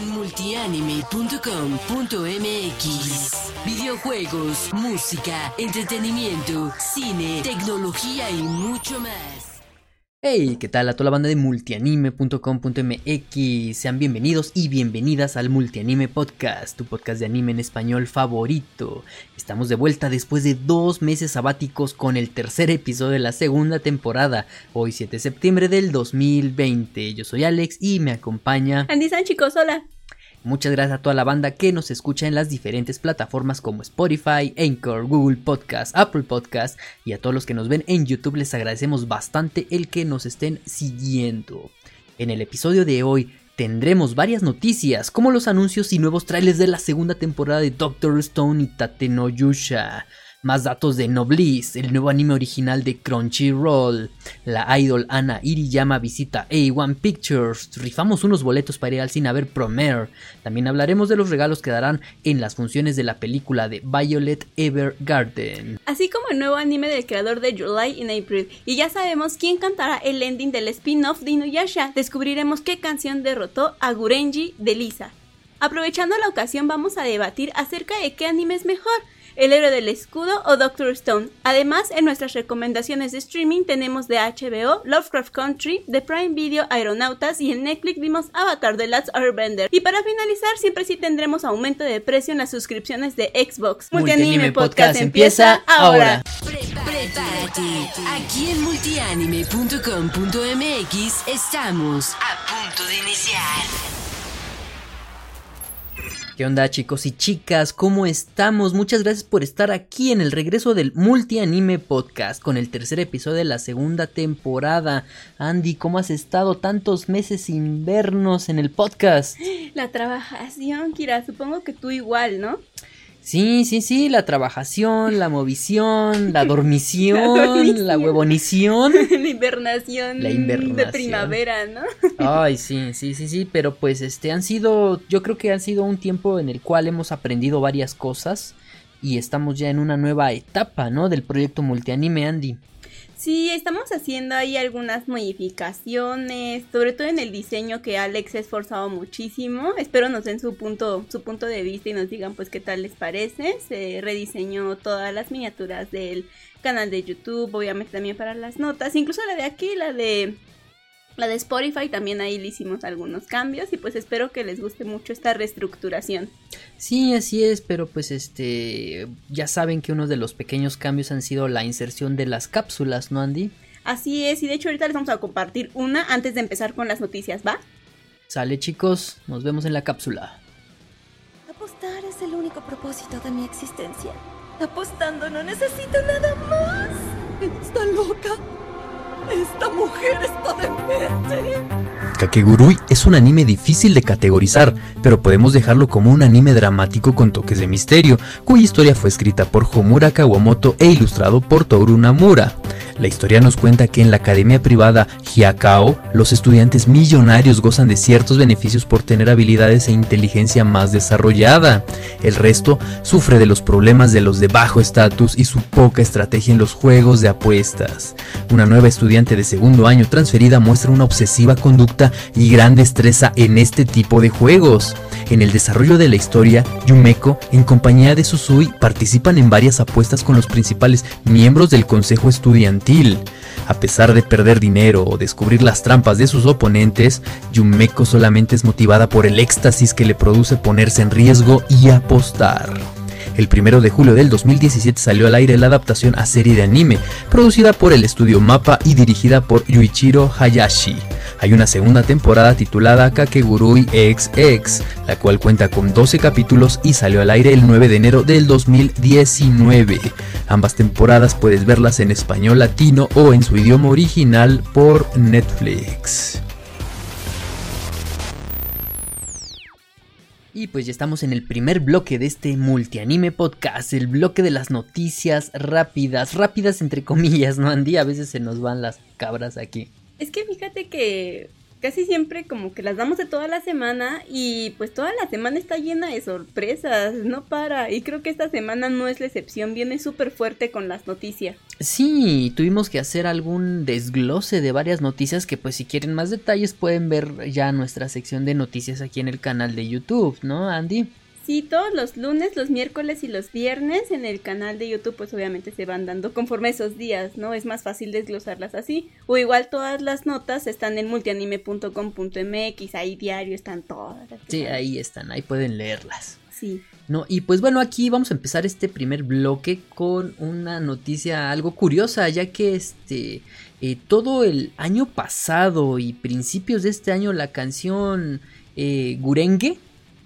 multianime.com.mx Videojuegos, música, entretenimiento, cine, tecnología y mucho más. Hey, ¿qué tal a toda la banda de multianime.com.mx? Sean bienvenidos y bienvenidas al Multianime Podcast, tu podcast de anime en español favorito. Estamos de vuelta después de dos meses sabáticos con el tercer episodio de la segunda temporada, hoy 7 de septiembre del 2020. Yo soy Alex y me acompaña... Andy San, chicos, hola. Muchas gracias a toda la banda que nos escucha en las diferentes plataformas como Spotify, Anchor, Google Podcast, Apple Podcast y a todos los que nos ven en YouTube les agradecemos bastante el que nos estén siguiendo. En el episodio de hoy tendremos varias noticias como los anuncios y nuevos trailers de la segunda temporada de Doctor Stone y Tate no Yusha. Más datos de Noblis, el nuevo anime original de Crunchyroll. La idol Ana Iriyama visita A1 Pictures. Rifamos unos boletos para ir al cine a ver. También hablaremos de los regalos que darán en las funciones de la película de Violet Evergarden. Así como el nuevo anime del creador de July in April. Y ya sabemos quién cantará el ending del spin-off de Inuyasha. Descubriremos qué canción derrotó a Gurenji de Lisa. Aprovechando la ocasión vamos a debatir acerca de qué anime es mejor el héroe del escudo o Doctor Stone. Además, en nuestras recomendaciones de streaming tenemos de HBO, Lovecraft Country, de Prime Video, Aeronautas y en Netflix vimos Avatar The Last Airbender. Y para finalizar, siempre sí tendremos aumento de precio en las suscripciones de Xbox. Multianime Podcast empieza ahora. Prepárate. Aquí en multianime.com.mx estamos a punto de iniciar. ¿Qué onda chicos y chicas? ¿Cómo estamos? Muchas gracias por estar aquí en el regreso del Multi Anime Podcast con el tercer episodio de la segunda temporada. Andy, ¿cómo has estado tantos meses sin vernos en el podcast? La trabajación, Kira, supongo que tú igual, ¿no? Sí, sí, sí, la trabajación, la movición, la dormición, la, huevonición. la invernación. La invernación. De primavera, ¿no? Ay, sí, sí, sí, sí, pero pues este han sido, yo creo que han sido un tiempo en el cual hemos aprendido varias cosas y estamos ya en una nueva etapa, ¿no? Del proyecto Multianime Andy. Sí, estamos haciendo ahí algunas modificaciones, sobre todo en el diseño que Alex ha esforzado muchísimo. Espero nos den su punto, su punto de vista y nos digan pues qué tal les parece. Se rediseñó todas las miniaturas del canal de YouTube, obviamente también para las notas, incluso la de aquí, la de la de Spotify también ahí le hicimos algunos cambios y pues espero que les guste mucho esta reestructuración. Sí, así es, pero pues este ya saben que uno de los pequeños cambios han sido la inserción de las cápsulas, ¿no, Andy? Así es, y de hecho ahorita les vamos a compartir una antes de empezar con las noticias, ¿va? Sale chicos, nos vemos en la cápsula. Apostar es el único propósito de mi existencia. Apostando no necesito nada más. Está loca. Esta mujer está demente. Kakegurui es un anime difícil de categorizar, pero podemos dejarlo como un anime dramático con toques de misterio, cuya historia fue escrita por Homura Kawamoto e ilustrado por Toru Namura. La historia nos cuenta que en la academia privada Hyakao, los estudiantes millonarios gozan de ciertos beneficios por tener habilidades e inteligencia más desarrollada. El resto sufre de los problemas de los de bajo estatus y su poca estrategia en los juegos de apuestas. Una nueva estudiante de segundo año transferida muestra una obsesiva conducta y gran destreza en este tipo de juegos. En el desarrollo de la historia, Yumeko, en compañía de Susui, participan en varias apuestas con los principales miembros del consejo estudiantil. A pesar de perder dinero o descubrir las trampas de sus oponentes, Yumeko solamente es motivada por el éxtasis que le produce ponerse en riesgo y apostar. El 1 de julio del 2017 salió al aire la adaptación a serie de anime, producida por el estudio Mapa y dirigida por Yuichiro Hayashi. Hay una segunda temporada titulada Kakegurui XX, la cual cuenta con 12 capítulos y salió al aire el 9 de enero del 2019. Ambas temporadas puedes verlas en español latino o en su idioma original por Netflix. Y pues ya estamos en el primer bloque de este multianime podcast, el bloque de las noticias rápidas, rápidas entre comillas, ¿no, Andy? A veces se nos van las cabras aquí. Es que fíjate que casi siempre como que las damos de toda la semana y pues toda la semana está llena de sorpresas, no para. Y creo que esta semana no es la excepción, viene súper fuerte con las noticias. Sí, tuvimos que hacer algún desglose de varias noticias que pues si quieren más detalles pueden ver ya nuestra sección de noticias aquí en el canal de YouTube, ¿no, Andy? Los lunes, los miércoles y los viernes en el canal de YouTube pues obviamente se van dando conforme esos días, ¿no? Es más fácil desglosarlas así. O igual todas las notas están en multianime.com.mx, ahí diario están todas. Sí, ahí están, ahí pueden leerlas. Sí. No, y pues bueno, aquí vamos a empezar este primer bloque con una noticia algo curiosa, ya que este eh, todo el año pasado y principios de este año la canción eh, Gurenge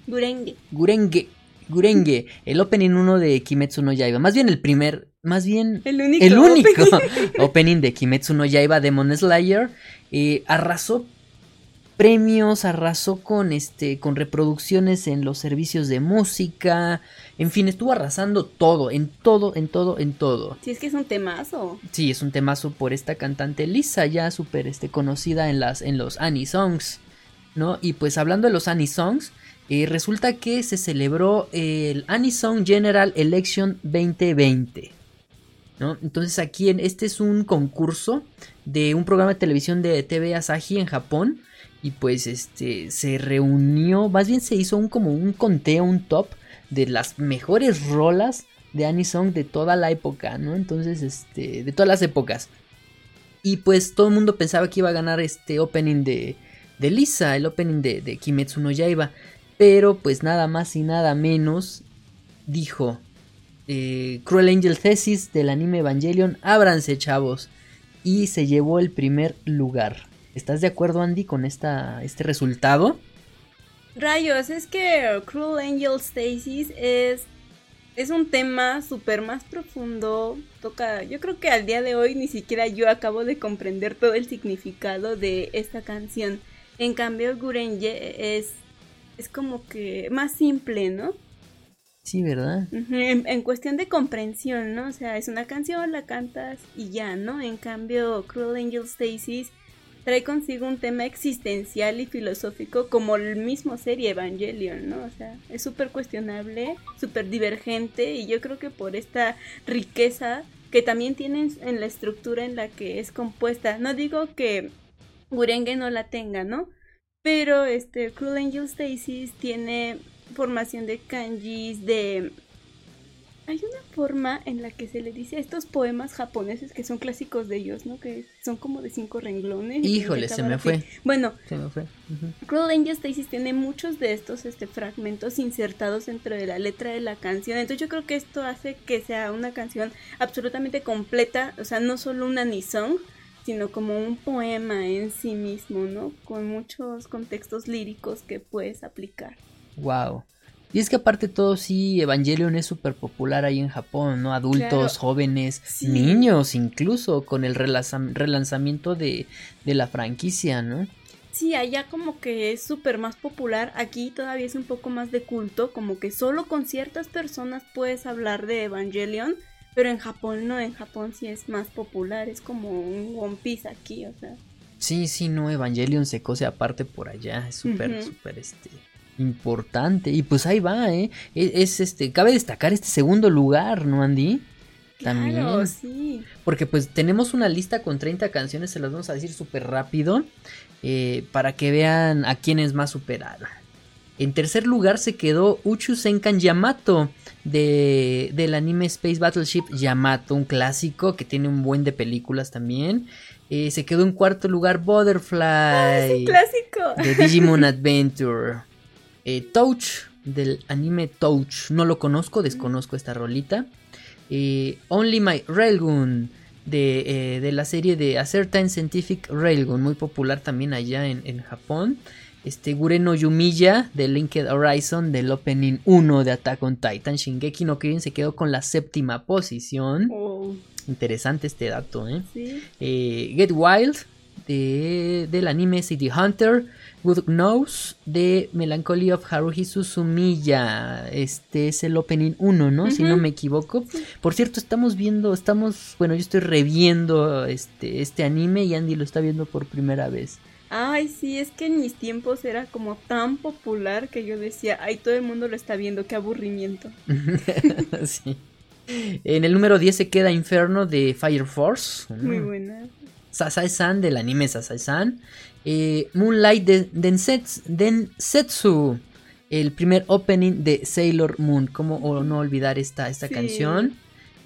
Gurenge. Gurenge. Gurenge, el opening 1 de Kimetsu no Yaiba. Más bien el primer, más bien El único. el único opening. opening de Kimetsu no Yaiba Demon Slayer. eh, arrasó premios, arrasó con este con reproducciones en los servicios de música. En fin, estuvo arrasando todo, en todo, en todo, en todo. Sí, es que es un temazo. Sí, es un temazo por esta cantante Lisa, ya súper este, conocida en, las, en los Annie Songs, ¿no? Y pues hablando de los Annie Songs, eh, resulta que se celebró el Annie Song General Election 2020, ¿no? Entonces aquí en, este es un concurso de un programa de televisión de TV Asahi en Japón y pues este se reunió, más bien se hizo un como un conteo, un top de las mejores rolas de Anisong de toda la época, ¿no? Entonces, este, de todas las épocas. Y pues todo el mundo pensaba que iba a ganar este opening de, de Lisa, el opening de, de Kimetsu no Yaiba. Pero pues nada más y nada menos dijo eh, Cruel Angel Thesis del anime Evangelion, ábranse chavos. Y se llevó el primer lugar. ¿Estás de acuerdo Andy con esta, este resultado? Rayos, es que Cruel Angel Stasis es, es un tema súper más profundo. Toca, yo creo que al día de hoy ni siquiera yo acabo de comprender todo el significado de esta canción. En cambio, Gurenge es, es como que más simple, ¿no? Sí, ¿verdad? En cuestión de comprensión, ¿no? O sea, es una canción, la cantas y ya, ¿no? En cambio, Cruel Angel Stasis trae consigo un tema existencial y filosófico como el mismo serie Evangelion, ¿no? O sea, es súper cuestionable, súper divergente y yo creo que por esta riqueza que también tienen en la estructura en la que es compuesta, no digo que Gurenge no la tenga, ¿no? Pero este Cruel Angel Stasis tiene formación de kanjis, de hay una forma en la que se le dice a estos poemas japoneses que son clásicos de ellos, ¿no? Que son como de cinco renglones. Híjole, se me así. fue. Bueno, Se me fue. Cruel Angel Stasis tiene muchos de estos este, fragmentos insertados dentro de la letra de la canción. Entonces yo creo que esto hace que sea una canción absolutamente completa, o sea, no solo una ni song, sino como un poema en sí mismo, ¿no? Con muchos contextos líricos que puedes aplicar. Wow. Y es que aparte todo, sí, Evangelion es súper popular ahí en Japón, ¿no? Adultos, Claro. jóvenes, Sí. niños incluso, con el relanzam- relanzamiento de, de la franquicia, ¿no? Sí, allá como que es súper más popular, aquí todavía es un poco más de culto, como que solo con ciertas personas puedes hablar de Evangelion, pero en Japón no, en Japón sí es más popular, es como un One Piece aquí, o sea. Sí, sí, no, Evangelion se cose aparte por allá, es súper, Ujú. súper, este, importante. Y pues ahí va, ¿eh? Es, es, este, cabe destacar este segundo lugar, ¿no, Andy? También. Claro, sí. Porque pues tenemos una lista con 30 canciones, se las vamos a decir súper rápido, eh, para que vean a quién es más superada. En tercer lugar se quedó Uchu Senkan Yamato de, del anime Space Battleship Yamato, un clásico que tiene un buen de películas también. Eh, se quedó en cuarto lugar Butterfly Clásico. de Digimon Adventure. Eh, Touch del anime Touch. No lo conozco, desconozco esta rolita. Eh, Only My Railgun de, de la serie de A Certain Scientific Railgun, muy popular también allá en, en Japón. Este Gureno Yumiya de Linked Horizon del Opening 1 de Attack on Titan. Shingeki no Kyojin se quedó con la séptima posición. Oh, Interesante este dato, ¿eh? sí. Eh, Get Wild de, del anime City Hunter, Good Knows de Melancholy of Haruhi Suzumiya. Este es el opening 1, ¿no? Si no me equivoco. Por cierto, estamos viendo, estamos, bueno, yo estoy reviendo este, este anime y Andy lo está viendo por primera vez. Ay, sí, es que en mis tiempos era como tan popular que yo decía, ay, todo el mundo lo está viendo, qué aburrimiento. sí. En el número 10 se queda Inferno de Fire Force. Muy buena. Sasai-san del anime Sasai-san. Eh, Moonlight de Densetsu, Densetsu, el primer opening de Sailor Moon. ¿Cómo no olvidar esta, esta Sí. canción?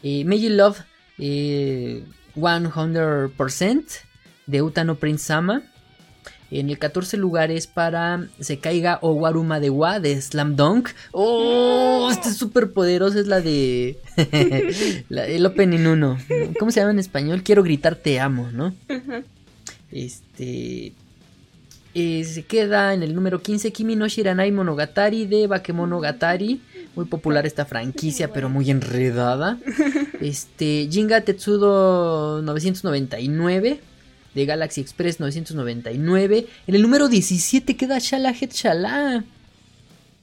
Eh, You Love eh, 100% de Utano Prince Sama. En el 14 lugar es para Se Caiga o Waruma de Wa de Slam Dunk. ¡Oh! Este es súper poderoso. Es la de. la- el Opening 1. ¿Cómo se llama en español? Quiero gritar te amo, ¿no? Este. eh, se queda en el número 15 Kimi no Shiranai Monogatari de Bakemonogatari. Muy popular esta franquicia, pero muy enredada. Este. Jinga Tetsudo 999 de Galaxy Express 999. En el número 17 queda Shala Het Shala.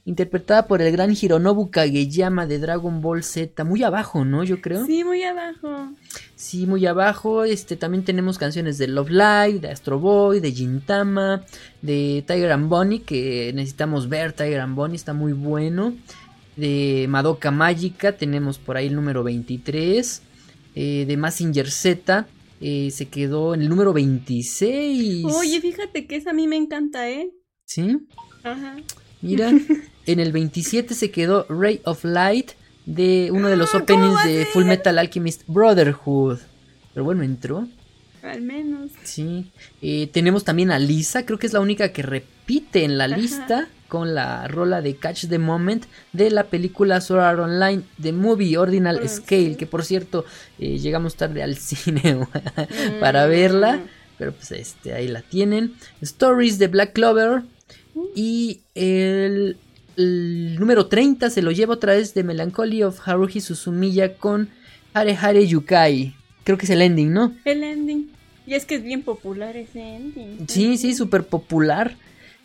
Interpretada por el gran Hironobu Kageyama de Dragon Ball Z. Muy abajo, ¿no? Yo creo. Sí, muy abajo. Sí, muy abajo. Este también tenemos canciones de Love Live, de Astro Boy, de Gintama, de Tiger and Bonnie, que necesitamos ver. Tiger and Bonnie está muy bueno. De Madoka Mágica tenemos por ahí el número 23. Eh, de Massinger Z eh, se quedó en el número 26. Oye, fíjate que esa a mí me encanta, ¿eh? ¿Sí? Ajá. Mira, en el 27 se quedó Ray of Light de uno de los Ah, ¿cómo openings de? Full Metal Alchemist Brotherhood. Pero bueno, entró. Al menos. Sí. Eh, tenemos también a Lisa, creo que es la única que repite en la Ajá. lista con la rola de Catch the Moment de la película Sword Art Online The Movie Ordinal Scale, sí. que por cierto eh, llegamos tarde al cine para verla, pero pues este ahí la tienen. Stories de Black Clover y el, el número 30 se lo lleva otra vez de Melancholy of Haruhi Suzumiya con Hare Hare Yukai. Creo que es el ending, ¿no? El ending. Y es que es bien popular ese ending. Sí, sí, súper popular.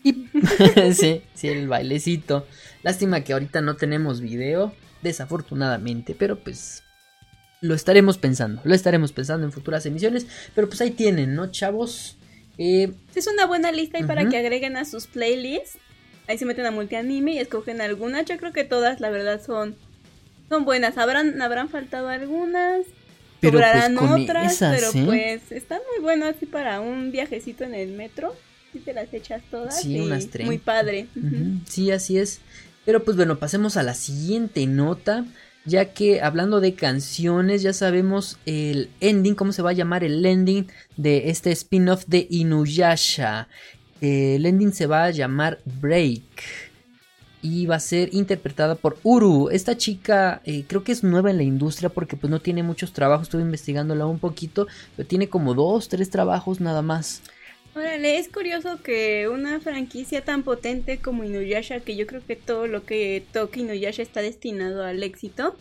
Y sí, sí, el bailecito. Lástima que ahorita no tenemos video, desafortunadamente, pero pues lo estaremos pensando, lo estaremos pensando en futuras emisiones, pero pues ahí tienen, ¿no, chavos? Eh, Es una buena lista y para que agreguen a sus playlists. Ahí se meten a multianime y escogen algunas. Yo creo que todas, la verdad, son, son buenas. Habrán, habrán faltado algunas. pero sobrarán pues con otras, esas, pero ¿eh? pues están muy buenas así para un viajecito en el metro. Si te las echas todas. Sí, y unas 30. Muy padre. Ujú. Sí, así es. Pero pues bueno, pasemos a la siguiente nota. Ya que hablando de canciones, ya sabemos el ending, cómo se va a llamar el ending de este spin-off de Inuyasha. El ending se va a llamar Break. Y va a ser interpretada por Uru. Esta chica eh, creo que es nueva en la industria porque pues no tiene muchos trabajos. Estuve investigándola un poquito. Pero tiene como dos, tres trabajos nada más. Órale, es curioso que una franquicia tan potente como Inuyasha, que yo creo que todo lo que toque Inuyasha está destinado al éxito,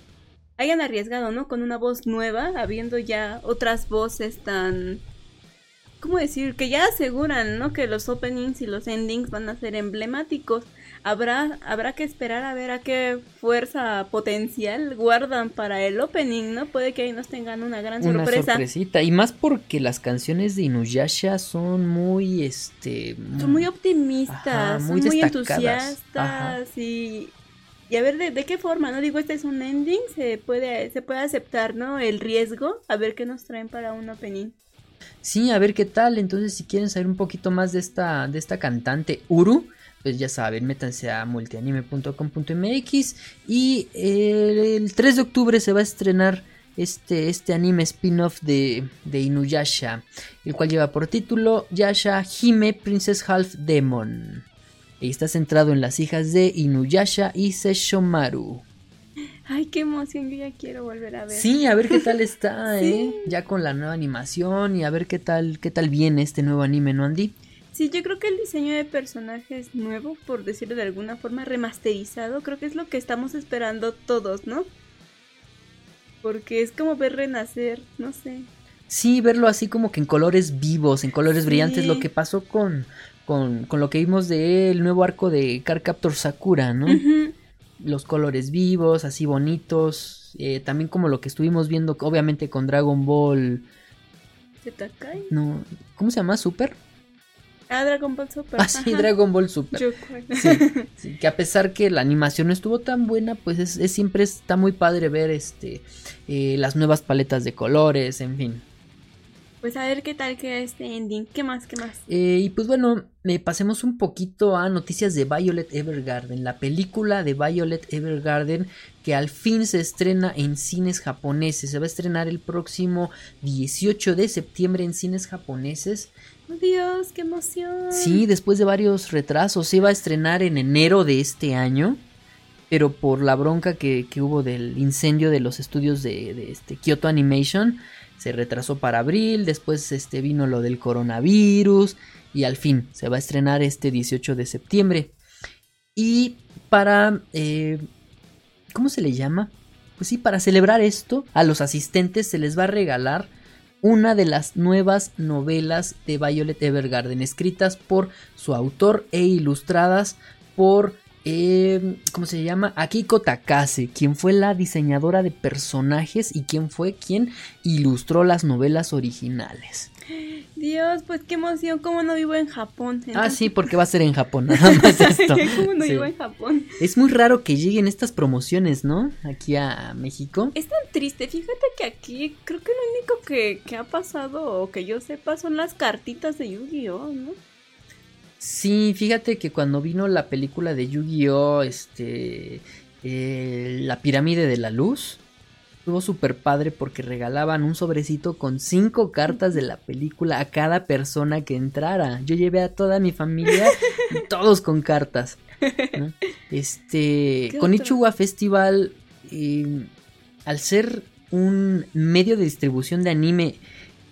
hayan arriesgado, ¿no? Con una voz nueva, habiendo ya otras voces tan... ¿Cómo decir? Que ya aseguran, ¿no? Que los openings y los endings van a ser emblemáticos. Habrá, habrá que esperar a ver a qué fuerza potencial guardan para el opening, ¿no? Puede que ahí nos tengan una gran Una sorpresa. sorpresita. Y más porque las canciones de Inuyasha son muy, este... Son muy optimistas, Ajá, muy son muy destacadas. entusiastas y, y a ver de, de qué forma, ¿no? Digo, este es un ending, se puede, se puede aceptar, ¿no? El riesgo, a ver qué nos traen para un opening. Sí, a ver qué tal. Entonces, si quieren saber un poquito más de esta, de esta cantante Uru, pues ya saben, métanse a multianime.com.mx. Y eh, el 3 de octubre se va a estrenar este, este anime spin-off de, de Inuyasha, el cual lleva por título Yasha Hime Princess Half Demon. Y está centrado en las hijas de Inuyasha y Sesshomaru. Ay, qué emoción, yo ya quiero volver a ver. Sí, a ver qué tal está, Sí. ¿eh? Ya con la nueva animación y a ver qué tal, qué tal viene este nuevo anime, ¿no, Andy? Sí, yo creo que el diseño de personajes nuevo, por decirlo de alguna forma, remasterizado, creo que es lo que estamos esperando todos, ¿no? Porque es como ver renacer, no sé. Sí, verlo así como que en colores vivos, en colores Sí. brillantes, lo que pasó con, con, con lo que vimos del nuevo arco de Car Captor Sakura, ¿no? Los colores vivos, así bonitos, eh, también como lo que estuvimos viendo, obviamente con Dragon Ball, no, ¿cómo se llama? ¿Super? Ah, Dragon Ball Super. Ah, sí. Dragon Ball Super. Sí, sí, que a pesar que la animación no estuvo tan buena, pues es, es- siempre está muy padre ver este eh, las nuevas paletas de colores, en fin. Pues a ver qué tal queda este ending. ¿Qué más? ¿Qué más? Eh, y pues bueno, eh, pasemos un poquito a noticias de Violet Evergarden, la película de Violet Evergarden que al fin se estrena en cines japoneses. Se va a estrenar el próximo 18 de septiembre en cines japoneses. Dios, qué emoción. Sí, después de varios retrasos, se iba a estrenar en enero de este año, pero por la bronca que, que hubo del incendio de los estudios de, de este Kyoto Animation, se retrasó para abril, después este vino lo del coronavirus y al fin se va a estrenar este 18 de septiembre. Y para... eh, ¿Cómo se le llama? Pues sí, para celebrar esto, a los asistentes se les va a regalar una de las nuevas novelas de Violet Evergarden, escritas por su autor e ilustradas por, eh, ¿cómo se llama? Akiko Takase, quien fue la diseñadora de personajes y quien fue quien ilustró las novelas originales. Dios, pues qué emoción. ¿Cómo no vivo en Japón? Ah, sí, porque va a ser en Japón, nada más esto. ¿Cómo no Sí. vivo en Japón? Es muy raro que lleguen estas promociones, ¿no? Aquí a México. Es tan triste, fíjate que aquí creo que lo único que, que ha pasado o que yo sepa son las cartitas de Yu-Gi-Oh, ¿no? Sí, fíjate que cuando vino la película de Yu-Gi-Oh, este, eh, la pirámide de la luz, estuvo súper padre porque regalaban un sobrecito con cinco cartas de la película a cada persona que entrara. Yo llevé a toda mi familia y todos con cartas. ¿no? Este, ¿Qué con? Ichiwa Festival, eh, al ser un medio de distribución de anime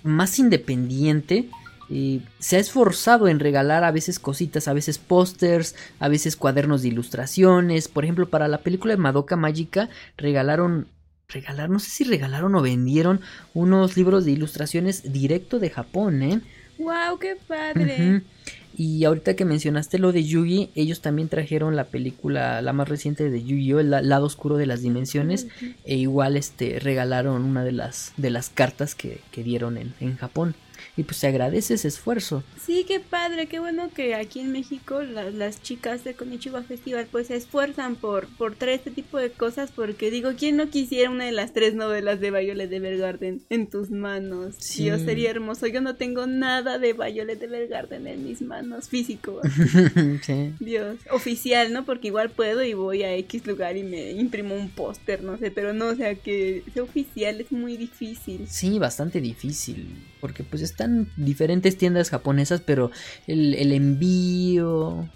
más independiente, eh, se ha esforzado en regalar a veces cositas, a veces pósters, a veces cuadernos de ilustraciones. Por ejemplo, para la película de Madoka Mágica regalaron, regalaron, no sé si regalaron o vendieron unos libros de ilustraciones directo de Japón, ¿eh? ¡Wow, qué padre! Y ahorita que mencionaste lo de Yugi, ellos también trajeron la película, la más reciente de Yu-Gi-Oh, el la- lado oscuro de las dimensiones, e igual este regalaron una de las de las cartas que, que dieron en, en Japón. Y pues se agradece ese esfuerzo. Sí, qué padre, qué bueno que aquí en México la- las chicas de Konichiwa Festival pues se esfuerzan por, por traer este tipo de cosas porque digo, ¿quién no quisiera una de las tres novelas de Violet Evergarden en tus manos? Sí. Dios, sería hermoso. Yo no tengo nada de Violet Evergarden en mis manos, físico. Sí. Dios, oficial, ¿no? Porque igual puedo y voy a X lugar y me imprimo un póster, no sé, pero no, o sea, que sea oficial es muy difícil. Sí, bastante difícil. Porque pues están diferentes tiendas japonesas, pero el, el envío.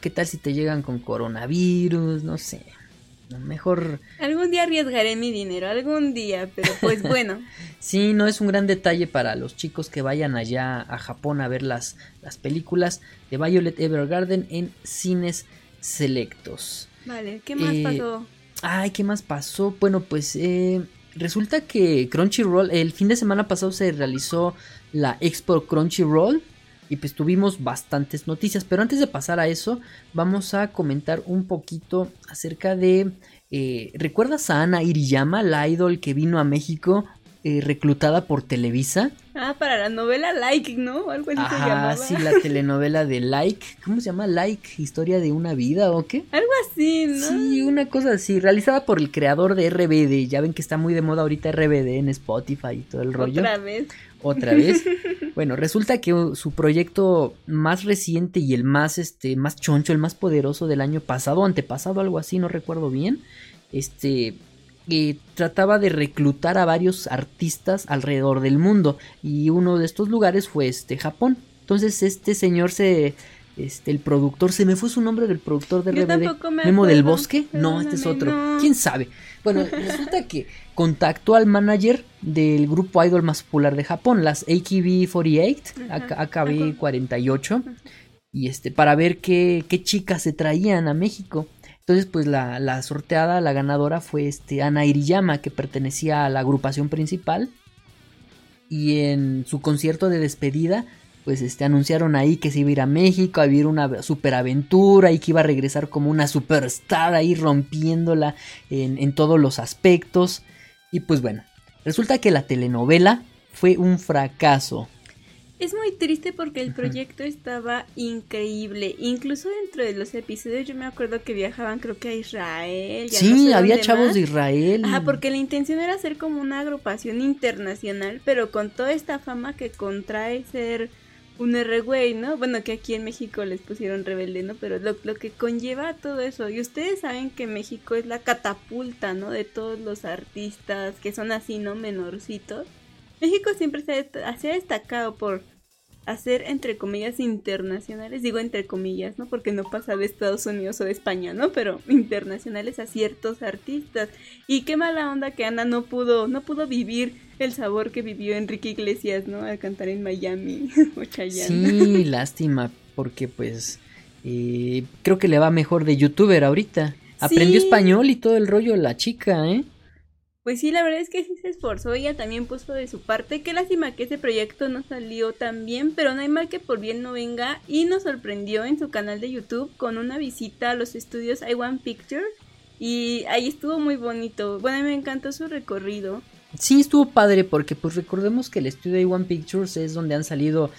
¿Qué tal si te llegan con coronavirus? No sé. Mejor. Algún día arriesgaré mi dinero, algún día, pero pues bueno. Sí, no es un gran detalle para los chicos que vayan allá a Japón a ver las, las películas de Violet Evergarden en cines selectos. Vale, ¿qué más Eh, pasó? Ay, ¿qué más pasó? Bueno, pues eh, resulta que Crunchyroll, el fin de semana pasado se realizó la Expo Crunchyroll y pues tuvimos bastantes noticias. Pero antes de pasar a eso, vamos a comentar un poquito acerca de... eh, ¿Recuerdas a Ana Iriyama, la idol que vino a México eh, reclutada por Televisa? Ah, para la novela Like, ¿no? Algo así se Ajá, llamaba. sí, la telenovela de Like. ¿Cómo se llama? Like, historia de una vida o qué? Algo así, ¿no? Sí, una cosa así, realizada por el creador de RBD. Ya ven que está muy de moda ahorita RBD en Spotify y todo el rollo. Otra vez. Otra vez. bueno, resulta que su proyecto más reciente y el más este más choncho, el más poderoso del año pasado, antepasado, algo así, no recuerdo bien. Este eh, trataba de reclutar a varios artistas alrededor del mundo y uno de estos lugares fue este Japón. Entonces este señor se este el productor se me fue su nombre del productor de Yo RBD. me Memo del. Bosque? No, este es otro. no. ¿Quién sabe? Bueno, resulta que contactó al manager del grupo idol más popular de Japón, las AKB48, Ajá, AKB48, y este, para ver qué, qué chicas se traían a México. Entonces, pues la, la sorteada, la ganadora fue este Ana Iriyama, que pertenecía a la agrupación principal. Y en su concierto de despedida, pues este, anunciaron ahí que se iba a ir a México a vivir una superaventura y que iba a regresar como una superstar ahí rompiéndola en, en todos los aspectos. Y pues bueno, resulta que la telenovela fue un fracaso. Es muy triste porque el proyecto estaba increíble. Incluso dentro de los episodios yo me acuerdo que viajaban creo que a Israel. ya no Sí, sé había chavos más. de Israel. Ajá, porque la intención era hacer como una agrupación internacional, pero con toda esta fama que contrae ser un R-Way, ¿no? Bueno, que aquí en México les pusieron rebelde, ¿no? Pero lo, lo que conlleva todo eso. Y ustedes saben que México es la catapulta, ¿no? De todos los artistas que son así, ¿no? Menorcitos. México siempre se ha, se ha destacado por hacer, entre comillas, internacionales. Digo entre comillas, ¿no? Porque no pasa de Estados Unidos o de España, ¿no? Pero internacionales a ciertos artistas. Y qué mala onda que Ana no pudo, no pudo vivir el sabor que vivió Enrique Iglesias, ¿no? Al cantar en Miami o Chayanne. Sí, lástima, porque pues eh, creo que le va mejor de youtuber ahorita. Aprendió Sí. español y todo el rollo la chica, ¿eh? Pues sí, la verdad es que sí se esforzó, ella también puso de su parte. Qué lástima que ese proyecto no salió tan bien, pero no hay mal que por bien no venga. Y nos sorprendió en su canal de YouTube con una visita a los estudios I Want Picture. Y ahí estuvo muy bonito. Bueno, me encantó su recorrido. Sí, estuvo padre porque pues recordemos que el estudio One Pictures es donde han salido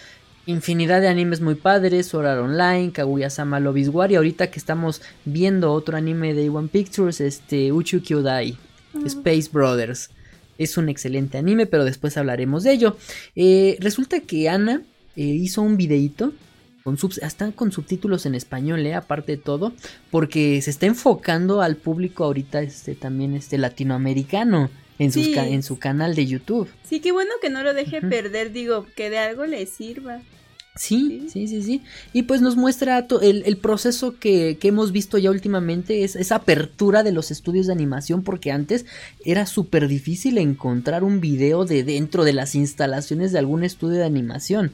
infinidad de animes muy padres, Art Online, Kaguya-sama Love War y ahorita que estamos viendo otro anime de One Pictures, este Uchu Kyodai, Space Brothers. Es un excelente anime, pero después hablaremos de ello. Eh, resulta que Ana eh, hizo un videíto con subs- hasta con subtítulos en español, eh, aparte de todo, porque se está enfocando al público ahorita este también este latinoamericano en, sus Sí. ca- en su canal de YouTube. Sí, qué bueno que no lo deje perder, digo, que de algo le sirva. Sí, sí, sí, sí. Y pues nos muestra el, el proceso que, que hemos visto ya últimamente, es esa apertura de los estudios de animación, porque antes era súper difícil encontrar un video de dentro de las instalaciones de algún estudio de animación.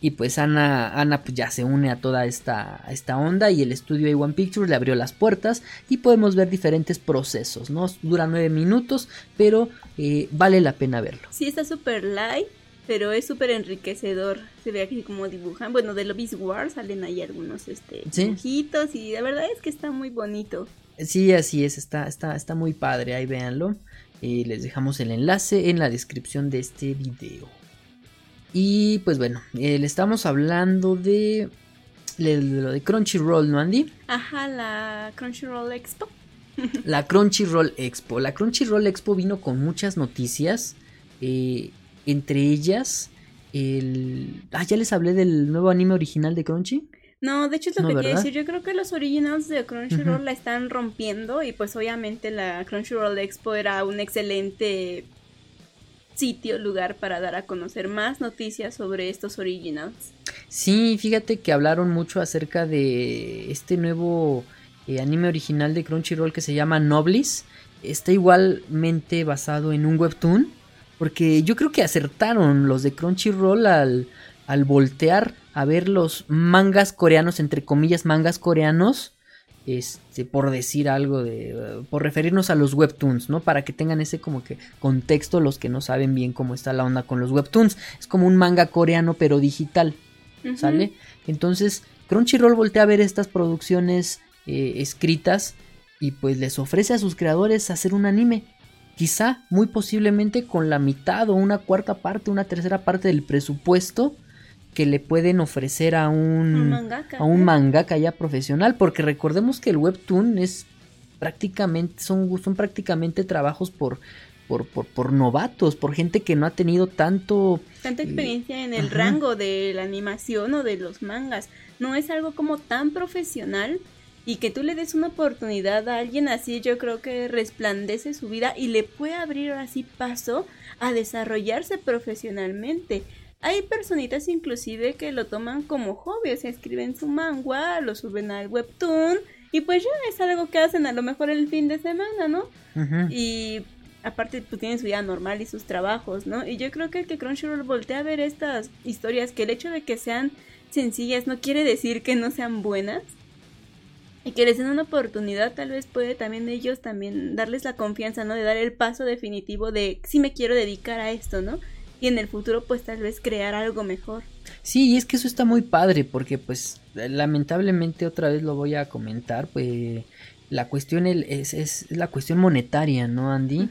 Y pues Ana, Ana pues ya se une a toda esta, a esta onda y el estudio A1 Pictures le abrió las puertas y podemos ver diferentes procesos, ¿no? Dura nueve minutos, pero eh, vale la pena verlo. Sí, está súper light, pero es súper enriquecedor. Se ve aquí como dibujan. Bueno, de Lobby's War salen ahí algunos este, Sí. dibujitos y la verdad es que está muy bonito. Sí, así es, está, está, está muy padre, ahí véanlo. Eh, les dejamos el enlace en la descripción de este video. Y pues bueno, eh, le estamos hablando de, de lo de Crunchyroll, ¿no, Andy? Ajá, la Crunchyroll Expo. La Crunchyroll Expo. La Crunchyroll Expo vino con muchas noticias, eh, entre ellas el... Ah, ya les hablé del nuevo anime original de Crunchy. No, de hecho es lo No, que ¿verdad? decir. Yo creo que los originals de Crunchyroll la están rompiendo y pues obviamente la Crunchyroll Expo era un excelente sitio, lugar para dar a conocer más noticias sobre estos originals. Sí, fíjate que hablaron mucho acerca de este nuevo eh, anime original de Crunchyroll que se llama Noblis. Está igualmente basado en un webtoon. Porque yo creo que acertaron los de Crunchyroll al, al voltear a ver los mangas coreanos, entre comillas mangas coreanos. Este, por decir algo de. por referirnos a los webtoons, ¿no? Para que tengan ese como que contexto los que no saben bien cómo está la onda con los webtoons. Es como un manga coreano pero digital. ¿sale? Entonces, Crunchyroll voltea a ver estas producciones eh, escritas y pues les ofrece a sus creadores hacer un anime. Quizá, muy posiblemente con la mitad o una cuarta parte, una tercera parte del presupuesto que le pueden ofrecer a un, Un mangaka, a un ¿eh? mangaka ya profesional, porque recordemos que el webtoon es prácticamente son, son prácticamente trabajos por, por, por, por novatos, por gente que no ha tenido tanto Tanta experiencia en el Ajá. rango de la animación o de los mangas. No es algo como tan profesional y que tú le des una oportunidad a alguien así, yo creo que resplandece su vida y le puede abrir así paso a desarrollarse profesionalmente. Hay personitas inclusive que lo toman como hobby, o sea, escriben su manga, lo suben al webtoon y pues ya es algo que hacen a lo mejor el fin de semana, ¿no? Y aparte pues tienen su vida normal y sus trabajos, ¿no? Y yo creo que el que Crunchyroll voltea a ver estas historias, que el hecho de que sean sencillas no quiere decir que no sean buenas. Y que les den una oportunidad, tal vez puede también ellos también darles la confianza, ¿no? De dar el paso definitivo de si me quiero dedicar a esto, ¿no? y en el futuro pues tal vez crear algo mejor. Sí, y es que eso está muy padre porque pues lamentablemente otra vez lo voy a comentar, pues la cuestión es, es la cuestión monetaria, ¿no, Andy?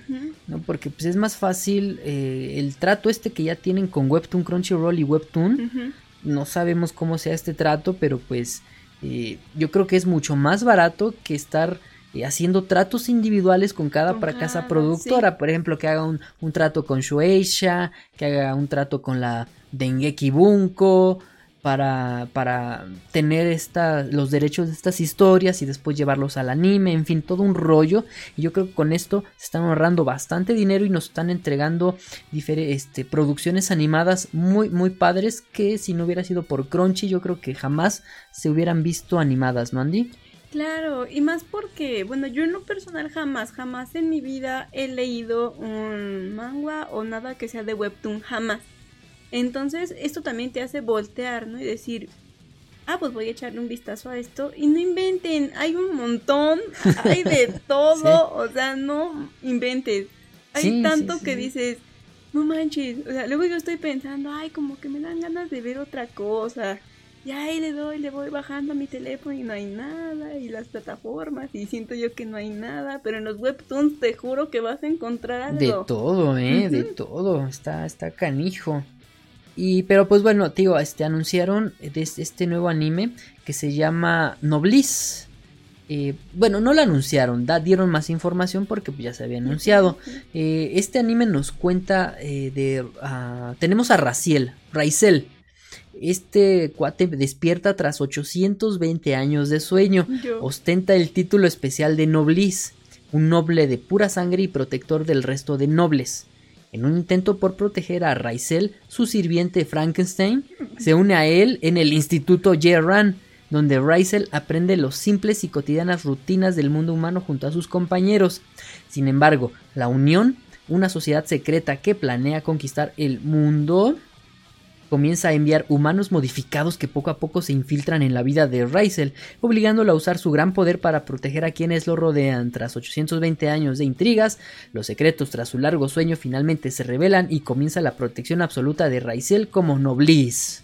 ¿No? Porque pues es más fácil eh, el trato este que ya tienen con Webtoon, Crunchyroll y Webtoon. No sabemos cómo sea este trato, pero pues eh, yo creo que es mucho más barato que estar eh, haciendo tratos individuales con cada casa productora. Por ejemplo, que haga un, un, trato con Shueisha, que haga un trato con la Dengeki Bunko para, para tener esta, los derechos de estas historias y después llevarlos al anime, en fin, todo un rollo. Y yo creo que con esto se están ahorrando bastante dinero y nos están entregando este, producciones animadas muy, muy padres que si no hubiera sido por Crunchy yo creo que jamás se hubieran visto animadas, ¿no, Andy? Claro, y más porque, bueno, yo en lo personal jamás, jamás en mi vida he leído un manga o nada que sea de webtoon, jamás. Entonces, esto también te hace voltear, ¿no? Y decir, ah, pues voy a echarle un vistazo a esto. Y no inventen, hay un montón, hay de todo, o sea, no inventes. Hay tanto que dices, no manches, o sea, luego yo estoy pensando, ay, como que me dan ganas de ver otra cosa. Y ahí le doy, le voy bajando a mi teléfono y no hay nada, y las plataformas, y siento yo que no hay nada, pero en los webtoons te juro que vas a encontrar algo. De todo, eh, de todo, está, está canijo. Y, pero pues bueno, tío, este, anunciaron este nuevo anime que se llama Noblis. Eh, bueno, no lo anunciaron, dieron más información porque ya se había anunciado. Eh, este anime nos cuenta eh, de... Ah, tenemos a Raciel, Raizel. Este cuate despierta tras 820 años de sueño. Ostenta el título especial de Noblis, un noble de pura sangre y protector del resto de nobles. En un intento por proteger a Raizel, su sirviente Frankenstein se une a él en el Instituto J. donde Raizel aprende los simples y cotidianas rutinas del mundo humano junto a sus compañeros. Sin embargo, la Unión, una sociedad secreta que planea conquistar el mundo, comienza a enviar humanos modificados que poco a poco se infiltran en la vida de Raizel, obligándolo a usar su gran poder para proteger a quienes lo rodean. Tras 820 años de intrigas, los secretos tras su largo sueño finalmente se revelan y comienza la protección absoluta de Raizel como Noblis.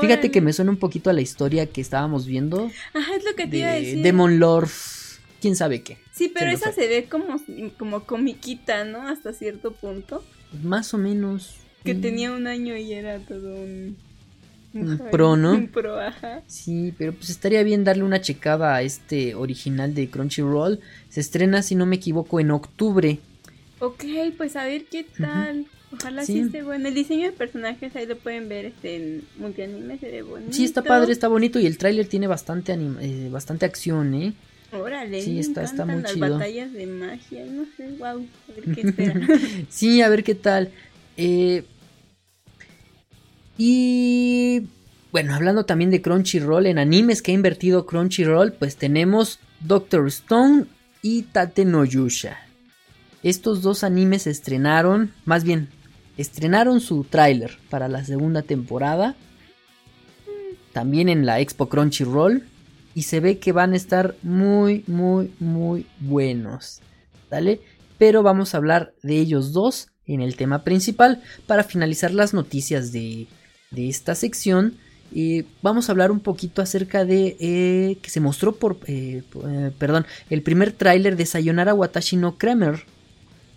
Fíjate que me suena un poquito a la historia que estábamos viendo. Ajá, es lo que te iba a decir. Demon Lord, quién sabe qué. Sí, pero esa se ve como, como comiquita, ¿no? Hasta cierto punto. Más o menos. Que tenía un año y era todo un... Un pro, ¿no? Un pro, ajá. Sí, pero pues estaría bien darle una checada a este original de Crunchyroll. Se estrena, si no me equivoco, en octubre. Ok, pues a ver qué tal. Ojalá sí. esté bueno. El diseño de personajes ahí lo pueden ver este, en multianime, se ve bonito. Sí, está padre, está bonito y el tráiler tiene bastante eh, bastante acción, ¿eh? Órale, sí, está, está muy las batallas de magia, no sé, wow, a ver qué espera. sí, a ver qué tal. Eh, y bueno, hablando también de Crunchyroll, en animes que ha invertido Crunchyroll, pues tenemos Doctor Stone y Tate no Yusha. Estos dos animes estrenaron, más bien, estrenaron su tráiler para la segunda temporada. También en la Expo Crunchyroll. Y se ve que van a estar muy, muy, muy buenos. ¿Vale? Pero vamos a hablar de ellos dos en el tema principal. Para finalizar las noticias de, esta sección, y vamos a hablar un poquito acerca de eh, que se mostró por, eh, eh, perdón, el primer tráiler de Sayonara Watashi no Kramer,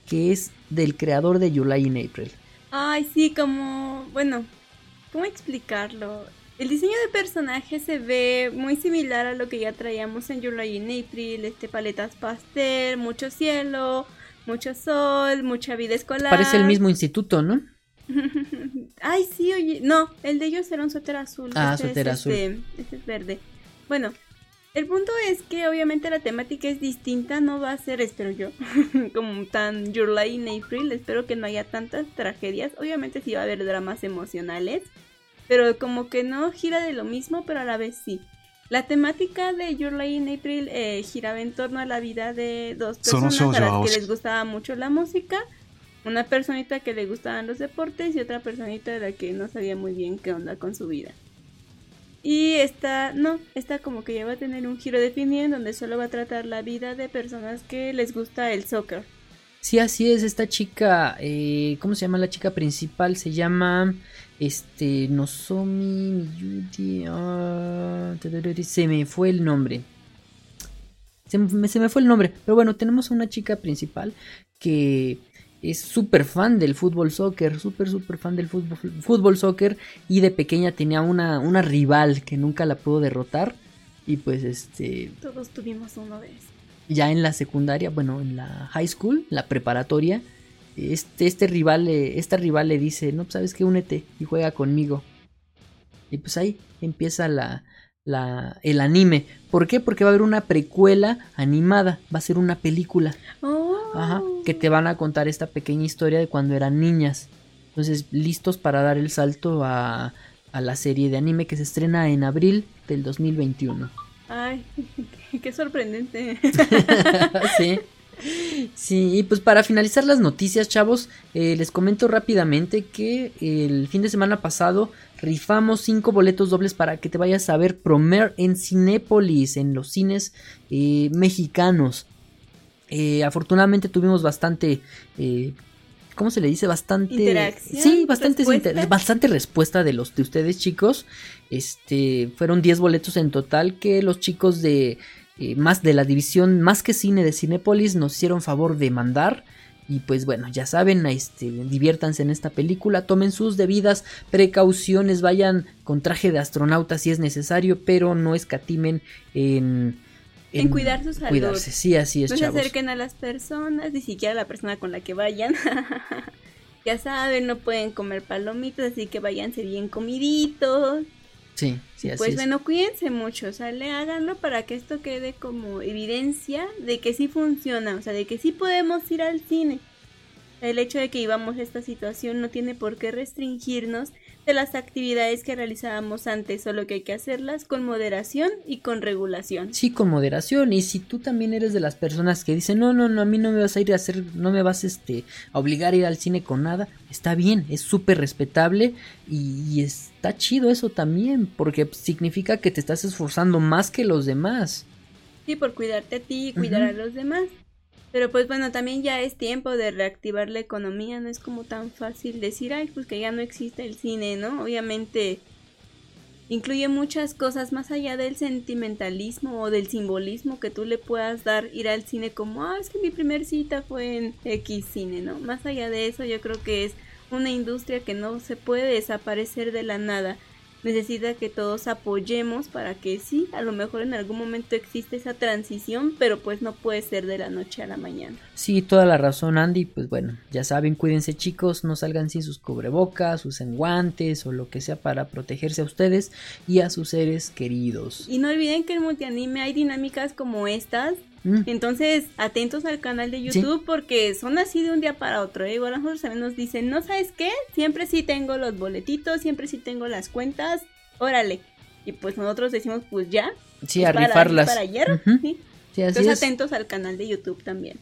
que es del creador de July in April. Ay, sí, como, bueno, ¿cómo explicarlo? El diseño de personaje se ve muy similar a lo que ya traíamos en July in April, este paletas pastel, mucho cielo, mucho sol, mucha vida escolar. Parece el mismo instituto, ¿no? Ay, sí, oye, no, el de ellos era un suéter azul. Ah, este suéter azul. Este, este, es verde. Bueno, el punto es que obviamente la temática es distinta, no va a ser, espero yo, como tan Lie in April, espero que no haya tantas tragedias, obviamente sí va a haber dramas emocionales, pero como que no gira de lo mismo, pero a la vez sí. La temática de Your Lie in April eh, giraba en torno a la vida de dos personas a las que les gustaba mucho la música. Una personita que le gustaban los deportes y otra personita de la que no sabía muy bien qué onda con su vida. Y esta, no, esta como que ya va a tener un giro definido en donde solo va a tratar la vida de personas que les gusta el soccer. Sí, así es, esta chica, eh, ¿cómo se llama la chica principal? Se llama, este, Nozomi Miyuki, ah, se me fue el nombre. Se me, se me fue el nombre, pero bueno, tenemos una chica principal que es súper fan del fútbol soccer, súper, súper fan del fútbol, fútbol soccer y de pequeña tenía una, una rival que nunca la pudo derrotar y pues este... Todos tuvimos uno de esos. Ya en la secundaria, bueno, en la high school, la preparatoria, este, este rival, le- esta rival le dice, no, pues, sabes que únete y juega conmigo. Y pues ahí empieza la, la, el anime. ¿Por qué? Porque va a haber una precuela animada, va a ser una película. Oh. Ajá, que te van a contar esta pequeña historia de cuando eran niñas. Entonces, listos para dar el salto a, a la serie de anime que se estrena en abril del 2021. Ay, qué sorprendente. sí. Sí, y pues para finalizar las noticias, chavos, eh, les comento rápidamente que el fin de semana pasado rifamos cinco boletos dobles para que te vayas a ver Promer en Cinépolis, en los cines eh, mexicanos. Eh, afortunadamente tuvimos bastante, ¿cómo se le dice? Bastante, Interacción, sí, bastantes respuesta. inter- bastante respuesta de los de ustedes, chicos. Este, fueron 10 boletos en total que los chicos de eh, más de la división más que cine de Cinépolis nos hicieron favor de mandar. Y pues bueno, ya saben, este, diviértanse en esta película, tomen sus debidas precauciones, vayan con traje de astronauta si es necesario, pero no escatimen en, En cuidar su salud. Cuidarse, sí, así es, no se acerquen a las personas, ni siquiera a la persona con la que vayan. ya saben, no pueden comer palomitas, así que váyanse bien comiditos. Sí, sí, así Pues es. bueno, cuídense mucho, o sea, le háganlo para que esto quede como evidencia de que sí funciona, o sea, de que sí podemos ir al cine. El hecho de que vivamos esta situación no tiene por qué restringirnos de las actividades que realizábamos antes, solo que hay que hacerlas con moderación y con regulación. Sí, con moderación. Y si tú también eres de las personas que dicen, no, no, no, a mí no me vas a ir a hacer, no me vas este, a obligar a ir al cine con nada, está bien, es súper respetable y, y está chido eso también, porque significa que te estás esforzando más que los demás. Sí, por cuidarte a ti y cuidar a los demás. Pero pues bueno, también ya es tiempo de reactivar la economía, no es como tan fácil decir, ay, pues que ya no existe el cine, ¿no? Obviamente incluye muchas cosas más allá del sentimentalismo o del simbolismo que tú le puedas dar ir al cine como, ah, es que mi primer cita fue en X cine, ¿no? Más allá de eso, yo creo que es una industria que no se puede desaparecer de la nada. Necesita que todos apoyemos para que sí, a lo mejor en algún momento existe esa transición, pero pues no puede ser de la noche a la mañana. Sí, toda la razón, Andy. Pues bueno, ya saben, cuídense chicos, no salgan sin sus cubrebocas, usen guantes o lo que sea para protegerse a ustedes y a sus seres queridos. Y no olviden que en Multianime hay dinámicas como estas. Mm, Entonces, atentos al canal de YouTube porque son así de un día para otro. ¿eh? Igual a nosotros también nos dicen, ¿no sabes qué? Siempre sí tengo los boletitos, siempre sí tengo las cuentas. Órale. Y pues nosotros decimos, pues ya. sí, es a para- rifarlas. para ayer. Ujú. ¿sí? Sí, así Entonces, es. atentos al canal de YouTube también.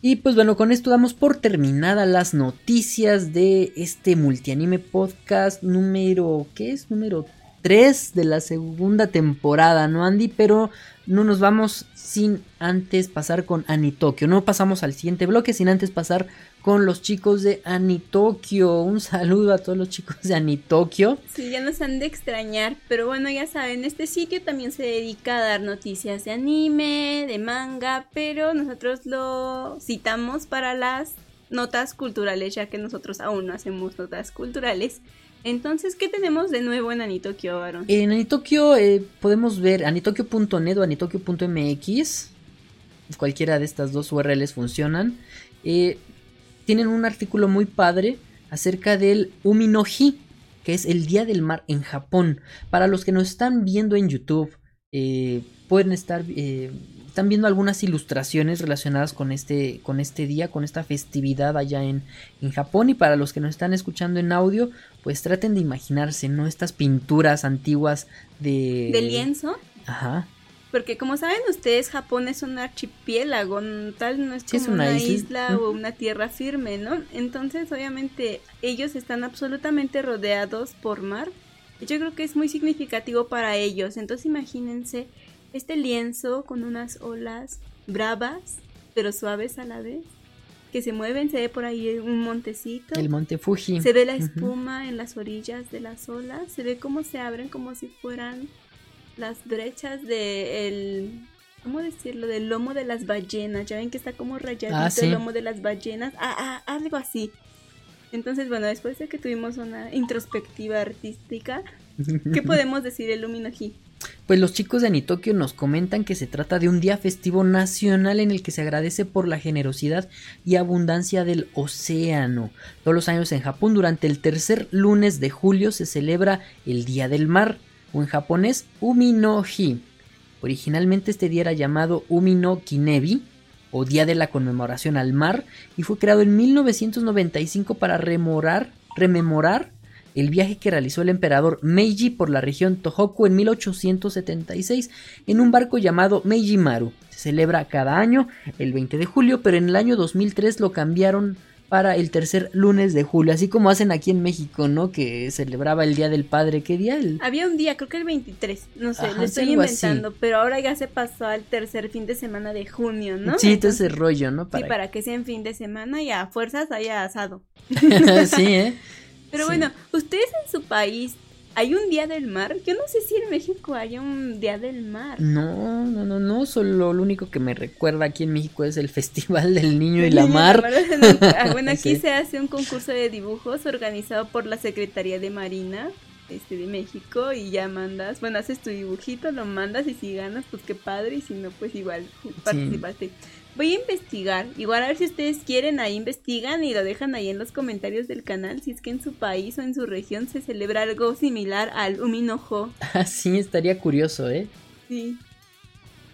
Y pues bueno, con esto damos por terminada las noticias de este multianime podcast número, ¿qué es? Número 3 de la segunda temporada, ¿no, Andy? Pero no nos vamos sin antes pasar con Anitokyo. No pasamos al siguiente bloque sin antes pasar con los chicos de Anitokyo. Un saludo a todos los chicos de Anitokyo. Sí, ya nos han de extrañar, pero bueno, ya saben, este sitio también se dedica a dar noticias de anime, de manga, pero nosotros lo citamos para las notas culturales, ya que nosotros aún no hacemos notas culturales. Entonces, ¿qué tenemos de nuevo en Anitokyo, Aaron? En Anitokyo eh, podemos ver anitokyo.net o anitokyo.mx. Cualquiera de estas dos URLs funcionan. Eh, tienen un artículo muy padre acerca del Uminoji, que es el Día del Mar en Japón. Para los que nos están viendo en YouTube, eh, pueden estar... están viendo algunas ilustraciones relacionadas con este, con este día, con esta festividad allá en, en Japón. Y para los que nos están escuchando en audio, pues traten de imaginarse, ¿no? Estas pinturas antiguas de... ¿De lienzo? Ajá. Porque como saben ustedes, Japón es un archipiélago, tal no es Sí, como es una una, isla. isla o una tierra firme, ¿no? Entonces, obviamente, ellos están absolutamente rodeados por mar. Y yo creo que es muy significativo para ellos. Entonces, imagínense este lienzo con unas olas bravas, pero suaves a la vez. Que se mueven, se ve por ahí un montecito. El monte Fuji. Se ve la espuma en las orillas de las olas, se ve cómo se abren como si fueran las brechas de el ¿cómo decirlo? del lomo de las ballenas. Ya ven que está como rayadito Ah, sí. el lomo de las ballenas. Ah, ah, algo así. Entonces, bueno, después de que tuvimos una introspectiva artística, ¿qué podemos decir el Luminoji? Pues los chicos de Anitokyo nos comentan que se trata de un día festivo nacional en el que se agradece por la generosidad y abundancia del océano. Todos los años en Japón, durante el tercer lunes de julio, se celebra el Día del Mar, o en japonés Umi no Hi. Originalmente este día era llamado Umi no Kinebi, o Día de la Conmemoración al Mar, y fue creado en 1995 para remorar, rememorar el viaje que realizó el emperador Meiji por la región Tohoku en 1876 en un barco llamado Meiji Maru. Se celebra cada año el 20 de julio, pero en el año 2003 lo cambiaron para el tercer lunes de julio, así como hacen aquí en México, ¿no? Que celebraba el Día del Padre, ¿qué día? El... Había un día, creo que el 23, no sé, Ajá, lo es estoy así. inventando, pero ahora ya se pasó al tercer fin de semana de junio, ¿no? Sí, todo ese rollo, ¿no? Sí, para que sea en fin de semana y a fuerzas haya asado. sí, ¿eh? Pero Sí. bueno, ustedes en su país, ¿hay un día del mar? Yo no sé si en México hay un día del mar. No, no, no, no, solo lo único que me recuerda aquí en México es el Festival del Niño y El la mar. Ah, Bueno, aquí Sí. se hace un concurso de dibujos organizado por la Secretaría de Marina este, de México y ya mandas, bueno, haces tu dibujito, lo mandas y si ganas, pues qué padre y si no, pues igual participaste. Voy a investigar, igual a ver si ustedes quieren, ahí investigan y lo dejan ahí en los comentarios del canal si es que en su país o en su región se celebra algo similar al Uminojo. Así estaría curioso, ¿eh? Sí.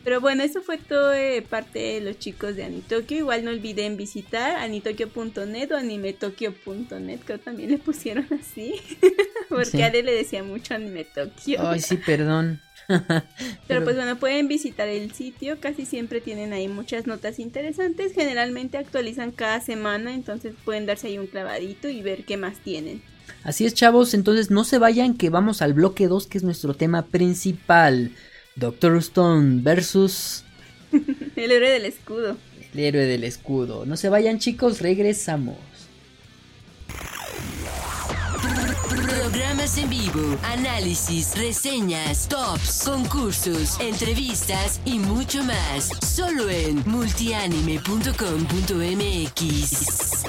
Pero bueno, eso fue todo de parte de los chicos de Anitokyo. Igual no olviden visitar anitokyo.net o animetokyo.net, que también le pusieron así. Porque Sí. le decía mucho Animetokyo. Ay, sí, perdón. Pero pues bueno, pueden visitar el sitio, casi siempre tienen ahí muchas notas interesantes, generalmente actualizan cada semana, entonces pueden darse ahí un clavadito y ver qué más tienen. Así es, chavos, entonces no se vayan que vamos al bloque 2, que es nuestro tema principal. Doctor Stone versus El héroe del escudo. el héroe del escudo. No se vayan, chicos, regresamos. Programas en vivo, análisis, reseñas, tops, concursos, entrevistas y mucho más. Solo en multianime.com.mx.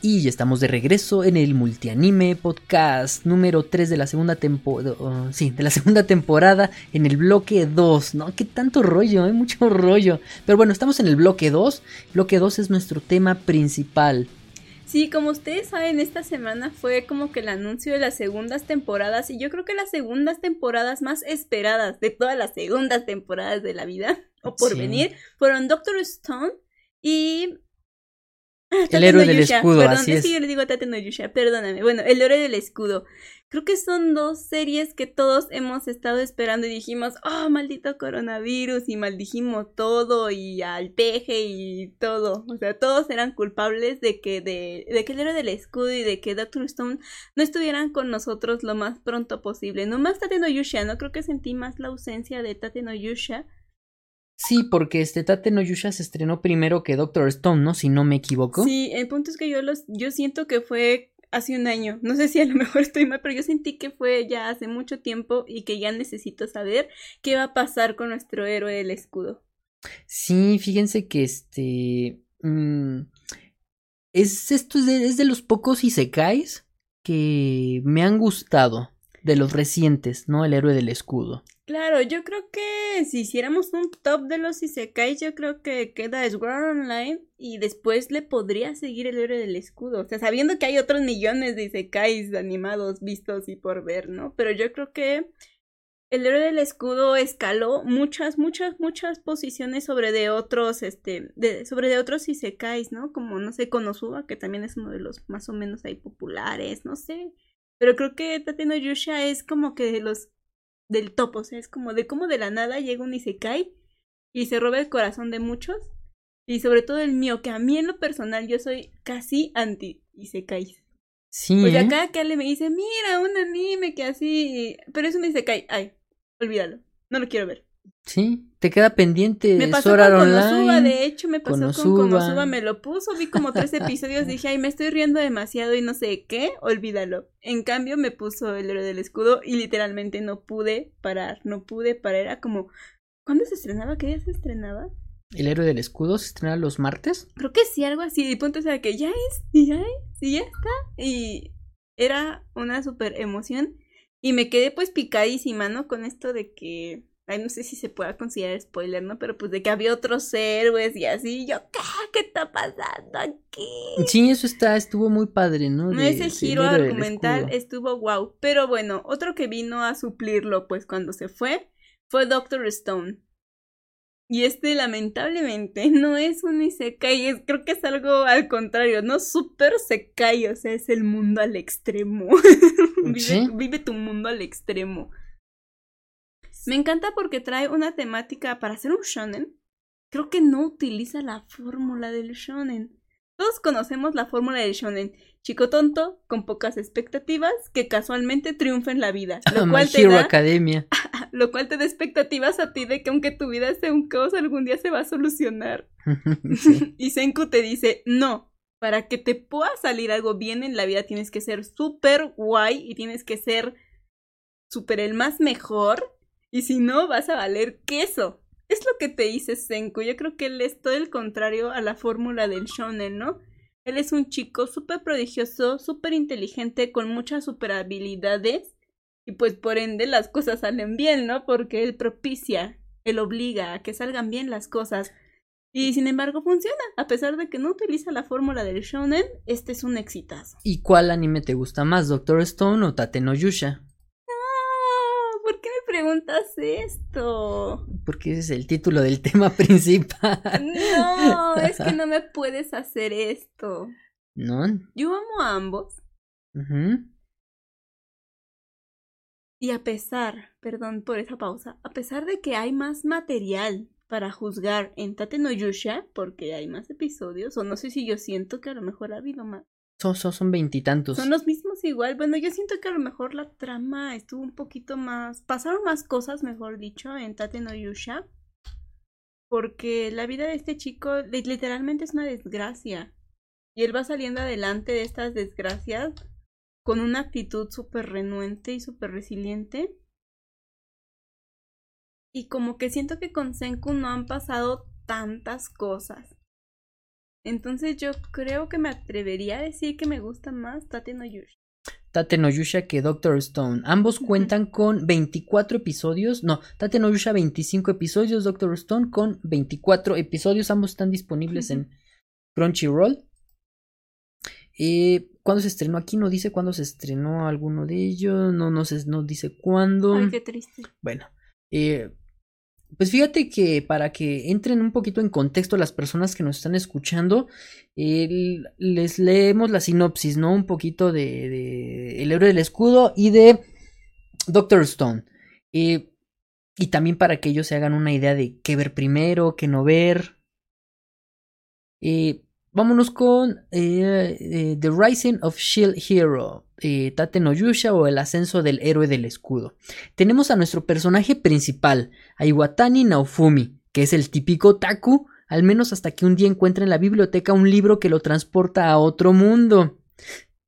Y ya estamos de regreso en el Multianime Podcast número 3 de la segunda temporada. sí, de la segunda temporada en el bloque 2. ¿No? Qué tanto rollo, hay mucho rollo. Pero bueno, estamos en el bloque 2. Bloque 2 es nuestro tema principal. Sí, como ustedes saben, esta semana fue como que el anuncio de las segundas temporadas y yo creo que las segundas temporadas más esperadas de todas las segundas temporadas de la vida o por Sí. venir fueron Doctor Stone y Ah, El Tate héroe no del Yusha. escudo, Perdón, así es es. que yo le digo Tate no Yusha, perdóname. Bueno, el héroe del escudo. Creo que son dos series que todos hemos estado esperando y dijimos, oh, maldito coronavirus, y maldijimos todo, y al peje y todo. O sea, todos eran culpables de que, de, de que el héroe del escudo y de que Doctor Stone no estuvieran con nosotros lo más pronto posible. No más Tate no Yusha, no creo que sentí más la ausencia de Tate no Yusha. Sí, porque este Tate no Yusha se estrenó primero que Doctor Stone, ¿no? Si no me equivoco. Sí, el punto es que yo los, yo siento que fue hace un año. No sé si a lo mejor estoy mal, pero yo sentí que fue ya hace mucho tiempo y que ya necesito saber qué va a pasar con nuestro héroe del escudo. Sí, fíjense que este. mm, es esto es de, es de los pocos isekais que me han gustado. De los recientes, ¿no? El héroe del escudo. Claro, yo creo que si hiciéramos un top de los isekais, yo creo que queda Sword Online y después le podría seguir el héroe del escudo. O sea, sabiendo que hay otros millones de isekais animados vistos y por ver, ¿no? Pero yo creo que el héroe del escudo escaló muchas, muchas, muchas posiciones sobre de otros, este, de, sobre de otros isekais, ¿no? Como, no sé, Konosuba, que también es uno de los más o menos ahí populares, no sé. Pero creo que Tate no Yusha es como que de los del top, o sea, es como de cómo de la nada llega un isekai y se roba el corazón de muchos. Y sobre todo el mío, que a mí en lo personal yo soy casi anti isekais. Sí, sea, ¿eh? cada que Ale me dice, mira, un anime que así, pero es un isekai, ay, olvídalo, no lo quiero ver. Sí, te queda pendiente Me pasó con Konosuba, de hecho, me pasó con Konosuba. Konosuba, me lo puso, vi como tres episodios, dije, ay, me estoy riendo demasiado y no sé qué, olvídalo. En cambio, me puso el héroe del escudo y literalmente no pude parar, no pude parar, era como, ¿cuándo se estrenaba? ¿Qué día se estrenaba? El héroe del escudo se estrena los martes. Creo que sí, algo así, y punto o sea que ya es, y ya es, y ya está, y era una super emoción, y me quedé pues picadísima, ¿no? Con esto de que... Ay, no sé si se pueda considerar spoiler, ¿no? Pero pues de que había otros héroes y así. Yo, ¿qué? ¿Qué está pasando aquí? Sí, eso está, estuvo muy padre, ¿no? No, De- ese giro argumental estuvo wow. Pero bueno, otro que vino a suplirlo, pues cuando se fue, fue Doctor Stone. Y este, lamentablemente, no es un Isekai, es, creo que es algo al contrario, no super Sekai, o sea, es el mundo al extremo. vive, Sí. vive tu mundo al extremo. Me encanta porque trae una temática para hacer un shonen. Creo que no utiliza la fórmula del shonen. Todos conocemos la fórmula del shonen. Chico tonto, con pocas expectativas, que casualmente triunfa en la vida. Lo My cual, te Hero da, Academia. lo cual te da expectativas a ti de que aunque tu vida sea un caos, algún día se va a solucionar. Sí. y Senku te dice, no, para que te pueda salir algo bien en la vida tienes que ser súper guay y tienes que ser súper el más mejor. Y si no, vas a valer queso. Es lo que te dice Senku. Yo creo que él es todo el contrario a la fórmula del shonen, ¿no? Él es un chico súper prodigioso, súper inteligente, con muchas super habilidades. Y pues por ende las cosas salen bien, ¿no? Porque él propicia, él obliga a que salgan bien las cosas. Y sin embargo funciona. A pesar de que no utiliza la fórmula del shonen, este es un exitazo. ¿Y cuál anime te gusta más, Doctor Stone o Tate no Yusha? Ah, ¿Por qué me preguntas esto? Porque ese es el título del tema principal. No, es que no me puedes hacer esto. ¿No? Yo amo a ambos. Y a pesar, perdón por esa pausa, a pesar de que hay más material para juzgar en Tate no Yusha, porque hay más episodios, o no sé si yo siento que a lo mejor ha habido más. Son, son, veintitantos. Son los mismos igual. Bueno, yo siento que a lo mejor la trama estuvo un poquito más. Pasaron más cosas, mejor dicho, en Tate no. Porque la vida de este chico li- literalmente es una desgracia. Y él va saliendo adelante de estas desgracias con una actitud súper renuente y súper resiliente. Y como que siento que con Senku no han pasado tantas cosas. Entonces yo creo que me atrevería a decir que me gusta más Tate no Yusha. Tate no Yusha que Doctor Stone. Ambos cuentan con 24 episodios. No, Tate no Yusha 25 episodios, Doctor Stone con 24 episodios. Ambos están disponibles en Crunchyroll. Eh, ¿Cuándo se estrenó? Aquí no dice cuándo se estrenó alguno de ellos. No, no, se, no dice cuándo. Ay, qué triste. Bueno, eh, pues fíjate que para que entren un poquito en contexto las personas que nos están escuchando, les leemos la sinopsis, ¿no? Un poquito de, El héroe del escudo y de Doctor Stone. Eh, y también para que ellos se hagan una idea de qué ver primero, qué no ver. Eh, vámonos con eh, The Rising of Shield Hero, eh, Tate no Yusha o El ascenso del héroe del escudo. Tenemos a nuestro personaje principal, a Naofumi, que es el típico Taku, al menos hasta que un día encuentra en la biblioteca un libro que lo transporta a otro mundo.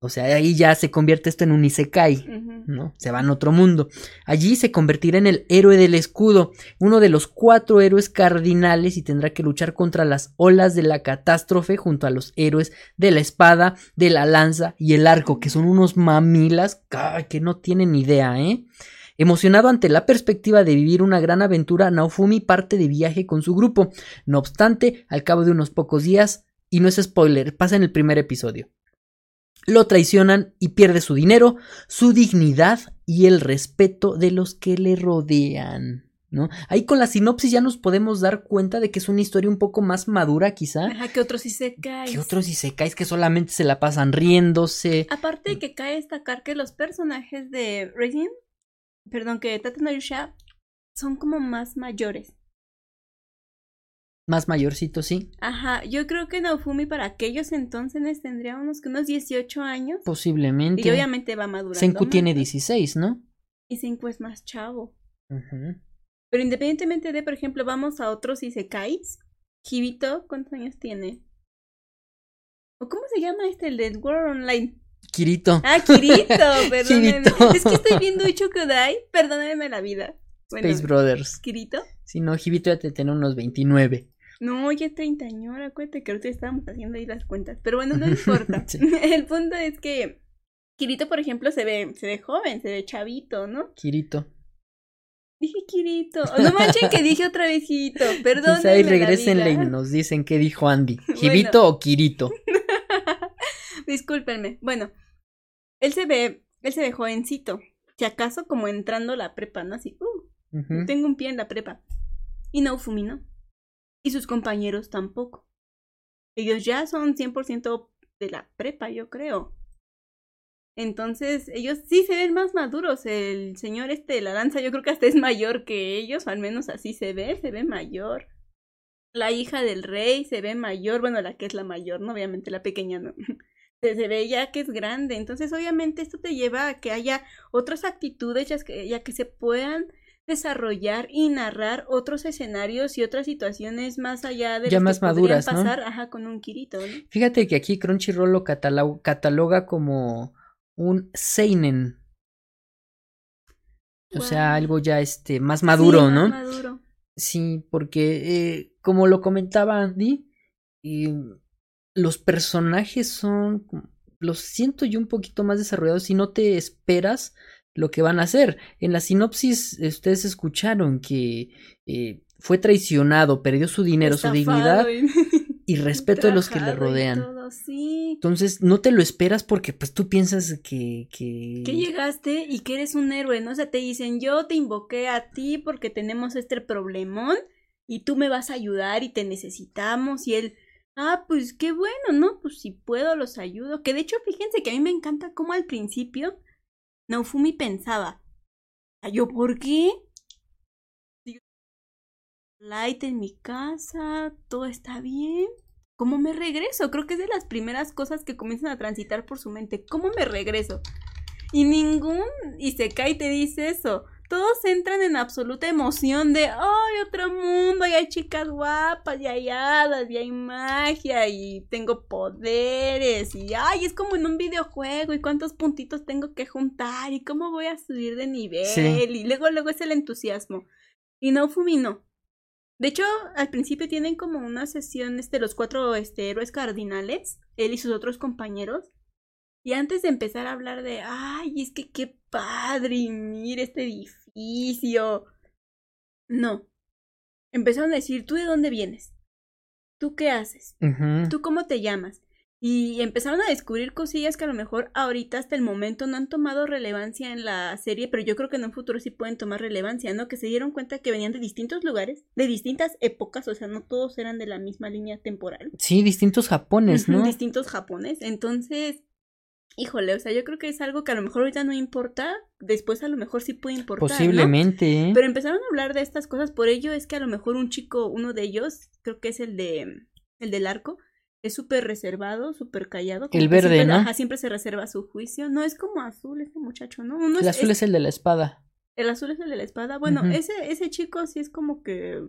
O sea, ahí ya se convierte esto en un Isekai. ¿no? Se va a otro mundo. Allí se convertirá en el héroe del escudo, uno de los cuatro héroes cardinales y tendrá que luchar contra las olas de la catástrofe junto a los héroes de la espada, de la lanza y el arco, que son unos mamilas que no tienen idea, ¿eh? Emocionado ante la perspectiva de vivir una gran aventura, Naofumi parte de viaje con su grupo. No obstante, al cabo de unos pocos días, y no es spoiler, pasa en el primer episodio, lo traicionan y pierde su dinero, su dignidad y el respeto de los que le rodean. ¿no? Ahí con la sinopsis ya nos podemos dar cuenta de que es una historia un poco más madura, quizá. Ajá, que otros sí se caen. Que otros isekais que solamente se la pasan riéndose. Aparte de que cabe destacar que los personajes de Resident, perdón, que Yusha son como más mayores. Más mayorcito, sí. Ajá, yo creo que Naofumi para aquellos entonces tendría unos, que unos 18 años. Posiblemente. Y obviamente va madurando. Senku más, tiene ¿no? 16, ¿no? Y Senku es más chavo. Ujú. Pero independientemente de, por ejemplo, vamos a otros Isekais. Hibito, ¿cuántos años tiene? ¿O cómo se llama este, el del World Online? Kirito. Ah, Kirito, perdónenme. Kirito. Es que estoy viendo Ichokodai, perdónenme la vida. Bueno, Space Brothers. ¿Kirito? Si no, Hibito ya te tiene unos 29. No, ya es treintañera, acuérdate que ahorita estábamos haciendo ahí las cuentas. Pero bueno, no importa. Sí. El punto es que Kirito, por ejemplo, se ve, se ve joven, se ve chavito, ¿no? Kirito. Dije Kirito. Oh, no manchen que dije otra vez Kirito. Quizá ahí regresenle y nos dicen qué dijo Andy. Bueno. ¿Hibito o Kirito? Discúlpenme. Bueno, él se ve, él se ve jovencito. Si acaso como entrando a la prepa, ¿no? Así, uh, tengo un pie en la prepa. Y no. Y sus compañeros tampoco. Ellos ya son 100% de la prepa, yo creo. Entonces, ellos sí se ven más maduros. El señor este de la lanza, yo creo que hasta es mayor que ellos, o al menos así se ve, se ve mayor. La hija del rey se ve mayor, bueno, la que es la mayor, ¿no? Obviamente la pequeña no. Se ve ya que es grande. Entonces, obviamente, esto te lleva a que haya otras actitudes, ya que, ya que se puedan desarrollar y narrar otros escenarios y otras situaciones más allá de Ya las más que podrían maduras, ¿no? pasar, ajá, con un Kirito, ¿no? Fíjate que aquí Crunchyroll lo catalo- cataloga como un seinen. O sea, algo ya este más maduro, Sí, más ¿no? Maduro. Sí, porque eh, como lo comentaba Andy, eh, los personajes son, los siento yo un poquito más desarrollados y no te esperas lo que van a hacer. En la sinopsis eh, ustedes escucharon que eh, fue traicionado, perdió su dinero, su dignidad y- y respeto de los que le rodean. todo, sí. Entonces no te lo esperas porque pues tú piensas que... que... Que llegaste y que eres un héroe, ¿no? O sea, te dicen, yo te invoqué a ti porque tenemos este problemón y tú me vas a ayudar y te necesitamos y él, ah, pues qué bueno, ¿no? Pues si puedo los ayudo. Que de hecho, fíjense que a mí me encanta cómo al principio Naofumi pensaba, "Ah, ¿yo por qué? Light en mi casa, todo está bien. ¿Cómo me regreso? Creo que es de las primeras cosas que comienzan a transitar por su mente. ¿Cómo me regreso? Y ningún Isekai te dice eso. Todos entran en absoluta emoción de, ¡ay, otro mundo! Y hay chicas guapas, y hay hadas, y hay magia, y tengo poderes, y ¡ay! Es como en un videojuego, y cuántos puntitos tengo que juntar, y cómo voy a subir de nivel, Sí. y luego, luego es el entusiasmo. Y no Fumi no. De hecho, al principio tienen como una sesión, este, los cuatro este, héroes cardinales, él y sus otros compañeros. Y antes de empezar a hablar de, ay, es que qué padre, y mira este edificio. No. Empezaron a decir, ¿tú de dónde vienes? ¿Tú qué haces? ¿Tú cómo te llamas? Y empezaron a descubrir cosillas que a lo mejor ahorita hasta el momento no han tomado relevancia en la serie, pero yo creo que en un futuro sí pueden tomar relevancia, ¿no? Que se dieron cuenta que venían de distintos lugares, de distintas épocas, o sea, no todos eran de la misma línea temporal. Sí, distintos japones, ¿no? distintos japones. Entonces, híjole, o sea, yo creo que es algo que a lo mejor ahorita no importa, después a lo mejor sí puede importar. ¿no? Posiblemente, ¿eh? Pero empezaron a hablar de estas cosas, por ello es que a lo mejor un chico, uno de ellos, creo que es el de el del arco, es súper reservado, súper callado. El verde, siempre, ¿no? Ajá, siempre se reserva su juicio. No es como azul ese muchacho, ¿no? Uno el es, azul es- es el de la espada. el azul es el de la espada. Bueno, ese, ese chico sí es como que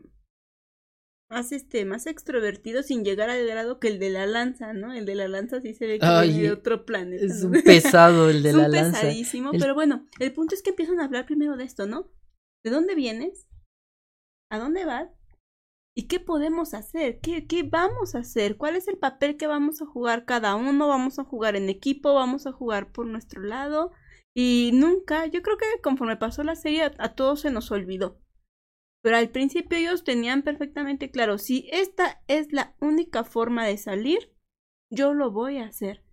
más este, más extrovertido sin llegar al grado que el de la lanza, ¿no? El de la lanza sí se ve que Ay, viene de otro planeta. Es ¿no? un pesado el de Es la un lanza. pesadísimo, El- pero bueno, el punto es que empiezan a hablar primero de esto, ¿no? ¿De dónde vienes? ¿A dónde vas? ¿Y qué podemos hacer? ¿Qué, ¿Qué vamos a hacer? ¿Cuál es el papel que vamos a jugar cada uno? ¿Vamos a jugar en equipo? ¿Vamos a jugar por nuestro lado? Y nunca, yo creo que conforme pasó la serie, a, a todos se nos olvidó. Pero al principio ellos tenían perfectamente claro, si esta es la única forma de salir, yo lo voy a hacer.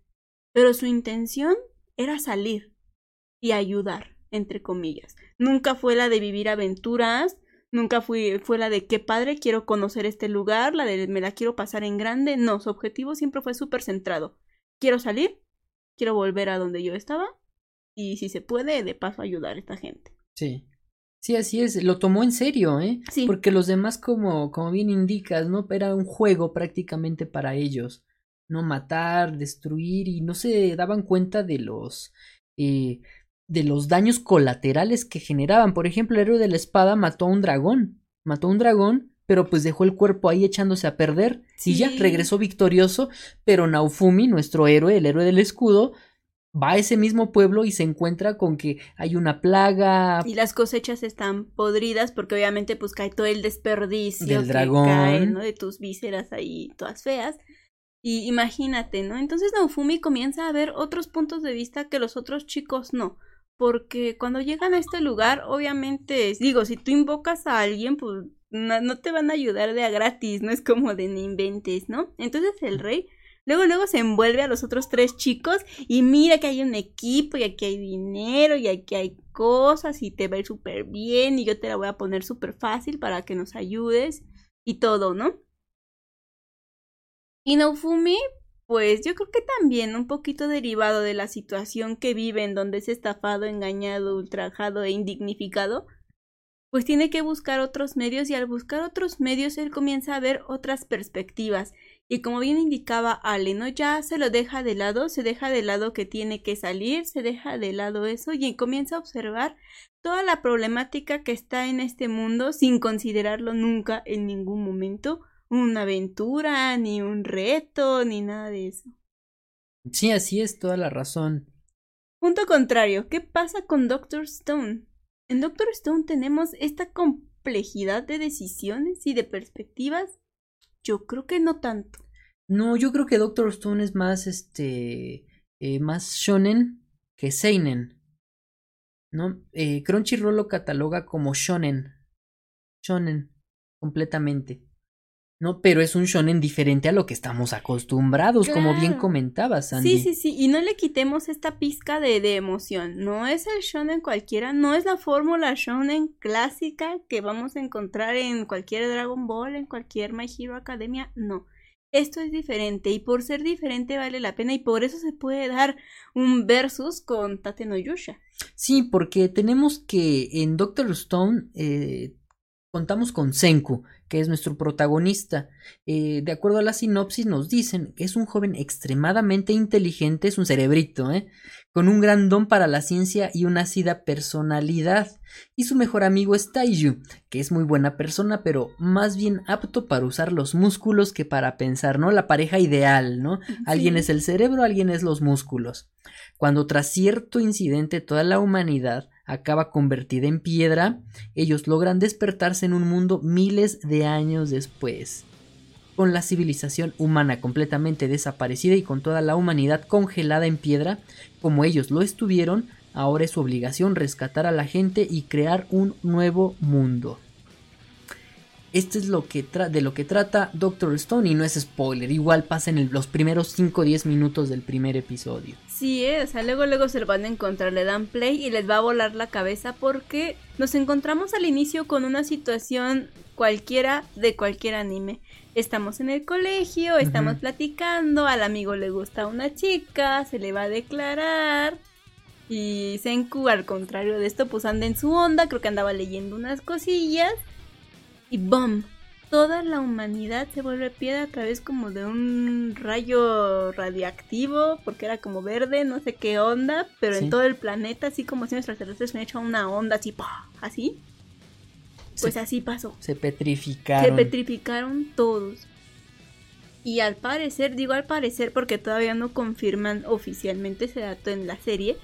Pero su intención era salir y ayudar, entre comillas. Nunca fue la de vivir aventuras, nunca fue la de qué padre, quiero conocer este lugar, la de me la quiero pasar en grande. No, su objetivo siempre fue súper centrado. Quiero salir, quiero volver a donde yo estaba y si se puede, de paso ayudar a esta gente. Sí. Sí, así es. Lo tomó en serio, ¿eh? Sí. Porque los demás, como, como bien indicas, ¿no? Era un juego prácticamente para ellos. No matar, destruir y no se daban cuenta de los... eh, de los daños colaterales que generaban. Por ejemplo, el héroe de la espada mató a un dragón. Mató a un dragón, pero pues dejó el cuerpo ahí echándose a perder. Sí, ya regresó victorioso, pero Naofumi, nuestro héroe, el héroe del escudo, va a ese mismo pueblo y se encuentra con que hay una plaga. Y las cosechas están podridas porque obviamente pues cae todo el desperdicio del dragón, ¿no? De tus vísceras ahí todas feas. Y imagínate, ¿no? Entonces Naofumi comienza a ver otros puntos de vista que los otros chicos no. Porque cuando llegan a este lugar, obviamente, digo, si tú invocas a alguien, pues no, no te van a ayudar de a gratis, no es como de ni inventes, ¿no? Entonces el rey Luego, luego se envuelve a los otros tres chicos y mira que hay un equipo y aquí hay dinero y aquí hay cosas y te va a ir súper bien y yo te la voy a poner súper fácil para que nos ayudes y todo, ¿no? Y Naofumi, pues yo creo que también un poquito derivado de la situación que vive en donde es estafado, engañado, ultrajado e indignificado, pues tiene que buscar otros medios y al buscar otros medios él comienza a ver otras perspectivas y como bien indicaba Ale, ¿no? Ya se lo deja de lado, se deja de lado que tiene que salir, se deja de lado eso y comienza a observar toda la problemática que está en este mundo sin considerarlo nunca en ningún momento una aventura, ni un reto, ni nada de eso. Sí, así es, toda la razón. Punto contrario, ¿qué pasa con Doctor Stone? En Doctor Stone tenemos esta complejidad de decisiones y de perspectivas yo creo que no tanto. No, yo creo que Doctor Stone es más, este, eh, más shonen que seinen. ¿No? Eh, Crunchyroll lo cataloga como shonen. Shonen, completamente. ¿No? Pero es un shonen diferente a lo que estamos acostumbrados, como bien comentabas, Andy. Sí, sí, sí, y no le quitemos esta pizca de, de emoción. No es el shonen cualquiera, no es la fórmula shonen clásica que vamos a encontrar en cualquier Dragon Ball, en cualquier My Hero Academia, no. Esto es diferente y por ser diferente vale la pena y por eso se puede dar un versus con Tate no Yusha. Sí, porque tenemos que en Doctor Stone eh, contamos con Senku, que es nuestro protagonista. Eh, de acuerdo a la sinopsis nos dicen que es un joven extremadamente inteligente, es un cerebrito, ¿eh? con un gran don para la ciencia y una ácida personalidad. Y su mejor amigo es Taiju, que es muy buena persona, pero más bien apto para usar los músculos que para pensar, ¿no? La pareja ideal, ¿no? Alguien es el cerebro, alguien es los músculos. Cuando tras cierto incidente toda la humanidad acaba convertida en piedra, ellos logran despertarse en un mundo miles de años después. Con la civilización humana completamente desaparecida y con toda la humanidad congelada en piedra, como ellos lo estuvieron, ahora es su obligación rescatar a la gente y crear un nuevo mundo. Esto es lo que de lo que trata Doctor Stone y no es spoiler, igual pasa en los primeros 5 o 10 minutos del primer episodio. Sí, eh, o sea, luego luego se lo van a encontrar, le dan play y les va a volar la cabeza porque nos encontramos al inicio con una situación cualquiera de cualquier anime. Estamos en el colegio, estamos platicando, al amigo le gusta una chica, se le va a declarar y Senku al contrario de esto pues anda en su onda, creo que andaba leyendo unas cosillas y ¡bum! Toda la humanidad se vuelve piedra a través como de un rayo radiactivo, porque era como verde, no sé qué onda, pero en todo el planeta, así como si nuestros extraterrestres han hecho una onda así, así. Pues así pasó. Se petrificaron. Se petrificaron todos. Y al parecer, digo al parecer porque todavía no confirman oficialmente ese dato en la serie,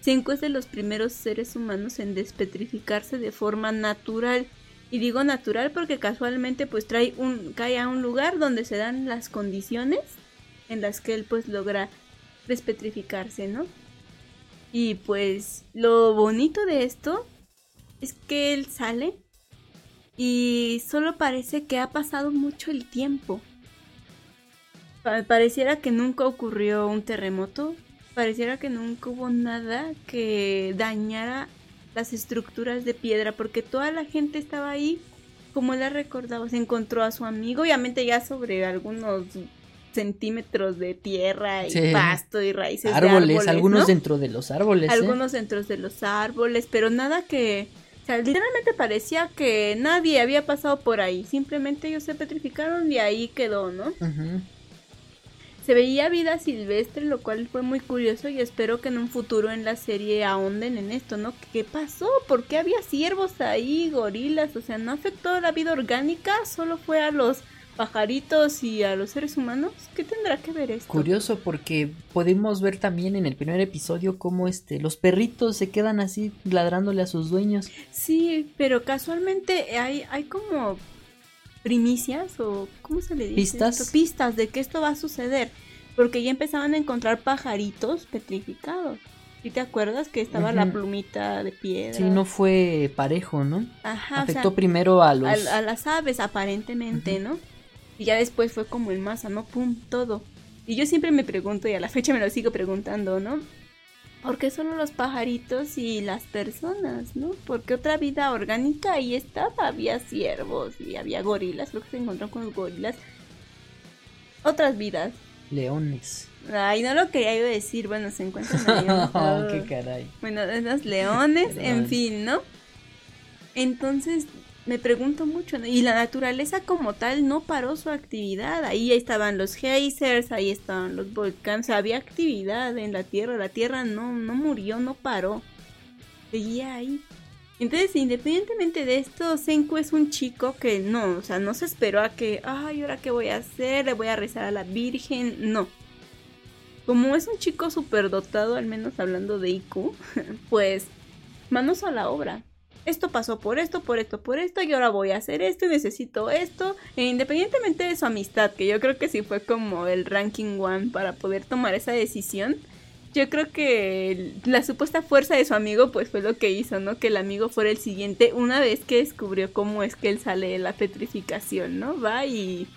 Senku es de los primeros seres humanos en despetrificarse de forma natural. Y digo natural porque casualmente pues trae un, cae a un lugar donde se dan las condiciones en las que él pues logra despetrificarse, ¿no? Y pues lo bonito de esto es que él sale y solo parece que ha pasado mucho el tiempo. pareciera que nunca ocurrió un terremoto, pareciera que nunca hubo nada que dañara las estructuras de piedra, porque toda la gente estaba ahí, como la recordaba, se encontró a su amigo, obviamente ya sobre algunos centímetros de tierra y pasto y raíces árboles, de árboles, algunos dentro de los árboles, ¿eh? algunos dentro de los árboles, pero nada que, o sea, literalmente parecía que nadie había pasado por ahí, simplemente ellos se petrificaron y ahí quedó, ¿no? Se veía vida silvestre, lo cual fue muy curioso y espero que en un futuro en la serie ahonden en esto, ¿no? ¿Qué pasó? ¿Por qué había ciervos ahí, gorilas? O sea, ¿no afectó la vida orgánica? ¿Solo fue a los pajaritos y a los seres humanos? ¿Qué tendrá que ver esto? Curioso porque podemos ver también en el primer episodio cómo este los perritos se quedan así ladrándole a sus dueños. Sí, pero casualmente hay, hay como primicias o ¿cómo se le dice? Pistas. esto? Pistas de que esto va a suceder. Porque ya empezaban a encontrar pajaritos petrificados. ¿Y te acuerdas que estaba la plumita de piedra? Sí, no fue parejo, ¿no? Ajá, o Afectó sea, primero a los... a, a las aves aparentemente, ¿no? Y ya después fue como en masa, ¿no? Pum, todo. Y yo siempre me pregunto, y a la fecha me lo sigo preguntando, ¿no? ¿Por qué solo los pajaritos y las personas, no? Porque otra vida orgánica ahí estaba, había ciervos y había gorilas, creo que se encontró con los gorilas. Otras vidas. leones. Ay, no lo quería yo decir, bueno, se encuentran ahí. Oh, qué caray. Bueno, de los leones, en fin, ¿no? Entonces me pregunto mucho, ¿no? Y la naturaleza como tal no paró su actividad. Ahí estaban los geysers, ahí estaban los volcanes, había actividad en la Tierra. La Tierra no, no murió, no paró. Seguía ahí. Entonces, independientemente de esto, Senku es un chico que no, o sea, no se esperó a que, ay, ¿ahora qué voy a hacer? Le voy a rezar a la Virgen. No. Como es un chico superdotado, al menos hablando de IQ, pues manos a la obra. Esto pasó por esto, por esto, por esto, y ahora voy a hacer esto y necesito esto. E independientemente de su amistad, que yo creo que sí fue como el ranking one para poder tomar esa decisión. Yo creo que la supuesta fuerza de su amigo pues fue lo que hizo, ¿no? Que el amigo fuera el siguiente una vez que descubrió cómo es que él sale de la petrificación, ¿no? Va y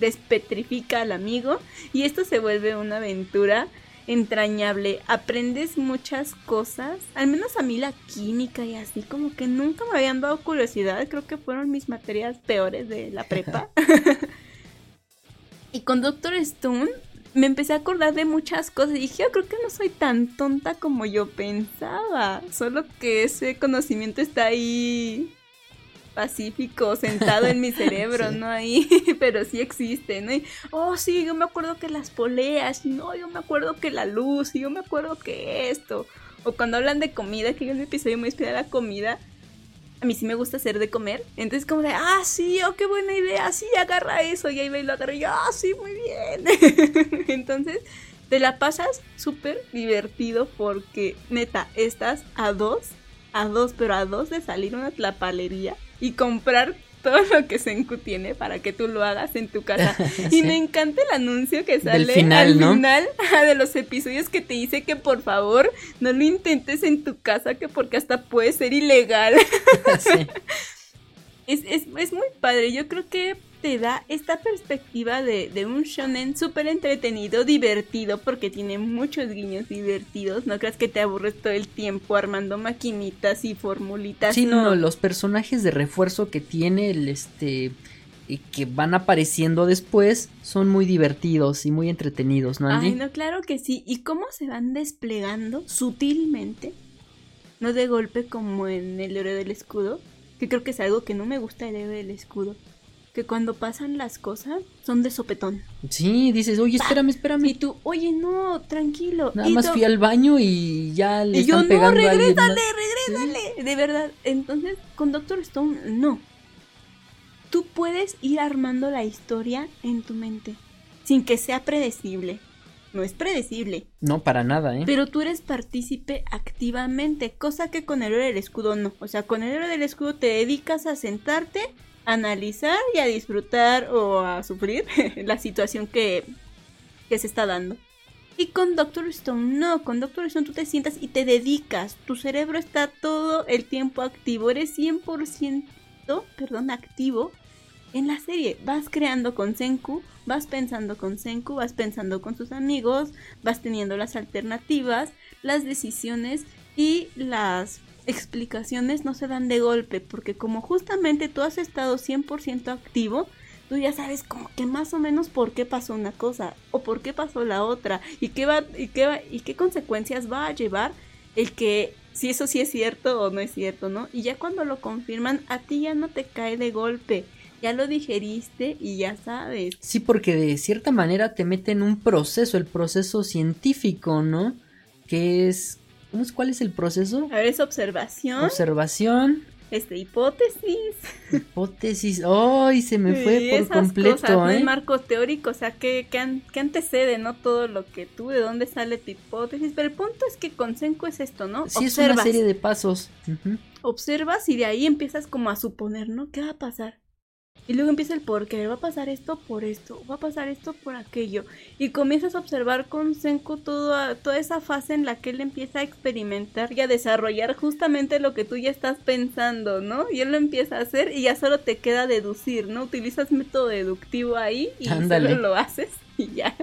despetrifica al amigo y esto se vuelve una aventura entrañable. Aprendes muchas cosas, al menos a mí la química y así como que nunca me habían dado curiosidad, creo que fueron mis materias peores de la prepa. y con Doctor Stone me empecé a acordar de muchas cosas y dije, yo creo que no soy tan tonta como yo pensaba, solo que ese conocimiento está ahí pacífico, sentado en mi cerebro, Sí. ¿no? Ahí, pero sí existe, ¿no? Y, oh, sí, yo me acuerdo que las poleas, no, yo me acuerdo que la luz, y yo me acuerdo que esto. O cuando hablan de comida, que hay un episodio muy especial de la comida, a mí sí me gusta hacer de comer. Entonces como de, ah, sí, oh, qué buena idea, sí, agarra eso. Y ahí va y lo agarra y yo, ah, sí, muy bien. Entonces te la pasas súper divertido porque, neta, estás a dos, a dos, pero a dos de salir a una tlapalería y comprar todo lo que Senku tiene para que tú lo hagas en tu casa. Sí. Y me encanta el anuncio que sale final, al ¿no? final de los episodios que te dice que por favor no lo intentes en tu casa, que porque hasta puede ser ilegal. Sí. Es, es, es muy padre. Yo creo que te da esta perspectiva de, de un shonen súper entretenido, divertido, porque tiene muchos guiños divertidos. No creas que te aburres todo el tiempo armando maquinitas y formulitas. Sí, no, los personajes de refuerzo que tiene el este y que van apareciendo después son muy divertidos y muy entretenidos, ¿no, Andy? Ay, no, claro que sí. ¿Y cómo se van desplegando sutilmente? No de golpe como en el héroe del escudo, que creo que es algo que no me gusta del héroe del escudo. Que cuando pasan las cosas son de sopetón. Sí, dices, oye, espérame, Y espérame. tú, oye, no, tranquilo. Nada Y más fui al baño y ya le Y yo, no, a regrésale, más". regrésale. De verdad. Entonces, con Doctor Stone, no. Tú puedes ir armando la historia en tu mente. Sin que sea predecible. No es predecible. No, para nada, ¿eh? Pero tú eres partícipe activamente. Cosa que con el héroe del escudo no. O sea, con el héroe del escudo te dedicas a sentarte, analizar y a disfrutar o a sufrir la situación que, que se está dando. Y con Doctor Stone, no, con Doctor Stone tú te sientas y te dedicas. Tu cerebro está todo el tiempo activo. Eres 100%, perdón, activo en la serie. Vas creando con Senku, vas pensando con Senku, vas pensando con sus amigos, vas teniendo las alternativas, las decisiones y las explicaciones no se dan de golpe, porque como justamente tú has estado 100% activo, tú ya sabes como que más o menos por qué pasó una cosa o por qué pasó la otra y qué va y qué va, y qué consecuencias va a llevar el que si eso sí es cierto o no es cierto, ¿no? Y ya cuando lo confirman a ti ya no te cae de golpe. ya lo digeriste y ya sabes. Sí, porque de cierta manera te mete en un proceso, el proceso científico, ¿no? Que es... ¿cómo es ¿Cuál es el proceso? A ver, es observación. Observación. Este, hipótesis. Hipótesis. ¡Ay! se me fue Sí, por esas completo, cosas, ¿no? ¿eh? El marco teórico, o sea, que, que, an- que antecede, ¿no? Todo lo que tú, de dónde sale tu hipótesis. Pero el punto es que con Senko es esto, ¿no? Sí, es una serie de pasos. Observas y de ahí empiezas como a suponer, ¿no? ¿Qué va a pasar? Y luego empieza el por qué, va a pasar esto por esto, va a pasar esto por aquello. Y comienzas a observar con Senko toda, toda esa fase en la que él empieza a experimentar y a desarrollar justamente lo que tú ya estás pensando, ¿no? Y él lo empieza a hacer y ya solo te queda deducir, ¿no? Utilizas método deductivo ahí y Ándale. solo lo haces y ya.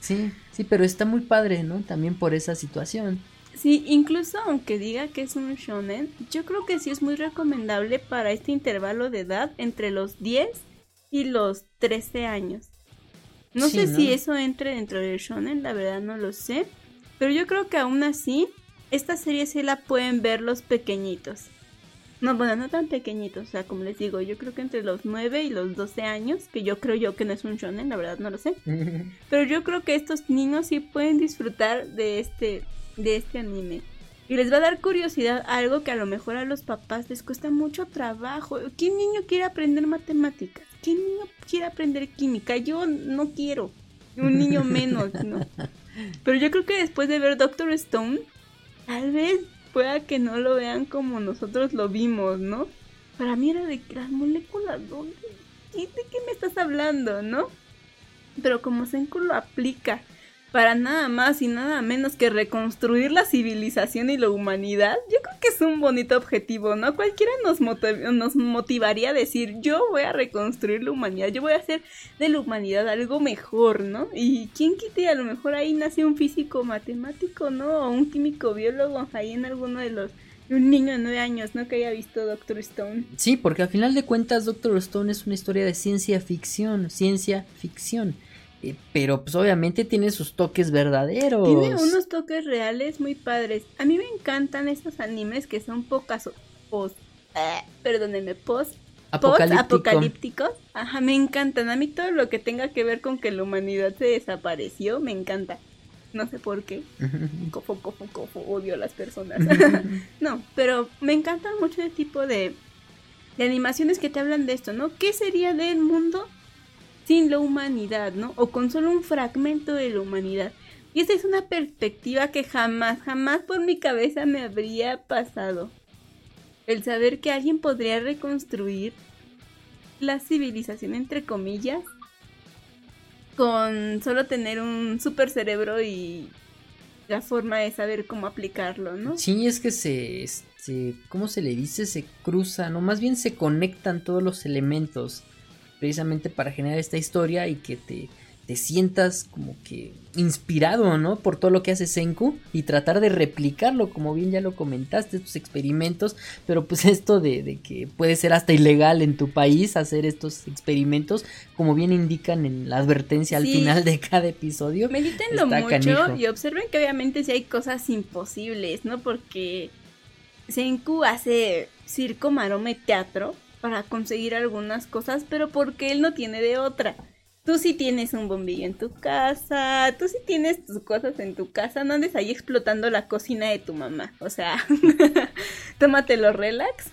Sí, sí, pero está muy padre, ¿no? También por esa situación. Sí, incluso aunque diga que es un shonen, yo creo que sí es muy recomendable para este intervalo de edad entre los 10 y los 13 años. No Sí, sé ¿no? si eso entre dentro del shonen, la verdad no lo sé, pero yo creo que aún así esta serie sí la pueden ver los pequeñitos. No, bueno, no tan pequeñitos, o sea, como les digo, yo creo que entre los 9 y los 12 años, que yo creo yo que no es un shonen, la verdad no lo sé. Pero yo creo que estos niños sí pueden disfrutar de este, de este anime. Y les va a dar curiosidad algo que a lo mejor a los papás les cuesta mucho trabajo. ¿Qué niño quiere aprender matemáticas? ¿Qué niño quiere aprender química? Yo no quiero. Un niño menos, ¿no? Pero yo creo que después de ver Doctor Stone, tal vez pueda que no lo vean como nosotros lo vimos, ¿no? Para mí era de las moléculas, ¿dónde? ¿Qué- ¿De qué me estás hablando, no? Pero como Senku lo aplica para nada más y nada menos que reconstruir la civilización y la humanidad, yo creo que es un bonito objetivo, ¿no? Cualquiera nos, motiv- nos motivaría a decir, yo voy a reconstruir la humanidad, yo voy a hacer de la humanidad algo mejor, ¿no? Y quién quite, a lo mejor ahí nace un físico matemático, ¿no? O un químico biólogo ahí en alguno de los... Un niño de nueve años, ¿no? Que haya visto Doctor Stone. Sí, porque al final de cuentas Doctor Stone es una historia de ciencia ficción, ciencia ficción. Eh, pero pues obviamente tiene sus toques verdaderos. Tiene unos toques reales muy padres. A mí me encantan estos animes que son pocas post, eh, perdónenme, post Apocalíptico. apocalípticos. Ajá, me encantan. A mí todo lo que tenga que ver con que la humanidad se desapareció, me encanta. No sé por qué. Cofo, cofo, cofo, odio a las personas. no, pero me encantan mucho ese tipo de, de animaciones que te hablan de esto, ¿no? ¿Qué sería del mundo sin la humanidad, ¿no? O con solo un fragmento de la humanidad. Y esa es una perspectiva que jamás, jamás por mi cabeza me habría pasado. El saber que alguien podría reconstruir la civilización, entre comillas, con solo tener un super cerebro y la forma de saber cómo aplicarlo, ¿no? Sí, es que se, se, ¿cómo se le dice? Se cruzan, o más bien se conectan todos los elementos precisamente para generar esta historia y que te, te sientas como que inspirado, ¿no? Por todo lo que hace Senku y tratar de replicarlo, como bien ya lo comentaste, estos experimentos, pero pues esto de, de que puede ser hasta ilegal en tu país hacer estos experimentos, como bien indican en la advertencia al Sí. final de cada episodio. Medítenlo mucho canijo. y observen que obviamente si hay cosas imposibles, ¿no? Porque Senku hace circo, maroma y teatro para conseguir algunas cosas, pero porque él no tiene de otra. Tú sí tienes un bombillo en tu casa, tú sí tienes tus cosas en tu casa, no andes ahí explotando la cocina de tu mamá. O sea, tómatelo relax.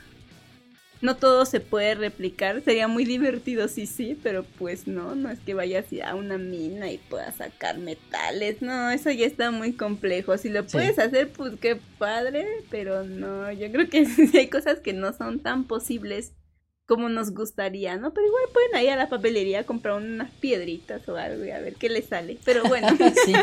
No todo se puede replicar, sería muy divertido sí sí, pero pues no, no es que vayas a una mina y puedas sacar metales, no, eso ya está muy complejo. Si lo Sí. puedes hacer, pues qué padre, pero no, yo creo que hay cosas que no son tan posibles como nos gustaría, ¿no? Pero igual pueden ir a la papelería a comprar unas piedritas o algo y a ver qué les sale. Pero bueno, Sí.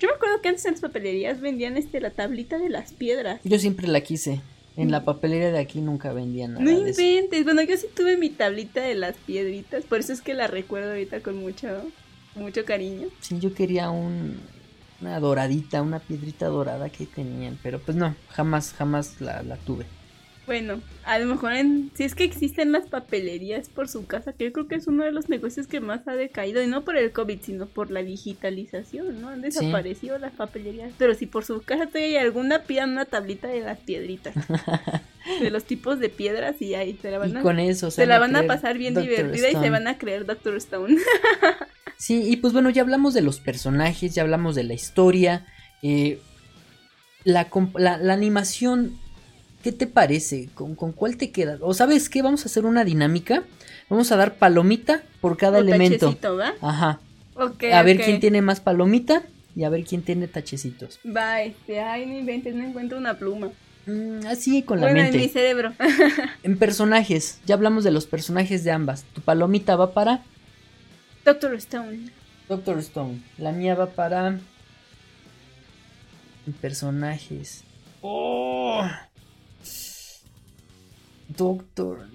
yo me acuerdo que antes en las papelerías vendían este la tablita de las piedras. Yo siempre la quise. En la papelería de aquí nunca vendían nada No de eso. inventes. Bueno, yo sí tuve mi tablita de las piedritas, por eso es que la recuerdo ahorita con mucho, mucho cariño. Sí, yo quería un, una doradita, una piedrita dorada que tenían, pero pues no, jamás, jamás la, la tuve. Bueno, a lo mejor en, si es que existen las papelerías por su casa, que yo creo que es uno de los negocios que más ha decaído, y no por el COVID, sino por la digitalización, ¿no? Han desaparecido las papelerías. Pero si por su casa todavía hay alguna, pidan una tablita de las piedritas. de los tipos de piedras y ahí se la van Y a, con eso se la van a pasar bien Doctor divertida y se van a creer Doctor Stone. Sí, y pues bueno, ya hablamos de los personajes, ya hablamos de la historia. eh, la, la, la animación, ¿qué te parece? ¿Con, con cuál te quedas? ¿O sabes qué? Vamos a hacer una dinámica. Vamos a dar palomita por cada O elemento. tachecito, ¿va? Ajá. Ok, a ver quién tiene más palomita y a ver quién tiene tachecitos. Va, este, ay, no inventes, no encuentro una pluma. Mm, así con la bueno, en mente. mi cerebro. En personajes, ya hablamos de los personajes de ambas. Tu palomita va para Doctor Stone. Doctor Stone. La mía va para personajes. Oh. Doctor.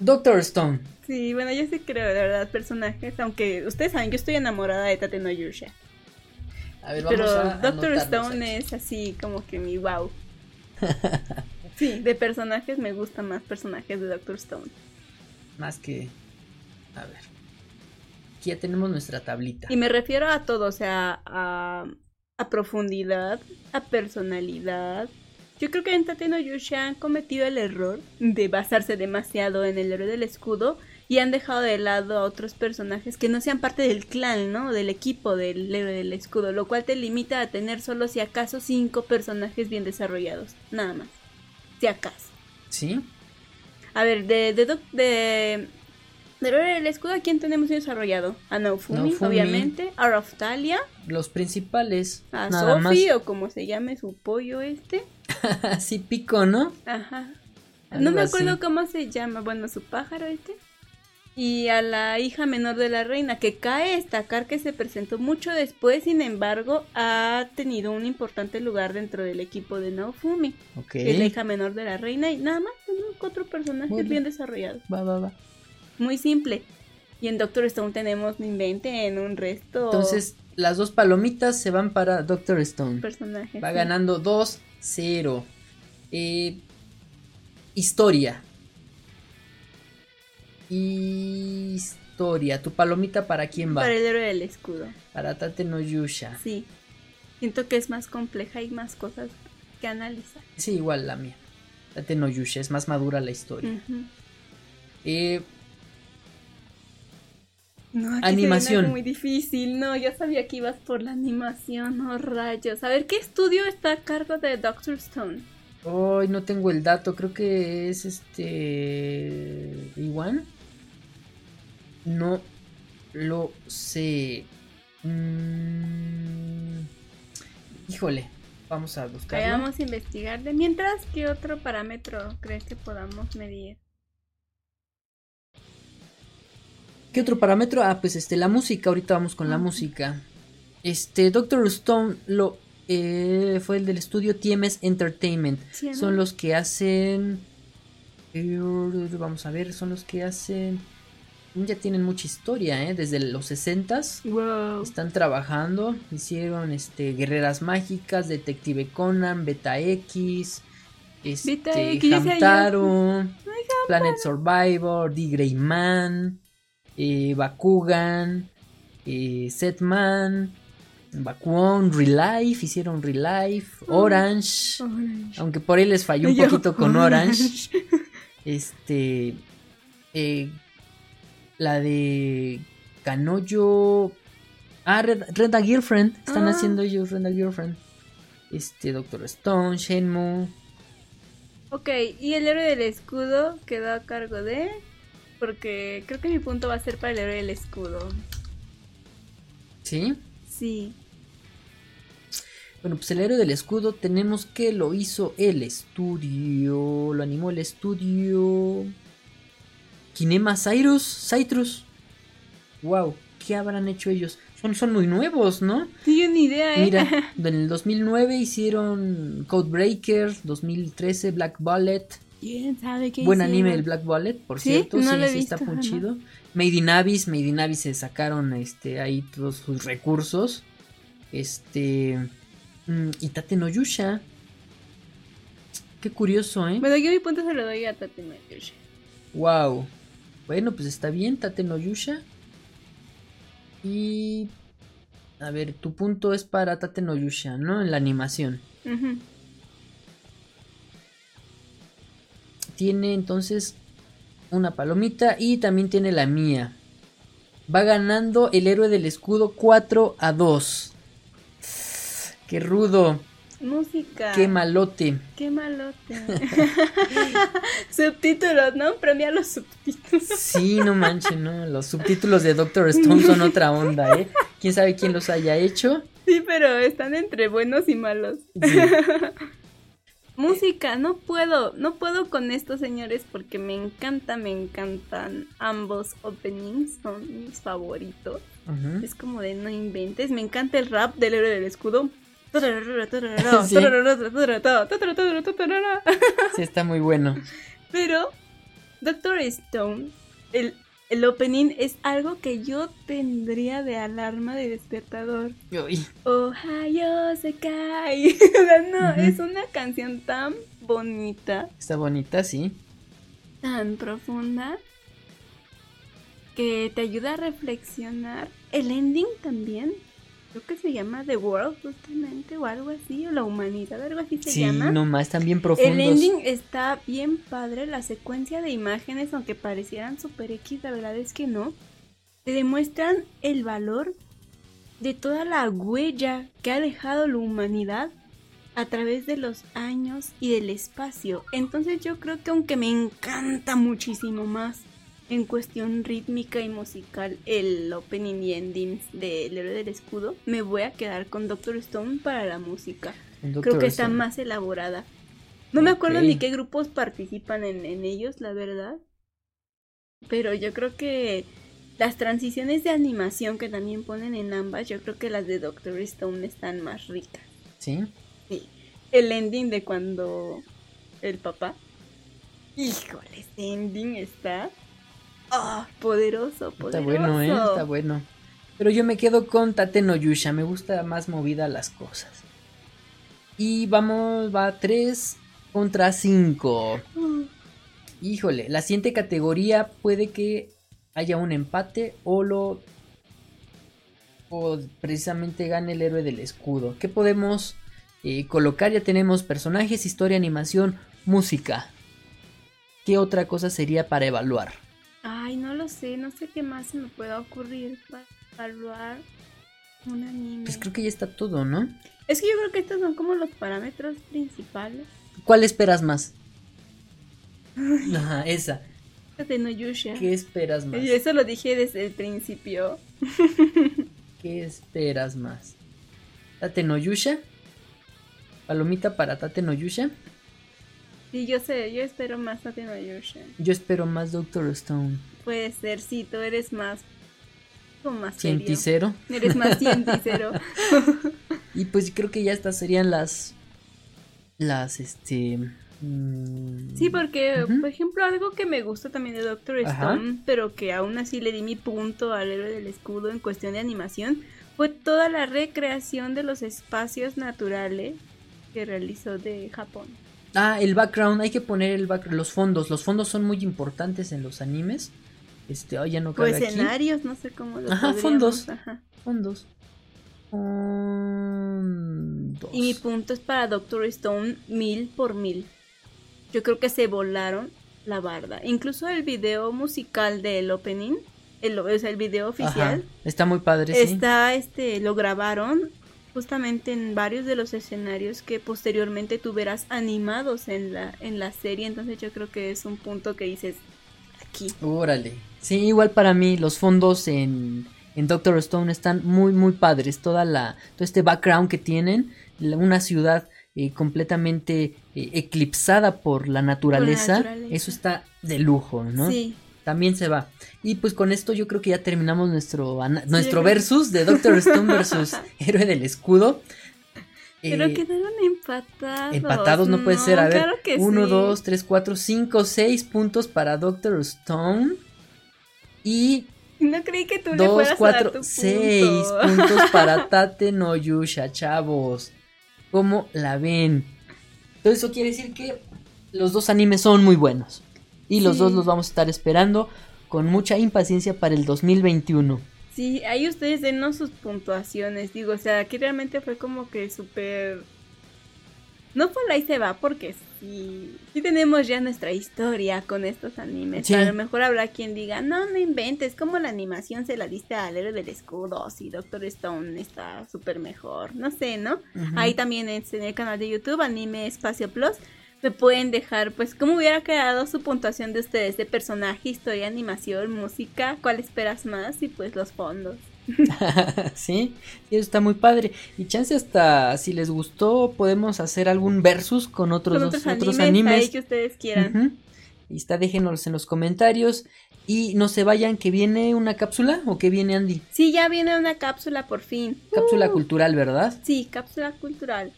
Doctor Stone. Sí, bueno, yo sí creo, de verdad, personajes. Aunque ustedes saben, yo estoy enamorada de Tate no Yusha. A ver, Pero a Doctor Stone aquí. es así como que mi wow. Sí, de personajes me gustan más personajes de Doctor Stone. Más que. A ver. Aquí ya tenemos nuestra tablita. Y me refiero a todo, o sea, a, a profundidad, a personalidad. Yo creo que en Tate no Yusha han cometido el error de basarse demasiado en el héroe del escudo y han dejado de lado a otros personajes que no sean parte del clan, ¿no? Del equipo del héroe del escudo, lo cual te limita a tener solo si acaso cinco personajes bien desarrollados, nada más. Si acaso. ¿Sí? A ver, de de, de, héroe del escudo, ¿a quién tenemos desarrollado? A Naofumi, Naofumi. obviamente, a Raftalia, Los principales. a nada Sophie o como se llame su pollo este. más. sí, pico, ¿no? Ajá. Algo No me así. acuerdo cómo se llama, bueno, su pájaro este. Y a la hija menor de la reina, que cae destacar que se presentó mucho después, sin embargo, ha tenido un importante lugar dentro del equipo de Naofumi. Ok. que Es la hija menor de la reina y nada más tenemos cuatro personajes Bueno. bien desarrollados. Va, va, va. Muy simple. Y en Doctor Stone tenemos, no inventen, un resto Entonces, las dos palomitas se van para Doctor Stone. personajes. Va sí. ganando 2-0. Eh, historia. Historia. ¿Tu palomita para quién va? Para el héroe del escudo. Para Tate no Yusha. Sí. Siento que es más compleja y más cosas que analizar. Sí, igual la mía. Tate no Yusha. Es más madura la historia. Eh, No, aquí Animación. algo muy difícil. No, ya sabía que ibas por la animación. No, rayos. A ver, ¿qué estudio está a cargo de Doctor Stone? Hoy no tengo el dato. Creo que es este. ¿Iwan? No lo sé. Mm, Híjole. Vamos a buscarlo. Vamos a investigar. De mientras, ¿qué otro parámetro crees que podamos medir? ¿Qué otro parámetro? Ah, pues este, la música. Ahorita vamos con la música. Este, Doctor Stone lo eh, fue el del estudio TMS Entertainment. Sí, ¿no? Son los que hacen. eh, Vamos a ver, son los que hacen. Ya tienen mucha historia, ¿eh? Desde los 60s. Wow. Están trabajando. Hicieron este Guerreras Mágicas, Detective Conan, Beta X. Este, Beta X. Hamtaro, Planet Survivor, The Grey Man, eh, Bakugan, eh, Setman, Bakuon, Relife, hicieron Relife, Orange, Orange. aunque por ahí les falló un Yo, poquito con Orange. Este, eh, la de Canoyo, ah, Red, Red a Girlfriend, están Ah. haciendo ellos Red a Girlfriend. Este, Doctor Stone, Shenmue. Ok, y el héroe del escudo quedó a cargo de. Porque creo que mi punto va a ser para el héroe del escudo. ¿Sí? Sí. Bueno, pues el héroe del escudo tenemos que lo hizo el estudio. Lo animó el estudio. Kinema Cyrus. Citrus. Wow, ¿qué habrán hecho ellos? Son, son muy nuevos, ¿no? Sí, ni idea, ¿eh? Mira, en el 2009 hicieron Codebreaker, 2013 Black Bullet. ¿Quién sabe qué Buen hicieron? anime el Black Bullet, por ¿Sí? cierto. No sí, lo he sí está muy chido. Made in Abyss, Made in Abyss se sacaron este, ahí todos sus recursos. Este. mm, y Tate no Yusha. Qué curioso, ¿eh? Bueno, yo mi punto se lo doy a Tate Mayusha. Wow. Bueno, pues está bien, Tate no Yusha. Y. A ver, tu punto es para Tate no Yusha, ¿no? En la animación. Ujú. Tiene entonces una palomita y también tiene la mía. Va ganando el héroe del escudo 4 a 2. Qué rudo. Música. Qué malote. Qué malote. subtítulos, ¿no? Premia los subtítulos. Sí, no manches, ¿no? Los subtítulos de Doctor Stone son otra onda, ¿eh? ¿Quién sabe quién los haya hecho? Sí, pero están entre buenos y malos. Sí. Música, no puedo, no puedo con estos señores porque me encanta, me encantan ambos openings, son mis favoritos. Es como de no inventes, me encanta el rap del héroe del escudo. Sí. Sí, está muy bueno. Pero Doctor Stone, el, el opening es algo que yo tendría de alarma de despertador. Uy, Ohio se cae. No, es una canción tan bonita, está bonita, sí. tan profunda, que te ayuda a reflexionar. El ending también. Creo que se llama The World justamente o algo así, o la humanidad, algo así se Sí, llama. nomás están bien profundos. El ending está bien padre, la secuencia de imágenes, aunque parecieran super X, la verdad es que no. Te demuestran el valor de toda la huella que ha dejado la humanidad a través de los años y del espacio. Entonces yo creo que aunque me encanta muchísimo más en cuestión rítmica y musical el opening y endings de El héroe del escudo, me voy a quedar con Doctor Stone para la música. Creo que está Stone. más elaborada. No me acuerdo ni qué grupos participan en, en ellos, la verdad. Pero yo creo que las transiciones de animación que también ponen en ambas, yo creo que las de Doctor Stone están más ricas. Sí. Sí. El ending de cuando el papá. Híjole, ese ending está. Ah, poderoso, Está poderoso. bueno, ¿eh? Está bueno. Pero yo me quedo con Tate no Yusha. Me gusta más movida las cosas. Y vamos, va 3 contra 5. Mm, Híjole, la siguiente categoría puede que haya un empate o lo. O precisamente gane el héroe del escudo. ¿Qué podemos eh, colocar? Ya tenemos personajes, historia, animación, música. ¿Qué otra cosa sería para evaluar? Ay, no lo sé, no sé qué más se me pueda ocurrir para evaluar un anime. Pues creo que ya está todo, ¿no? Es que yo creo que estos son como los parámetros principales ¿Cuál esperas más? Ajá, esa. de Noyusha. ¿Qué esperas más? Y eso lo dije desde el principio. ¿Qué esperas más? ¿Tate no Yusha? ¿Palomita para Tate no Yusha? Sí, yo sé, yo espero más a de Noyusha. Yo espero más Doctor Stone. Puede ser, sí, tú eres más. Como más serio. Cienticero. Eres más cientícero. Y pues creo que ya estas serían las. Las, este. mm, Sí, porque, por ejemplo, algo que me gusta también de Doctor Ajá. Stone, pero que aún así le di mi punto al héroe del escudo en cuestión de animación, fue toda la recreación de los espacios naturales que realizó de Japón. Ah, el background. Hay que poner el background. Los fondos. Los fondos son muy importantes en los animes. Este, ya no O cabe aquí. escenarios, no sé cómo lo Ajá, fondos. ajá. Fondos. Fondos. Y mi punto es para Doctor Stone mil por mil. Yo creo que se volaron la barda. Incluso el video musical del opening, el, o sea, el video Ajá, oficial, Está muy padre, sí. está, este, lo grabaron justamente en varios de los escenarios que posteriormente tú verás animados en la, en la serie. Entonces yo creo que es un punto que dices aquí. Órale. Sí, igual para mí los fondos en, en Doctor Stone están muy muy padres. Toda la todo este background que tienen, una ciudad eh, completamente eh, eclipsada por la naturaleza, naturaleza. eso está de lujo, ¿no? Sí. También se va. Y pues con esto yo creo que ya terminamos nuestro nuestro versus de Doctor Stone versus Héroe del Escudo. Pero Eh, quedaron empatados. Empatados no puede ser. A ver, claro que 1, sí. 2, 3, 4, 5, 6 puntos para Doctor Stone. Y No creí que tú le 2, fueras a dar 4, tu 6 punto. puntos para Tate no Yusha, chavos. ¿Cómo la ven? Entonces eso quiere decir que los dos animes son muy buenos. Y los Sí. dos los vamos a estar esperando con mucha impaciencia para el 2021. Sí, ahí ustedes denos sus puntuaciones. Digo, o sea, aquí realmente fue como que súper no por ahí se va porque sí, sí tenemos ya nuestra historia con estos animes. Sí. A lo mejor habrá quien diga, no, no inventes, como la animación se la diste al héroe del escudo, si Doctor Stone está súper mejor, no sé, ¿no? Ahí también en el canal de YouTube, Anime Espacio Plus, me pueden dejar pues cómo hubiera quedado su puntuación de ustedes de personaje, historia, animación, música, cuál esperas más y pues los fondos. sí, eso está muy padre. Y chance hasta si les gustó podemos hacer algún versus con otros, Con dos- otros, otros animes, animes. ahí que ustedes quieran. Y está, déjenos en los comentarios. Y no se vayan, que viene una cápsula o que viene Andy. Sí, ya viene una cápsula por fin. Cápsula Uh, cultural, ¿verdad? Sí, cápsula cultural.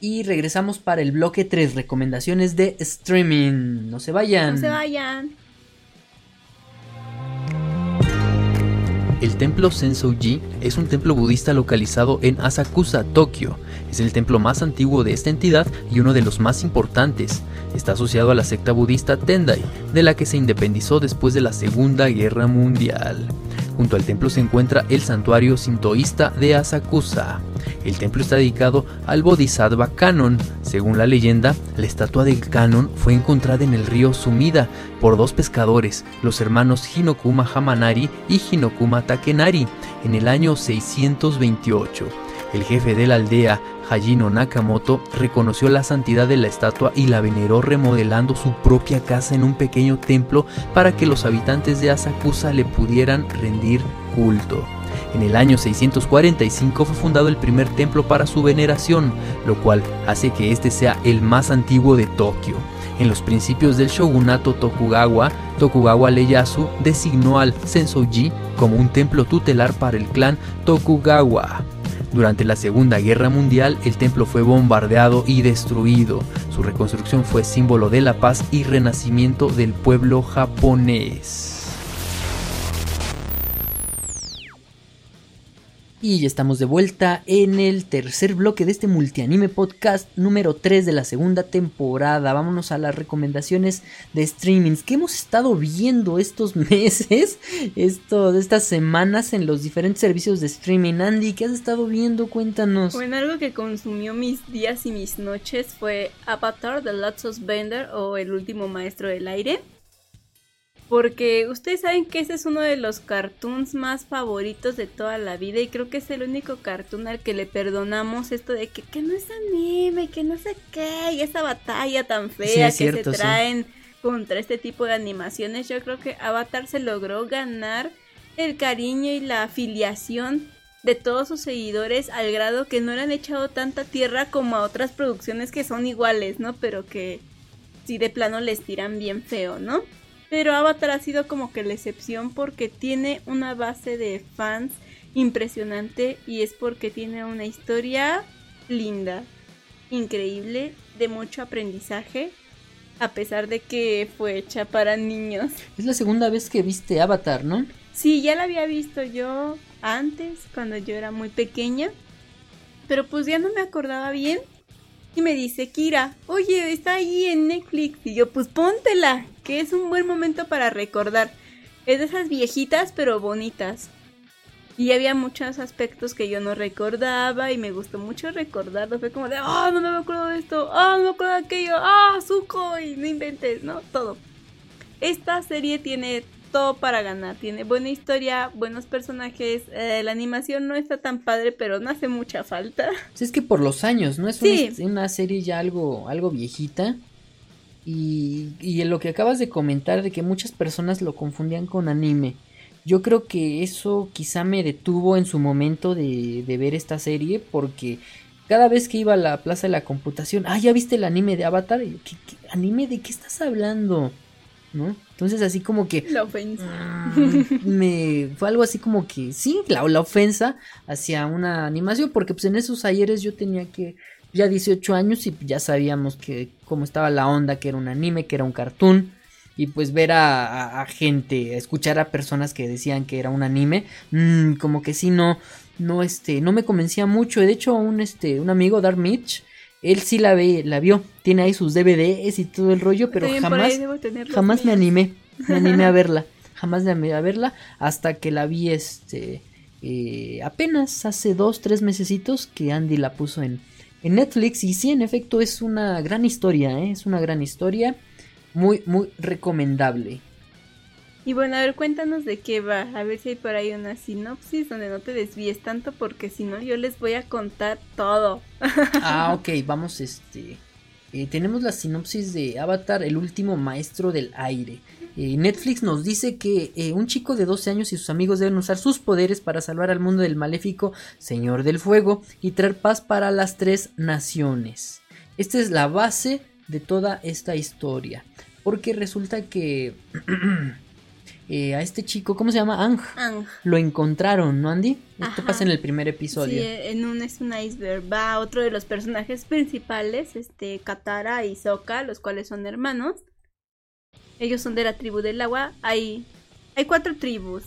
Y regresamos para el bloque 3, recomendaciones de streaming. No se vayan. No se vayan. El templo Sensouji es un templo budista localizado en Asakusa, Tokio. Es el templo más antiguo de esta entidad y uno de los más importantes. Está asociado a la secta budista Tendai, de la que se independizó después de la Segunda Guerra Mundial. Junto al templo se encuentra el santuario sintoísta de Asakusa. El templo está dedicado al Bodhisattva Kanon. Según la leyenda, la estatua del Kanon fue encontrada en el río Sumida por dos pescadores, los hermanos Hinokuma Hamanari y Hinokuma Takenari, en el año 628. El jefe de la aldea, Hajino Nakamoto, reconoció la santidad de la estatua y la veneró remodelando su propia casa en un pequeño templo para que los habitantes de Asakusa le pudieran rendir culto. En el año 645 fue fundado el primer templo para su veneración, lo cual hace que este sea el más antiguo de Tokio. En los principios del shogunato Tokugawa, Tokugawa Ieyasu designó al Sensouji como un templo tutelar para el clan Tokugawa. Durante la Segunda Guerra Mundial, el templo fue bombardeado y destruido. Su reconstrucción fue símbolo de la paz y renacimiento del pueblo japonés. Y ya estamos de vuelta en el tercer bloque de este multianime podcast número 3 de la segunda temporada. Vámonos a las recomendaciones de streamings que hemos estado viendo estos meses, esto, estas semanas en los diferentes servicios de streaming. Andy, ¿qué has estado viendo? Cuéntanos. Bueno, algo que consumió mis días y mis noches fue Avatar The of Bender o El último maestro del aire. Porque ustedes saben que ese es uno de los cartoons más favoritos de toda la vida y creo que es el único cartoon al que le perdonamos esto de que, que no es anime, que no sé qué, y esa batalla tan fea que se sí. traen contra este tipo de animaciones. Yo creo que Avatar se logró ganar el cariño y la afiliación de todos sus seguidores al grado que no le han echado tanta tierra como a otras producciones que son iguales, ¿no? Pero que sí de plano les tiran bien feo, ¿no? Pero Avatar ha sido como que la excepción porque tiene una base de fans impresionante y es porque tiene una historia linda, increíble, de mucho aprendizaje, a pesar de que fue hecha para niños. Es la segunda vez que viste Avatar, ¿no? Sí, ya la había visto yo antes, cuando yo era muy pequeña. Pero pues ya no me acordaba bien. Y me dice Kira, oye, está ahí en Netflix. Y yo, pues póntela, que es un buen momento para recordar. Es de esas viejitas pero bonitas. Y había muchos aspectos que yo no recordaba y me gustó mucho recordarlo. Fue como de, ah, no me acuerdo de esto, ah, no me acuerdo de aquello, ah, Zuko, y no inventes, ¿no? Todo. Esta serie tiene todo para ganar. Tiene buena historia, buenos personajes. eh, la animación no está tan padre, pero no hace mucha falta. Pues es que por los años, ¿no? Es Sí. una, una serie ya algo, algo viejita. Y, y en lo que acabas de comentar de que muchas personas lo confundían con anime. Yo creo que eso quizá me detuvo en su momento de, de ver esta serie porque cada vez que iba a la plaza de la computación, ah, ¿ya viste el anime de Avatar? Y yo, ¿qué, qué anime de qué estás hablando? ¿No? Entonces así como que La ofensa. Mm, me fue algo así como que sí, la, la ofensa hacia una animación, porque pues en esos ayeres yo tenía que ya 18 años y ya sabíamos que cómo estaba la onda, que era un anime, que era un cartoon. Y pues ver a, a- a gente, escuchar a personas que decían que era un anime, mm, como que sí no, no este, no me convencía mucho. De hecho, un este, un amigo, Dark Mitch, él sí la ve, la vio, tiene ahí sus DVDs y todo el rollo, pero También jamás, jamás me animé, me animé a verla, jamás me animé a verla hasta que la vi este eh, apenas hace dos, tres mesecitos que Andy la puso en, en Netflix. Y sí, en efecto es una gran historia, ¿eh? es una gran historia, muy, muy recomendable. Y bueno, a ver, cuéntanos de qué va, a ver si hay por ahí una sinopsis donde no te desvíes tanto porque si no yo les voy a contar todo. ah, ok, vamos este... Eh, tenemos la sinopsis de Avatar, el último maestro del aire. Eh, Netflix nos dice que eh, un chico de 12 años y sus amigos deben usar sus poderes para salvar al mundo del maléfico Señor del Fuego y traer paz para las tres naciones. Esta es la base de toda esta historia. Porque resulta que a este chico, ¿cómo se llama? Ang. Lo encontraron, ¿no, Andy? Esto pasa en el primer episodio. Sí, en un es un iceberg. Va otro de los personajes principales, este Katara y Sokka, los cuales son hermanos. Ellos son de la tribu del agua. Hay, hay cuatro tribus.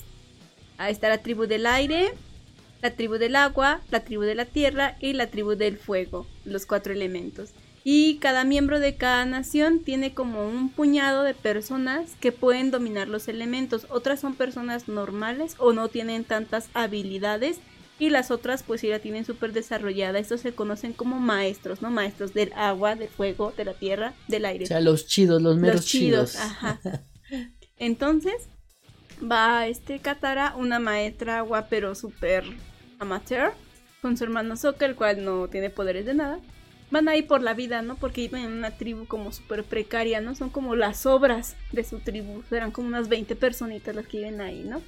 Ahí está la tribu del aire, la tribu del agua, la tribu de la tierra y la tribu del fuego. Los cuatro elementos. Y cada miembro de cada nación tiene como un puñado de personas que pueden dominar los elementos. Otras son personas normales o no tienen tantas habilidades y las otras pues sí la tienen súper desarrollada. Estos se conocen como maestros, ¿no? Maestros del agua, del fuego, de la tierra, del aire. O sea, los chidos, los meros chidos. Ajá. Entonces, va este Katara, una maestra agua pero súper amateur, con su hermano Sokka, el cual no tiene poderes de nada. Van ahí por la vida, ¿no? Porque viven en una tribu como súper precaria, ¿no? Son como las obras de su tribu. Eran como unas 20 personitas las que viven ahí, ¿no?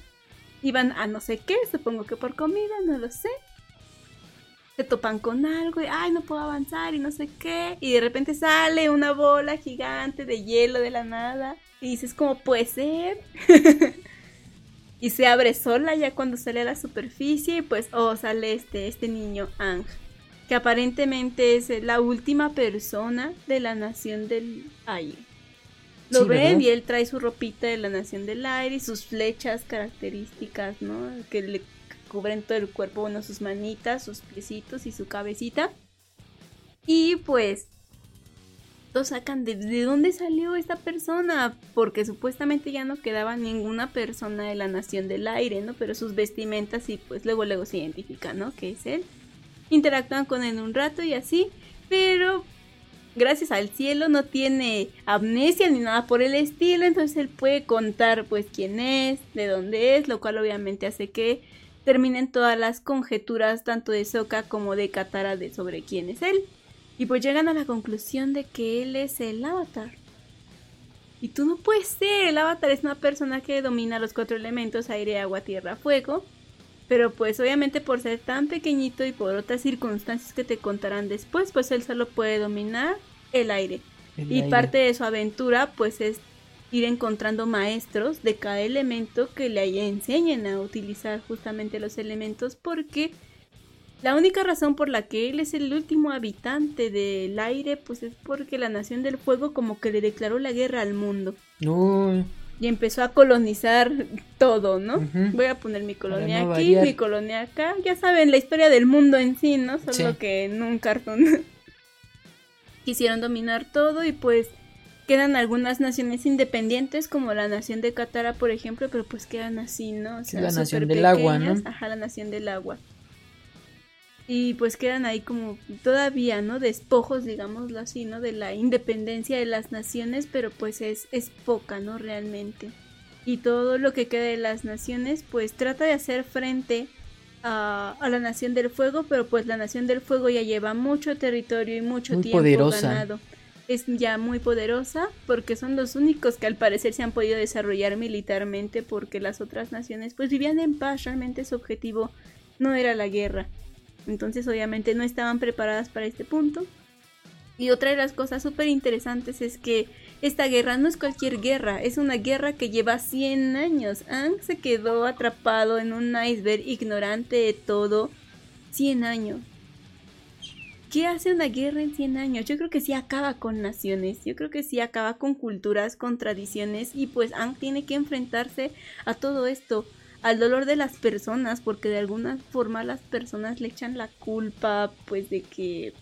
Iban a no sé qué, supongo que por comida, no lo sé. Se topan con algo y, ay, no puedo avanzar y no sé qué. Y de repente sale una bola gigante de hielo de la nada. Y dices, ¿cómo puede ser? y se abre sola ya cuando sale a la superficie y pues, oh, sale este, este niño Ang. Que aparentemente es la última persona de la nación del aire. Lo ven y él trae su ropita de la Nación del Aire y sus flechas características, ¿no? Que le cubren todo el cuerpo, bueno, sus manitas, sus piecitos y su cabecita. Y pues lo sacan de, de dónde salió esta persona, porque supuestamente ya no quedaba ninguna persona de la Nación del Aire, ¿no? Pero sus vestimentas y pues luego luego se identifican, ¿no? Que es él. Interactúan con él un rato y así, pero gracias al cielo no tiene amnesia ni nada por el estilo, entonces él puede contar pues quién es, de dónde es, lo cual obviamente hace que terminen todas las conjeturas tanto de Soka como de Katara de sobre quién es él. Y pues llegan a la conclusión de que él es el avatar. Y tú no puedes ser, el avatar es una persona que domina los cuatro elementos, aire, agua, tierra, fuego. Pero pues obviamente por ser tan pequeñito y por otras circunstancias que te contarán después, pues él solo puede dominar el aire. y parte de su aventura pues es ir encontrando maestros de cada elemento que le enseñen a utilizar justamente los elementos porque la única razón por la que él es el último habitante del aire pues es porque la nación del fuego como que le declaró la guerra al mundo y empezó a colonizar todo, ¿no? Voy a poner mi colonia aquí, mi colonia acá. Ya saben, la historia del mundo en sí, ¿no? Solo que en un cartón quisieron dominar todo y pues quedan algunas naciones independientes como la nación de Katara, por ejemplo, pero pues quedan así, ¿no? O sea, la nación del agua, ¿no? Ajá, la nación del agua y pues quedan ahí como todavía, ¿no? Despojos, digámoslo así, ¿no? De la independencia de las naciones, pero pues es, es poca, ¿no? Realmente. Y todo lo que queda de las naciones, pues trata de hacer frente a, a la Nación del Fuego, pero pues la Nación del Fuego ya lleva mucho territorio y mucho tiempo ganado. Es ya muy poderosa porque son los únicos que al parecer se han podido desarrollar militarmente porque las otras naciones pues vivían en paz, realmente su objetivo no era la guerra. Entonces obviamente no estaban preparadas para este punto. Y otra de las cosas súper interesantes es que esta guerra no es cualquier guerra, es una guerra que lleva 100 años. Ang se quedó atrapado en un iceberg ignorante de todo 100 años. ¿Qué hace una guerra en 100 años? Yo creo que sí acaba con naciones, yo creo que sí acaba con culturas, con tradiciones y pues Ang tiene que enfrentarse a todo esto al dolor de las personas, porque de alguna forma las personas le echan la culpa, pues de que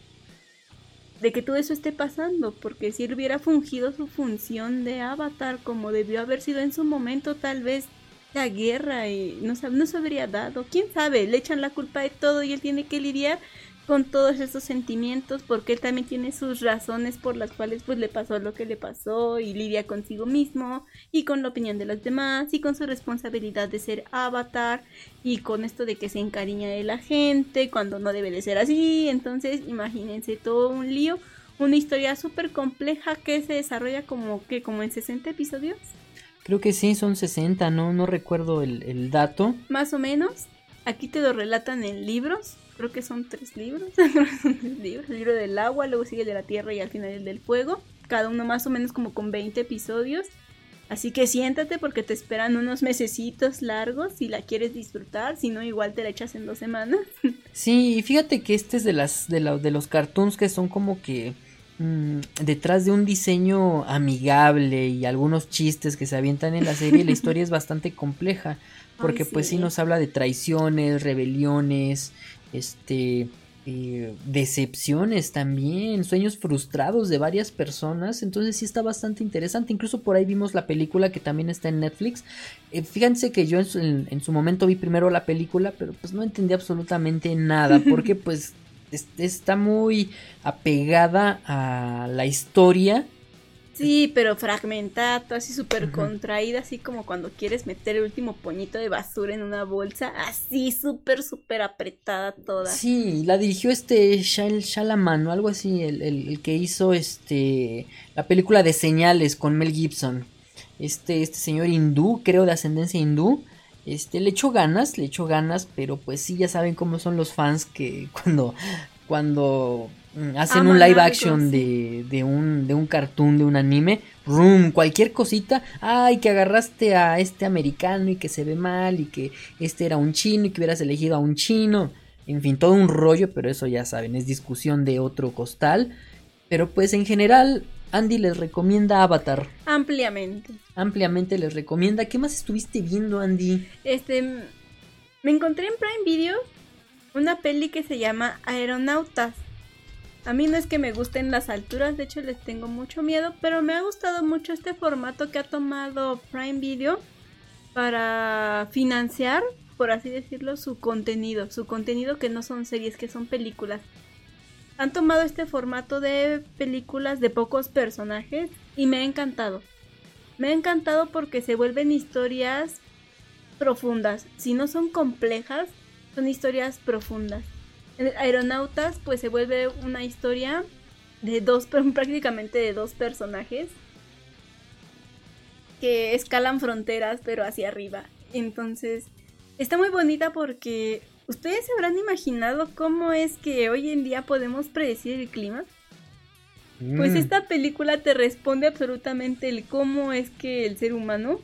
de que todo eso esté pasando, porque si él hubiera fungido su función de avatar como debió haber sido en su momento, tal vez la guerra y no, no se habría dado, quién sabe, le echan la culpa de todo y él tiene que lidiar con todos esos sentimientos porque él también tiene sus razones por las cuales pues le pasó lo que le pasó y lidia consigo mismo y con la opinión de los demás y con su responsabilidad de ser avatar y con esto de que se encariña de la gente cuando no debe de ser así. Entonces imagínense todo un lío una historia súper compleja que se desarrolla como que como en 60 episodios. Creo que sí son 60 no no recuerdo el, el dato. Más o menos. Aquí te lo relatan en libros creo que son tres libros, libros, el libro del agua, luego sigue el de la tierra y al final el del fuego, cada uno más o menos como con 20 episodios. Así que siéntate porque te esperan unos mesecitos largos si la quieres disfrutar, si no igual te la echas en dos semanas. Sí, fíjate que este es de las de, de los cartoons que son como que mm, detrás de un diseño amigable y algunos chistes que se avientan en la serie, la historia es bastante compleja porque pues sí nos habla de traiciones, rebeliones, este, eh, decepciones también, sueños frustrados de varias personas, entonces sí está bastante interesante, incluso por ahí vimos la película que también está en Netflix, eh, fíjense que yo en su, momento vi primero la película, pero pues no entendí absolutamente nada, porque pues está muy apegada a la historia Sí, pero fragmentada, así súper contraída, así como cuando quieres meter el último poñito de basura en una bolsa, así súper, súper apretada toda. Sí, la dirigió este Shal Shalaman o algo así, el, el, que hizo este la película de señales con Mel Gibson. Este, este señor hindú, creo de ascendencia hindú. Este, le echó ganas, le echó ganas, pero pues sí, ya saben cómo son los fans que cuando, cuando Mm, hacen un live action de, de, un, de un cartoon, de un anime, rum, cualquier cosita, ay, que agarraste a este americano y que se ve mal y que este era un chino y que hubieras elegido a un chino, en fin, todo un rollo, pero eso ya saben, es discusión de otro costal, pero pues en general Andy les recomienda Avatar. Ampliamente. Ampliamente les recomienda. ¿Qué más estuviste viendo, Andy? Este, me encontré en Prime Video una peli que se llama Aeronautas. A mí no es que me gusten las alturas, de hecho les tengo mucho miedo, pero me ha gustado mucho este formato que ha tomado Prime Video para financiar, por así decirlo, su contenido, su contenido que no son series, que son películas. Han tomado este formato de películas de pocos personajes y me ha encantado. Me ha encantado porque se vuelven historias profundas. Si no son complejas, son historias profundas. Aeronautas pues se vuelve una historia de dos, prácticamente de dos personajes que escalan fronteras pero hacia arriba. Entonces, está muy bonita porque ustedes se habrán imaginado cómo es que hoy en día podemos predecir el clima. Pues mm. esta película te responde absolutamente el cómo es que el ser humano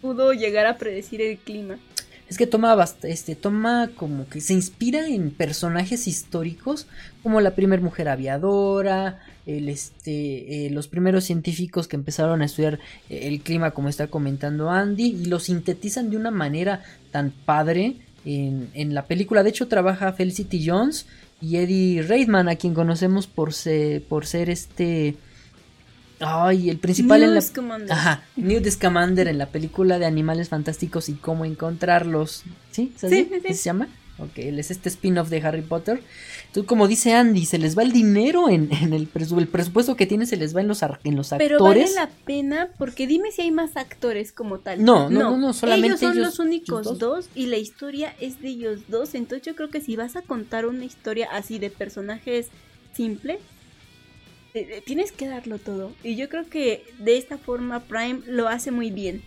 pudo llegar a predecir el clima es que toma, este, toma como que se inspira en personajes históricos como la primera mujer aviadora, el, este, eh, los primeros científicos que empezaron a estudiar eh, el clima como está comentando Andy y lo sintetizan de una manera tan padre en, en la película. De hecho trabaja Felicity Jones y Eddie Reitman a quien conocemos por, por ser este Ay, el principal en la. Scamander. Ajá, Newt Scamander en la película de Animales Fantásticos y cómo encontrarlos. ¿Sí? ¿Sí? sí, se llama? Ok, él es este spin-off de Harry Potter. Entonces, como dice Andy, se les va el dinero en, el, el, presupuesto que tiene, se les va en los, en los actores. Pero vale la pena, porque dime si hay más actores como tal. No, no, no, solamente ellos son los únicos dos. y la historia es de ellos dos. Entonces, yo creo que si vas a contar una historia así de personajes simples, tienes que darlo todo. Y yo creo que de esta forma Prime lo hace muy bien.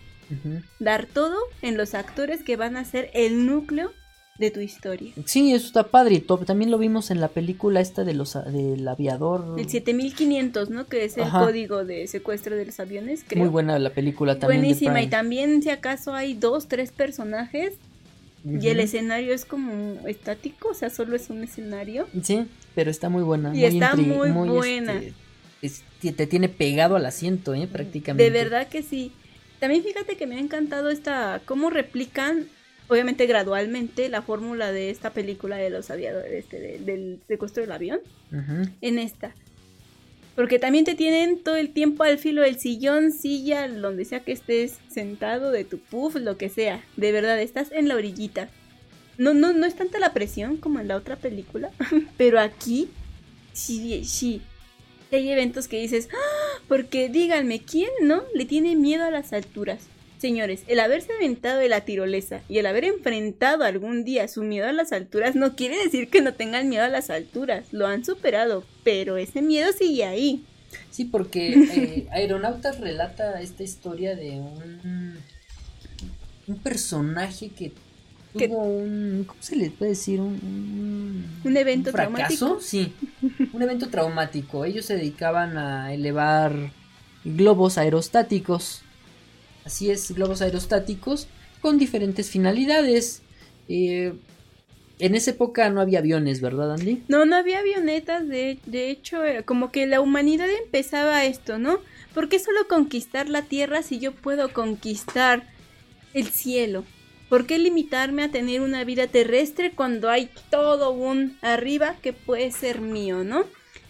Dar todo en los actores que van a ser el núcleo de tu historia. Sí, eso está padre. También lo vimos en la película esta de los del aviador. El 7500, ¿no? Que es el código de secuestro de los aviones, creo. Muy buena la película también. Buenísima. Y también si acaso hay dos, tres personajes y el escenario es como estático, o sea, solo es un escenario. Sí, pero está muy buena. Y está muy, buena. Este, te tiene pegado al asiento, ¿eh? Prácticamente. De verdad que sí. También fíjate que me ha encantado esta, cómo replican, obviamente gradualmente, la fórmula de esta película de los aviadores, este, del secuestro del avión, en esta. Porque también te tienen todo el tiempo al filo del sillón, silla, donde sea que estés sentado, de tu puff, lo que sea. De verdad, estás en la orillita. No, no, no es tanta la presión como en la otra película, pero aquí sí, sí. Hay eventos que dices, ¡Ah! porque díganme, ¿quién no le tiene miedo a las alturas? Señores, el haberse aventado de la tirolesa y el haber enfrentado algún día su miedo a las alturas no quiere decir que no tengan miedo a las alturas, lo han superado, pero ese miedo sigue ahí. Sí, porque eh, Aeronautas relata esta historia de un, un personaje que tuvo un, ¿cómo se le puede decir? Un, un evento fracaso, sí, un evento traumático. Ellos se dedicaban a elevar globos aerostáticos Así es, globos aerostáticos con diferentes finalidades. Eh, en esa época no había aviones, ¿verdad, Andy? No, no había avionetas, de, de hecho, como que la humanidad empezaba esto, ¿no? ¿Por qué solo conquistar la Tierra si yo puedo conquistar el cielo? ¿Por qué limitarme a tener una vida terrestre cuando hay todo un arriba que puede ser mío, ¿no?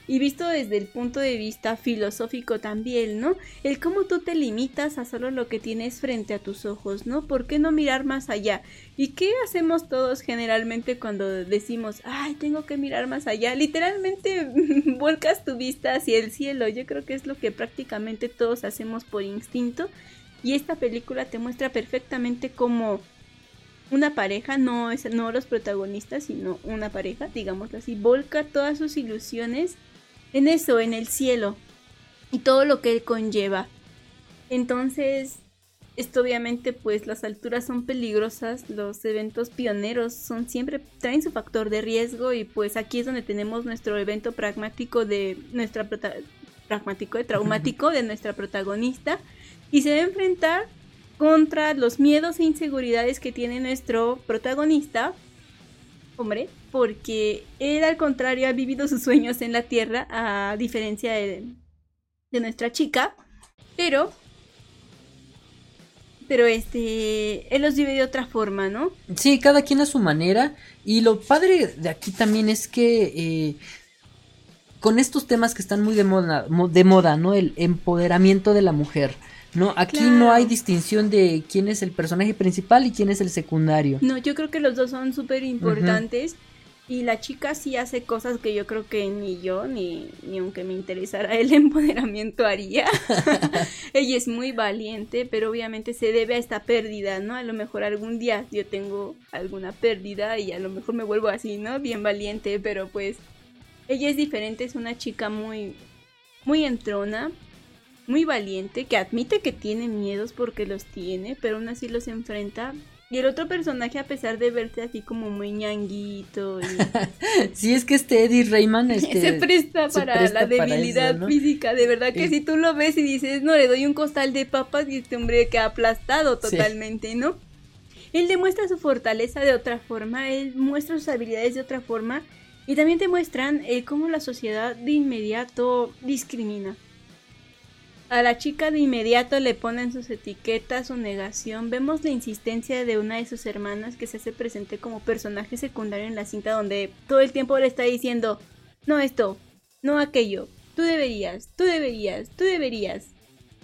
y visto desde el punto de vista filosófico también, ¿no? El cómo tú te limitas a solo lo que tienes frente a tus ojos, ¿no? ¿Por qué no mirar más allá? ¿Y qué hacemos todos generalmente cuando decimos, ay, tengo que mirar más allá? Literalmente volcas tu vista hacia el cielo. Yo creo que es lo que prácticamente todos hacemos por instinto. Y esta película te muestra perfectamente cómo una pareja, no, es, no los protagonistas, sino una pareja, digámoslo así, volca todas sus ilusiones en eso, en el cielo y todo lo que él conlleva. Entonces, esto obviamente pues las alturas son peligrosas, los eventos pioneros son siempre traen su factor de riesgo y pues aquí es donde tenemos nuestro evento pragmático de nuestra pragmático de traumático de nuestra protagonista y se va a enfrentar contra los miedos e inseguridades que tiene nuestro protagonista hombre, porque él al contrario ha vivido sus sueños en la Tierra, a diferencia de, nuestra chica, pero pero este él los vive de otra forma, ¿no? Sí, cada quien a su manera y lo padre de aquí también es que eh, con estos temas que están muy de moda, de moda, ¿no? El empoderamiento de la mujer. No, aquí no hay distinción de quién es el personaje principal y quién es el secundario. No, yo creo que los dos son súper importantes. Y la chica sí hace cosas que yo creo que ni yo, ni, ni aunque me interesara el empoderamiento haría. Ella es muy valiente, pero obviamente se debe a esta pérdida, ¿no? A lo mejor algún día yo tengo alguna pérdida y a lo mejor me vuelvo así, ¿no? Bien valiente, pero pues ella es diferente, es una chica muy, muy entrona, muy valiente, que admite que tiene miedos porque los tiene, pero aún así los enfrenta. Y el otro personaje, a pesar de verse así como muy ñanguito. Y... sí, es que este Eddie Rayman este, se presta para la debilidad física. De verdad que si tú lo ves y dices, no, le doy un costal de papas y este hombre queda aplastado totalmente, ¿no? Él demuestra su fortaleza de otra forma, él muestra sus habilidades de otra forma. Y también te muestran eh, cómo la sociedad de inmediato discrimina. A la chica de inmediato le ponen sus etiquetas, su negación. Vemos la insistencia de una de sus hermanas que se hace presente como personaje secundario en la cinta donde todo el tiempo le está diciendo, no esto, no aquello, tú deberías, tú deberías, tú deberías.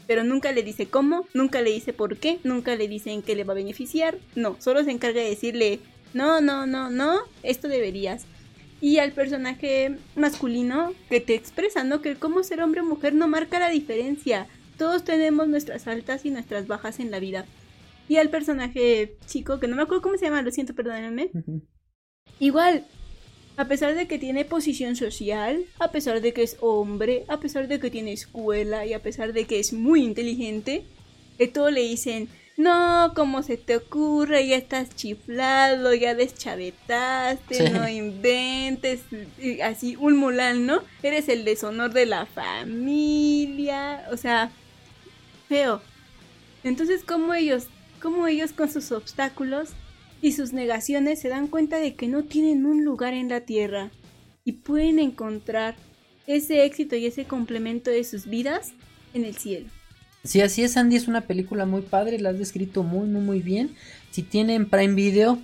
Pero nunca le dice cómo, nunca le dice por qué, nunca le dice en qué le va a beneficiar. No, solo se encarga de decirle, no, no, no, no, esto deberías y al personaje masculino que te expresa, ¿no? Que como ser hombre o mujer no marca la diferencia. Todos tenemos nuestras altas y nuestras bajas en la vida. Y al personaje chico, que no me acuerdo cómo se llama, lo siento, perdónenme. Igual, a pesar de que tiene posición social, a pesar de que es hombre, a pesar de que tiene escuela y a pesar de que es muy inteligente, que todo le dicen, no, ¿cómo se te ocurre? Ya estás chiflado, ya deschavetaste, no inventes, así un mulán, ¿no? Eres el deshonor de la familia, o sea, feo. Entonces, ¿cómo ellos, cómo ellos con sus obstáculos y sus negaciones se dan cuenta de que no tienen un lugar en la tierra y pueden encontrar ese éxito y ese complemento de sus vidas en el cielo? Sí, así es, Andy, es una película muy padre, la has descrito muy, muy, muy bien. Si tienen Prime Video,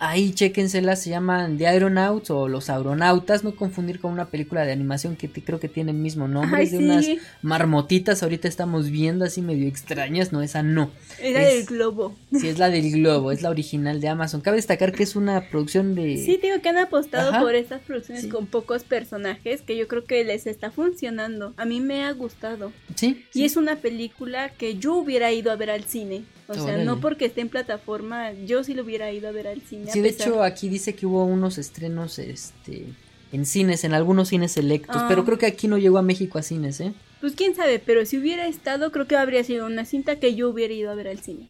Ahí chéquensela, se llaman The Aeronauts o Los Aeronautas, no confundir con una película de animación que creo que tiene el mismo nombre, es de unas marmotitas, ahorita estamos viendo así medio extrañas, no, esa no. Es la del globo. Sí, es la del globo, es la original de Amazon. Cabe destacar que es una producción de... Sí, digo que han apostado por estas producciones con pocos personajes que yo creo que les está funcionando. A mí me ha gustado. Sí. Y es una película que yo hubiera ido a ver al cine. O sea, no porque esté en plataforma, yo sí lo hubiera ido a ver al cine. Sí, de hecho aquí dice que hubo unos estrenos este en cines, en algunos cines selectos, pero ah. creo que aquí no llegó a México a cines, ¿eh? Pues quién sabe, pero si hubiera estado, creo que habría sido una cinta que yo hubiera ido a ver al cine.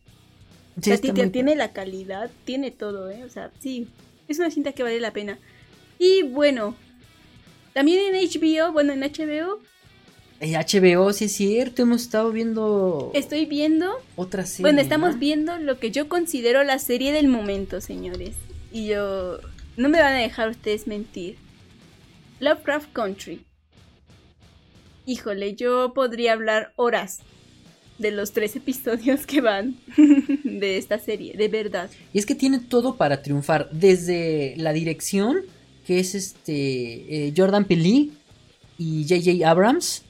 Sí, o sea, tiene la calidad, tiene todo, ¿eh? O sea, sí, es una cinta que vale la pena. Y bueno, también en HBO, bueno, en HBO, HBO, sí es cierto, hemos estado viendo. Estoy viendo. Otra serie. Bueno, estamos viendo lo que yo considero la serie del momento, señores. Y yo. No me van a dejar ustedes mentir. Lovecraft Country. Híjole, yo podría hablar horas de los tres episodios que van de esta serie, de verdad. Y es que tiene todo para triunfar. Desde la dirección, que es este eh, Jordan Peele y J.J. Abrams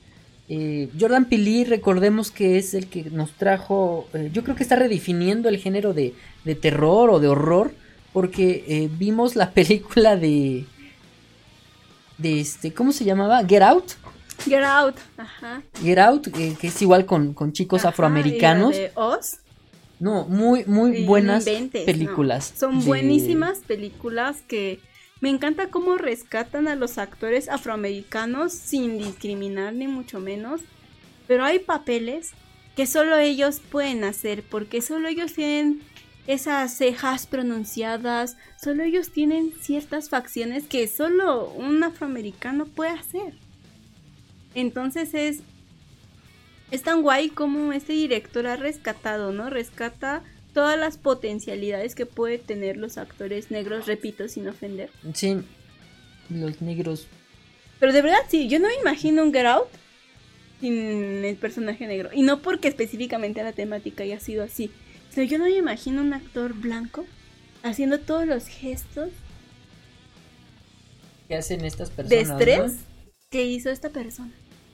eh, Jordan Peele, recordemos que es el que nos trajo, eh, yo creo que está redefiniendo el género de, terror o de horror, porque eh, vimos la película de, de este, ¿cómo se llamaba? Get Out. Get Out, ajá. Get Out, que es igual con, chicos afroamericanos. de Oz. No, muy, muy buenas películas. Son buenísimas películas que me encanta cómo rescatan a los actores afroamericanos sin discriminar ni mucho menos. Pero hay papeles que solo ellos pueden hacer porque solo ellos tienen esas cejas pronunciadas, solo ellos tienen ciertas facciones que solo un afroamericano puede hacer. Entonces es es tan guay como este director ha rescatado, ¿no? Rescata todas las potencialidades que puede tener los actores negros, repito, sin ofender. Sí, los negros. Pero de verdad, sí, yo no me imagino un Get Out sin el personaje negro. Y no porque específicamente la temática haya sido así, sino yo no me imagino un actor blanco haciendo todos los gestos que hacen estas personas. De estrés que hizo esta persona.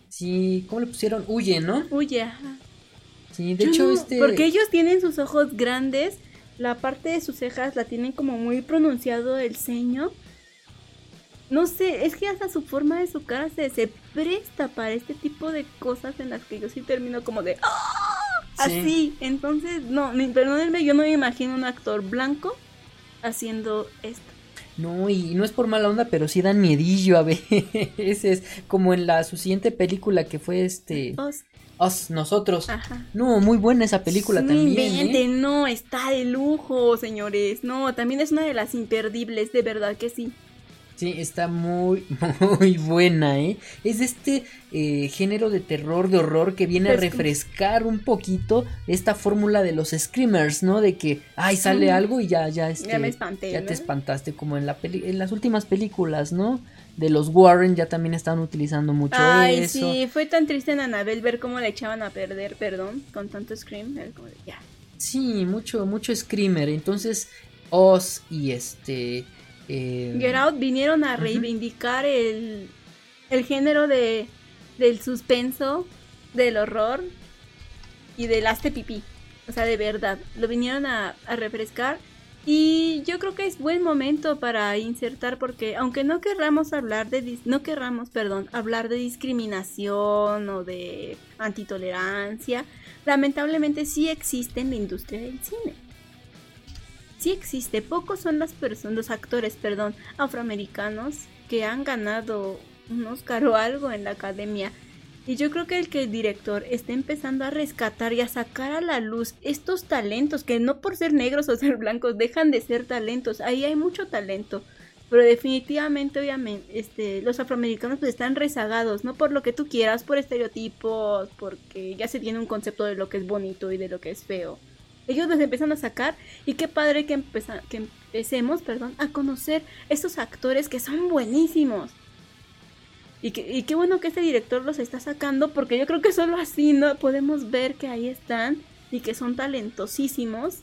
Sí, ¿cómo le pusieron? Huye, ¿no? Huye, ajá. Sí, de hecho, este. Porque ellos tienen sus ojos grandes, la parte de sus cejas la tienen como muy pronunciado el ceño. No sé, es que hasta su forma de su cara se, se presta para este tipo de cosas en las que yo sí termino como de ¡Ah! así. Entonces, no, perdónenme, yo no me imagino un actor blanco haciendo esto. No, y no es por mala onda, pero sí dan miedillo a veces, como en la su siguiente película que fue este nosotros. No, muy buena esa película también. ¿eh? No, está de lujo, señores. No, también es una de las imperdibles, de verdad que sí. Sí, está muy, muy buena, ¿eh? Es este eh, género de terror, de horror que viene a refrescar un poquito esta fórmula de los screamers, ¿no? De que, ay, sale algo y ya, ya, este, ya me espanté. Ya te espantaste, como en, la peli en las últimas películas, ¿no? De los Warren ya también están utilizando mucho Ay, sí, fue tan triste en Anabel ver cómo le echaban a perder, perdón, con tanto scream, como ya. Sí, mucho, mucho screamer. Entonces, Oz y este. Eh... Get Out vinieron a reivindicar el, el género de, del suspenso, del horror y del haste pipí. O sea, de verdad, lo vinieron a, a refrescar y yo creo que es buen momento para insertar porque aunque no querramos hablar de no querramos, perdón, hablar de discriminación o de antitolerancia, lamentablemente sí existe en la industria del cine. Sí existe, pocos son las personas, los actores, perdón, afroamericanos que han ganado un Oscar o algo en la academia y yo creo que el que el director está empezando a rescatar y a sacar a la luz estos talentos que no por ser negros o ser blancos dejan de ser talentos. Ahí hay mucho talento. Pero definitivamente, obviamente, este, los afroamericanos pues están rezagados, no por lo que tú quieras, por estereotipos, porque ya se tiene un concepto de lo que es bonito y de lo que es feo. Ellos los empiezan a sacar y qué padre que, que empecemos perdón, a conocer estos actores que son buenísimos. Y, qué bueno que este director los está sacando porque yo creo que solo así no podemos ver que ahí están y que son talentosísimos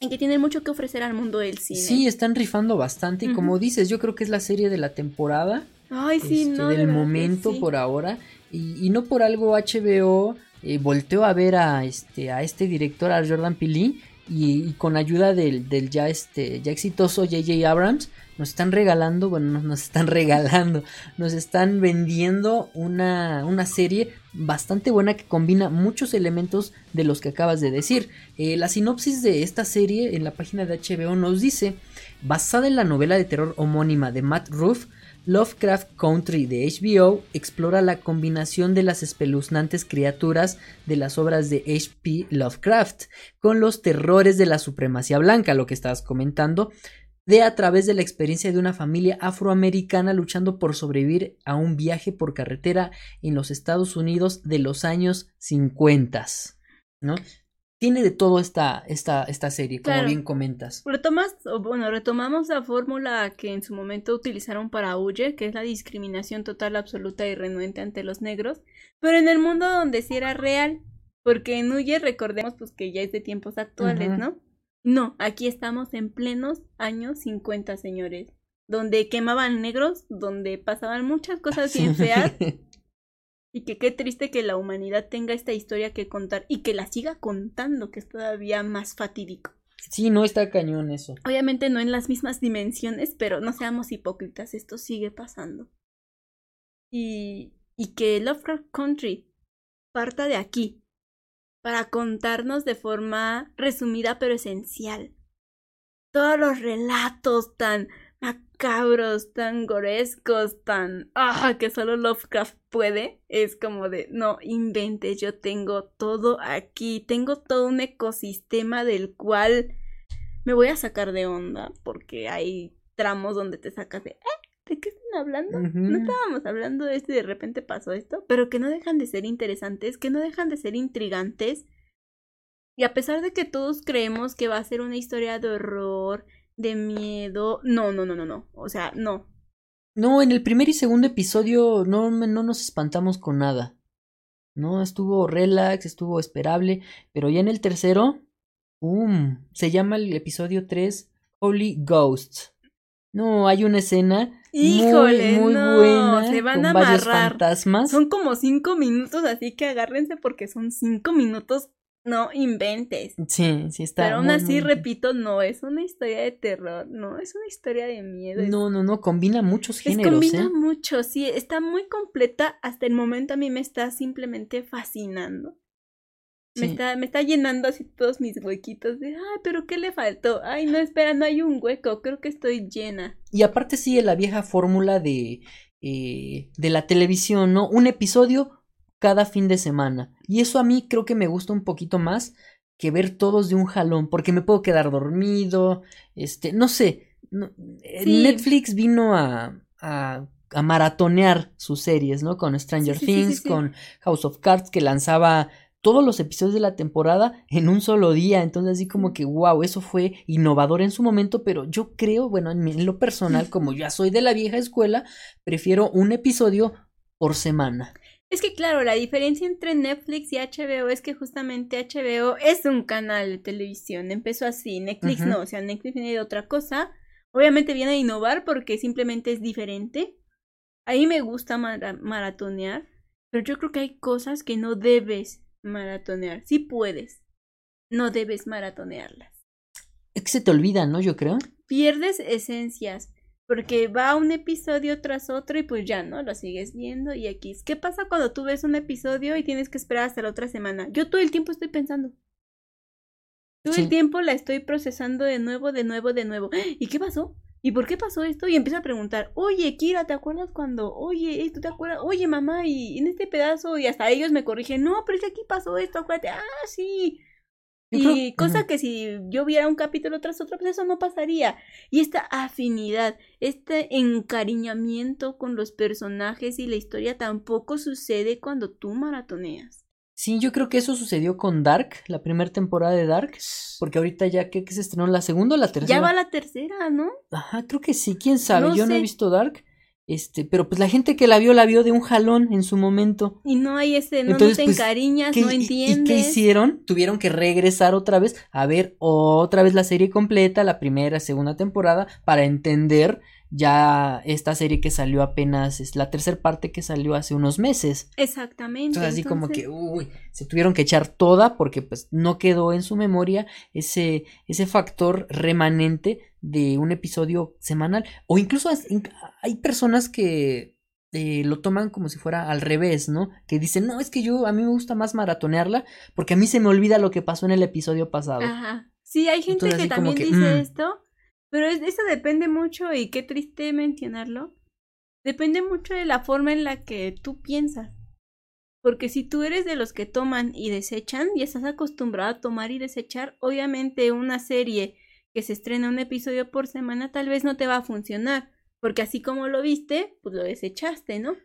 En que tienen mucho que ofrecer al mundo del cine. Sí, están rifando bastante y como dices, yo creo que es la serie de la temporada. Ay, sí, este, no. de del que momento sí. por ahora y, y no por algo HBO eh, volteó a ver a este a este director a Jordan Peele y, y con ayuda del, del ya este ya exitoso J.J. Abrams nos están regalando bueno no nos están regalando nos están vendiendo una, una serie bastante buena que combina muchos elementos de los que acabas de decir Eh, la sinopsis de esta serie en la página de HBO nos dice basada en la novela de terror homónima de Matt Ruff Lovecraft Country de HBO explora la combinación de las espeluznantes criaturas de las obras de H.P. Lovecraft con los terrores de la supremacía blanca, lo que estabas comentando, de a través de la experiencia de una familia afroamericana luchando por sobrevivir a un viaje por carretera en los Estados Unidos de los años 50. ¿no? Tiene de todo esta, esta, esta serie, como Claro. bien comentas. Retomas, bueno, retomamos la fórmula que en su momento utilizaron para Huye, que es la discriminación total, absoluta y renuente ante los negros, pero en el mundo donde sí era real, porque en Huye recordemos pues que ya es de tiempos actuales. ¿no? No, aquí estamos en plenos años 50, señores, donde quemaban negros, donde pasaban muchas cosas bien feas y que qué triste que la humanidad tenga esta historia que contar y que la siga contando, que es todavía más fatídico. Sí, no está cañón eso. Obviamente no en las mismas dimensiones, pero no seamos hipócritas, esto sigue pasando. Y, y que Lovecraft Country parta de aquí para contarnos de forma resumida pero esencial. Todos los relatos tan macabros, tan gorescos, tan... ¡Ah! que solo Lovecraft puede. Es como de, no inventes, yo tengo todo aquí, tengo todo un ecosistema del cual me voy a sacar de onda porque hay tramos donde te sacas de, ¿eh? ¿De qué están hablando? No estábamos hablando de esto y de repente pasó esto, pero que no dejan de ser interesantes, que no dejan de ser intrigantes. Y a pesar de que todos creemos que va a ser una historia de horror, de miedo, no, no, no, no, no, o sea, no. No, en el primer y segundo episodio no, no nos espantamos con nada. No, estuvo relax, estuvo esperable, pero ya en el tercero, ¡pum! Se llama el episodio 3 Holy Ghosts. No, hay una escena Híjole, muy, muy no, buena se van con a varios amarrar. fantasmas. Son como cinco minutos, así que agárrense porque son cinco minutos, no inventes. Sí, sí está. Pero aún muy, así, muy- repito, no es una historia de terror, no es una historia de miedo. es- No, no, no, combina muchos es géneros, combina ¿eh? mucho, sí, está muy completa. Hasta el momento a mí me está simplemente fascinando. Me, está, me está llenando así todos mis huequitos de, ay, pero ¿qué le faltó? Ay, no, espera, no hay un hueco, creo que estoy llena. Y aparte sigue la vieja fórmula de, eh, de la televisión, ¿no? Un episodio cada fin de semana. Y eso a mí creo que me gusta un poquito más que ver todos de un jalón, porque me puedo quedar dormido, este, no sé. no- eh, Sí. Netflix vino a, a, a maratonear sus series, ¿no? Con Stranger Sí, sí, sí, Things, sí. con House of Cards, que lanzaba todos los episodios de la temporada en un solo día. Entonces, así como que, wow, eso fue innovador en su momento, pero yo creo, bueno, en, mi- en lo personal, como ya soy de la vieja escuela, prefiero un episodio por semana. Es que claro, la diferencia entre Netflix y HBO es que justamente HBO es un canal de televisión. Empezó así, Netflix no, o sea, Netflix viene de otra cosa. Obviamente viene a innovar porque simplemente es diferente. A mí me gusta mara- maratonear, pero yo creo que hay cosas que no debes maratonear. Sí puedes, no debes maratonearlas. Es que se te olvida, ¿no? Yo creo. Pierdes esencias. Porque va un episodio tras otro y pues ya, ¿no? Lo sigues viendo y aquí. ¿Qué pasa cuando tú ves un episodio y tienes que esperar hasta la otra semana? Yo todo el tiempo estoy pensando. Todo Sí. el tiempo la estoy procesando de nuevo, de nuevo, de nuevo. ¿Y qué pasó? ¿Y por qué pasó esto? Y empiezo a preguntar, oye, Kira, ¿te acuerdas cuando? Oye, ¿esto te acuerdas? Oye, mamá, y en este pedazo, y hasta ellos me corrigen, no, pero es que aquí pasó esto, acuérdate, ah, sí. Y cosa que si yo viera un capítulo tras otro, pues eso no pasaría. Y esta afinidad, este encariñamiento con los personajes y la historia tampoco sucede cuando tú maratoneas. Sí, yo creo que eso sucedió con Dark, la primera temporada de Dark, porque ahorita ya que, que se estrenó la segunda o la tercera. Ya va la tercera, ¿no? Ajá, creo que sí, quién sabe, No yo no he visto Dark, Este, pero pues la gente que la vio, la vio de un jalón en su momento. Y no hay ese, no, Entonces, no te pues, encariñas, ¿Qué- no y- entiendes. ¿Y qué hicieron? Tuvieron que regresar otra vez a ver otra vez la serie completa, la primera, segunda temporada, para entender ya esta serie que salió apenas, es la tercera parte que salió hace unos meses. Exactamente. Entonces así como que, uy, se tuvieron que echar toda porque pues no quedó en su memoria ese, ese factor remanente de un episodio semanal. O incluso hay personas que eh, lo toman como si fuera al revés, ¿no? Que dicen, no, es que yo, a mí me gusta más maratonearla porque a mí se me olvida lo que pasó en el episodio pasado. Ajá. Sí, hay gente Entonces, que también que, dice mm. esto, pero es- eso depende mucho y qué triste mencionarlo. Depende mucho de la forma en la que tú piensas. Porque si tú eres de los que toman y desechan y estás acostumbrado a tomar y desechar, obviamente una serie que se estrena un episodio por semana tal vez no te va a funcionar. Porque así como lo viste, pues lo desechaste, ¿no?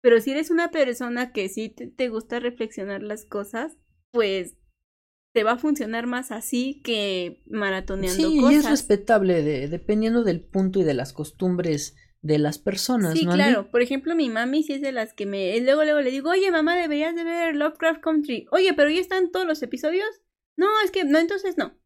Pero si eres una persona que sí te gusta reflexionar las cosas, pues te va a funcionar más así que maratoneando Sí, y cosas. es respetable de- dependiendo del punto y de las costumbres de las personas, Sí, ¿no? Claro. Por ejemplo, mi mami sí es de las que me... Luego, luego le digo, oye, mamá, deberías de ver Lovecraft Country. Oye, pero ¿ya están todos los episodios? No, es que no, entonces no.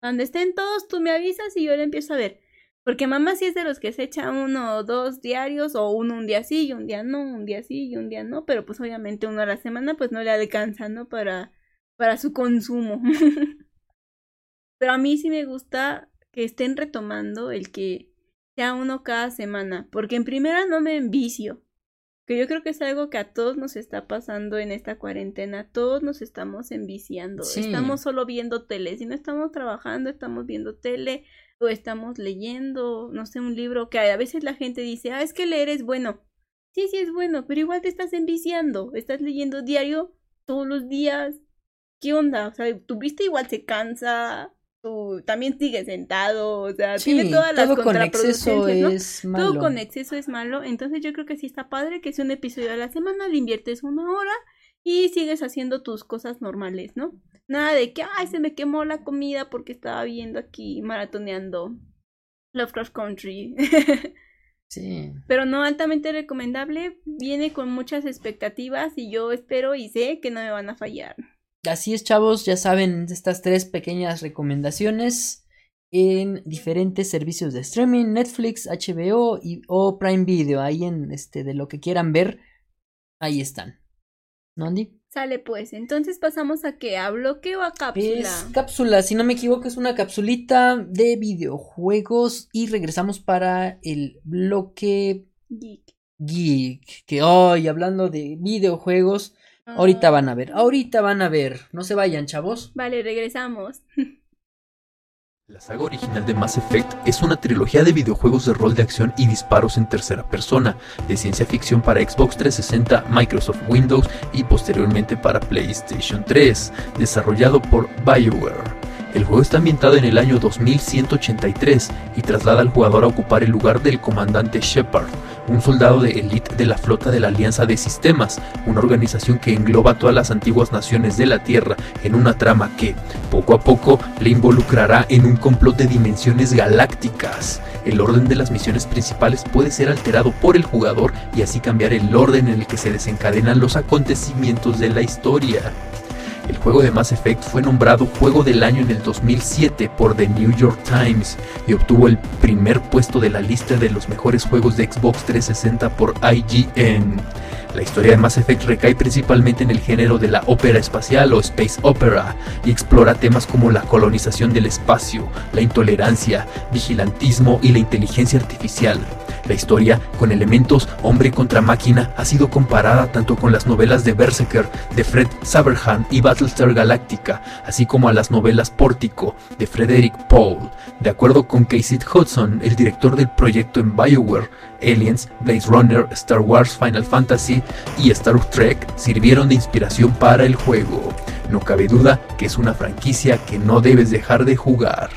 Cuando estén todos, tú me avisas y yo le empiezo a ver. Porque mamá sí es de los que se echa uno o dos diarios, o uno un día sí y un día no, un día sí y un día no, pero pues obviamente uno a la semana pues no le alcanza, ¿no? Para, para su consumo. pero a mí sí me gusta que estén retomando el que sea uno cada semana, porque en primera no me envicio, que yo creo que es algo que a todos nos está pasando en esta cuarentena, todos nos estamos enviciando, Sí. estamos solo viendo tele, si no estamos trabajando, estamos viendo tele o estamos leyendo, no sé, un libro que a veces la gente dice, ah, es que leer es bueno. Sí, sí es bueno, pero igual te estás enviciando, estás leyendo diario todos los días. ¿Qué onda? O sea, tu vista igual se cansa, tú también sigues sentado, o sea, Sí, tiene todas las todo con exceso ¿no? es malo. Todo con exceso es malo, entonces yo creo que sí está padre que sea un episodio a la semana, le inviertes una hora y sigues haciendo tus cosas normales, ¿no? Nada de que, ay, se me quemó la comida porque estaba viendo aquí maratoneando Lovecraft Country. Sí. Pero no altamente recomendable, viene con muchas expectativas y yo espero y sé que no me van a fallar. Así es, chavos, ya saben estas tres pequeñas recomendaciones en diferentes servicios de streaming, Netflix, HBO y, o Prime Video, ahí en este de lo que quieran ver, ahí están. ¿No, Andy? Sale pues, entonces pasamos a que a bloque o a cápsula. Es cápsula, si no me equivoco, es una capsulita de videojuegos y regresamos para el bloque Geek. geek, que hoy hablando de videojuegos, ahorita Ah, van a ver, ahorita van a ver, no se vayan, chavos. Vale, regresamos. La saga original de Mass Effect es una trilogía de videojuegos de rol de acción y disparos en tercera persona, de ciencia ficción para Xbox 360, Microsoft Windows y posteriormente para PlayStation 3, desarrollado por BioWare. El juego está ambientado en el año 2183 y traslada al jugador a ocupar el lugar del comandante Shepard, un soldado de élite de la flota de la Alianza de Sistemas, una organización que engloba todas las antiguas naciones de la Tierra en una trama que, poco a poco, le involucrará en un complot de dimensiones galácticas. El orden de las misiones principales puede ser alterado por el jugador y así cambiar el orden en el que se desencadenan los acontecimientos de la historia. El juego de Mass Effect fue nombrado Juego del Año en el 2007 por The New York Times y obtuvo el primer puesto de la lista de los mejores juegos de Xbox 360 por IGN. La historia de Mass Effect recae principalmente en el género de la ópera espacial o space opera y explora temas como la colonización del espacio, la intolerancia, vigilantismo y la inteligencia artificial. La historia, con elementos hombre contra máquina, ha sido comparada tanto con las novelas de Berserker de Fred Saberhan y Battlestar Galactica, así como a las novelas Pórtico de Frederick Paul. De acuerdo con Casey Hudson, el director del proyecto en BioWare, Aliens, Blaze Runner, Star Wars, Final Fantasy y Star Trek sirvieron de inspiración para el juego. No cabe duda que es una franquicia que no debes dejar de jugar.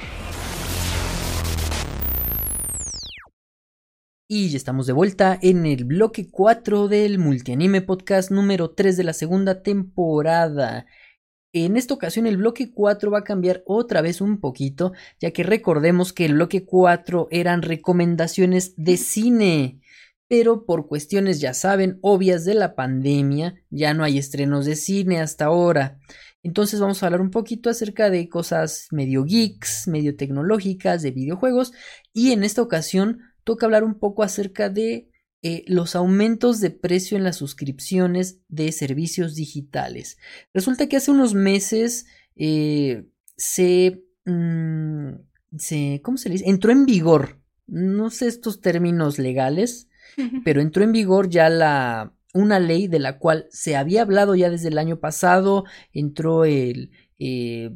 Y ya estamos de vuelta en el bloque 4 del Multianime Podcast número 3 de la segunda temporada. En esta ocasión el bloque 4 va a cambiar otra vez un poquito, ya que recordemos que el bloque 4 eran recomendaciones de cine. pero por cuestiones, ya saben, obvias de la pandemia, ya no hay estrenos de cine hasta ahora. Entonces vamos a hablar un poquito acerca de cosas medio geeks, medio tecnológicas, de videojuegos, y en esta ocasión toca hablar un poco acerca de eh, los aumentos de precio en las suscripciones de servicios digitales. Resulta que hace unos meses eh, se, mm, se, ¿cómo se le dice? Entró en vigor, no sé estos términos legales, pero entró en vigor ya la, una ley de la cual se había hablado ya desde el año pasado, entró el... Eh,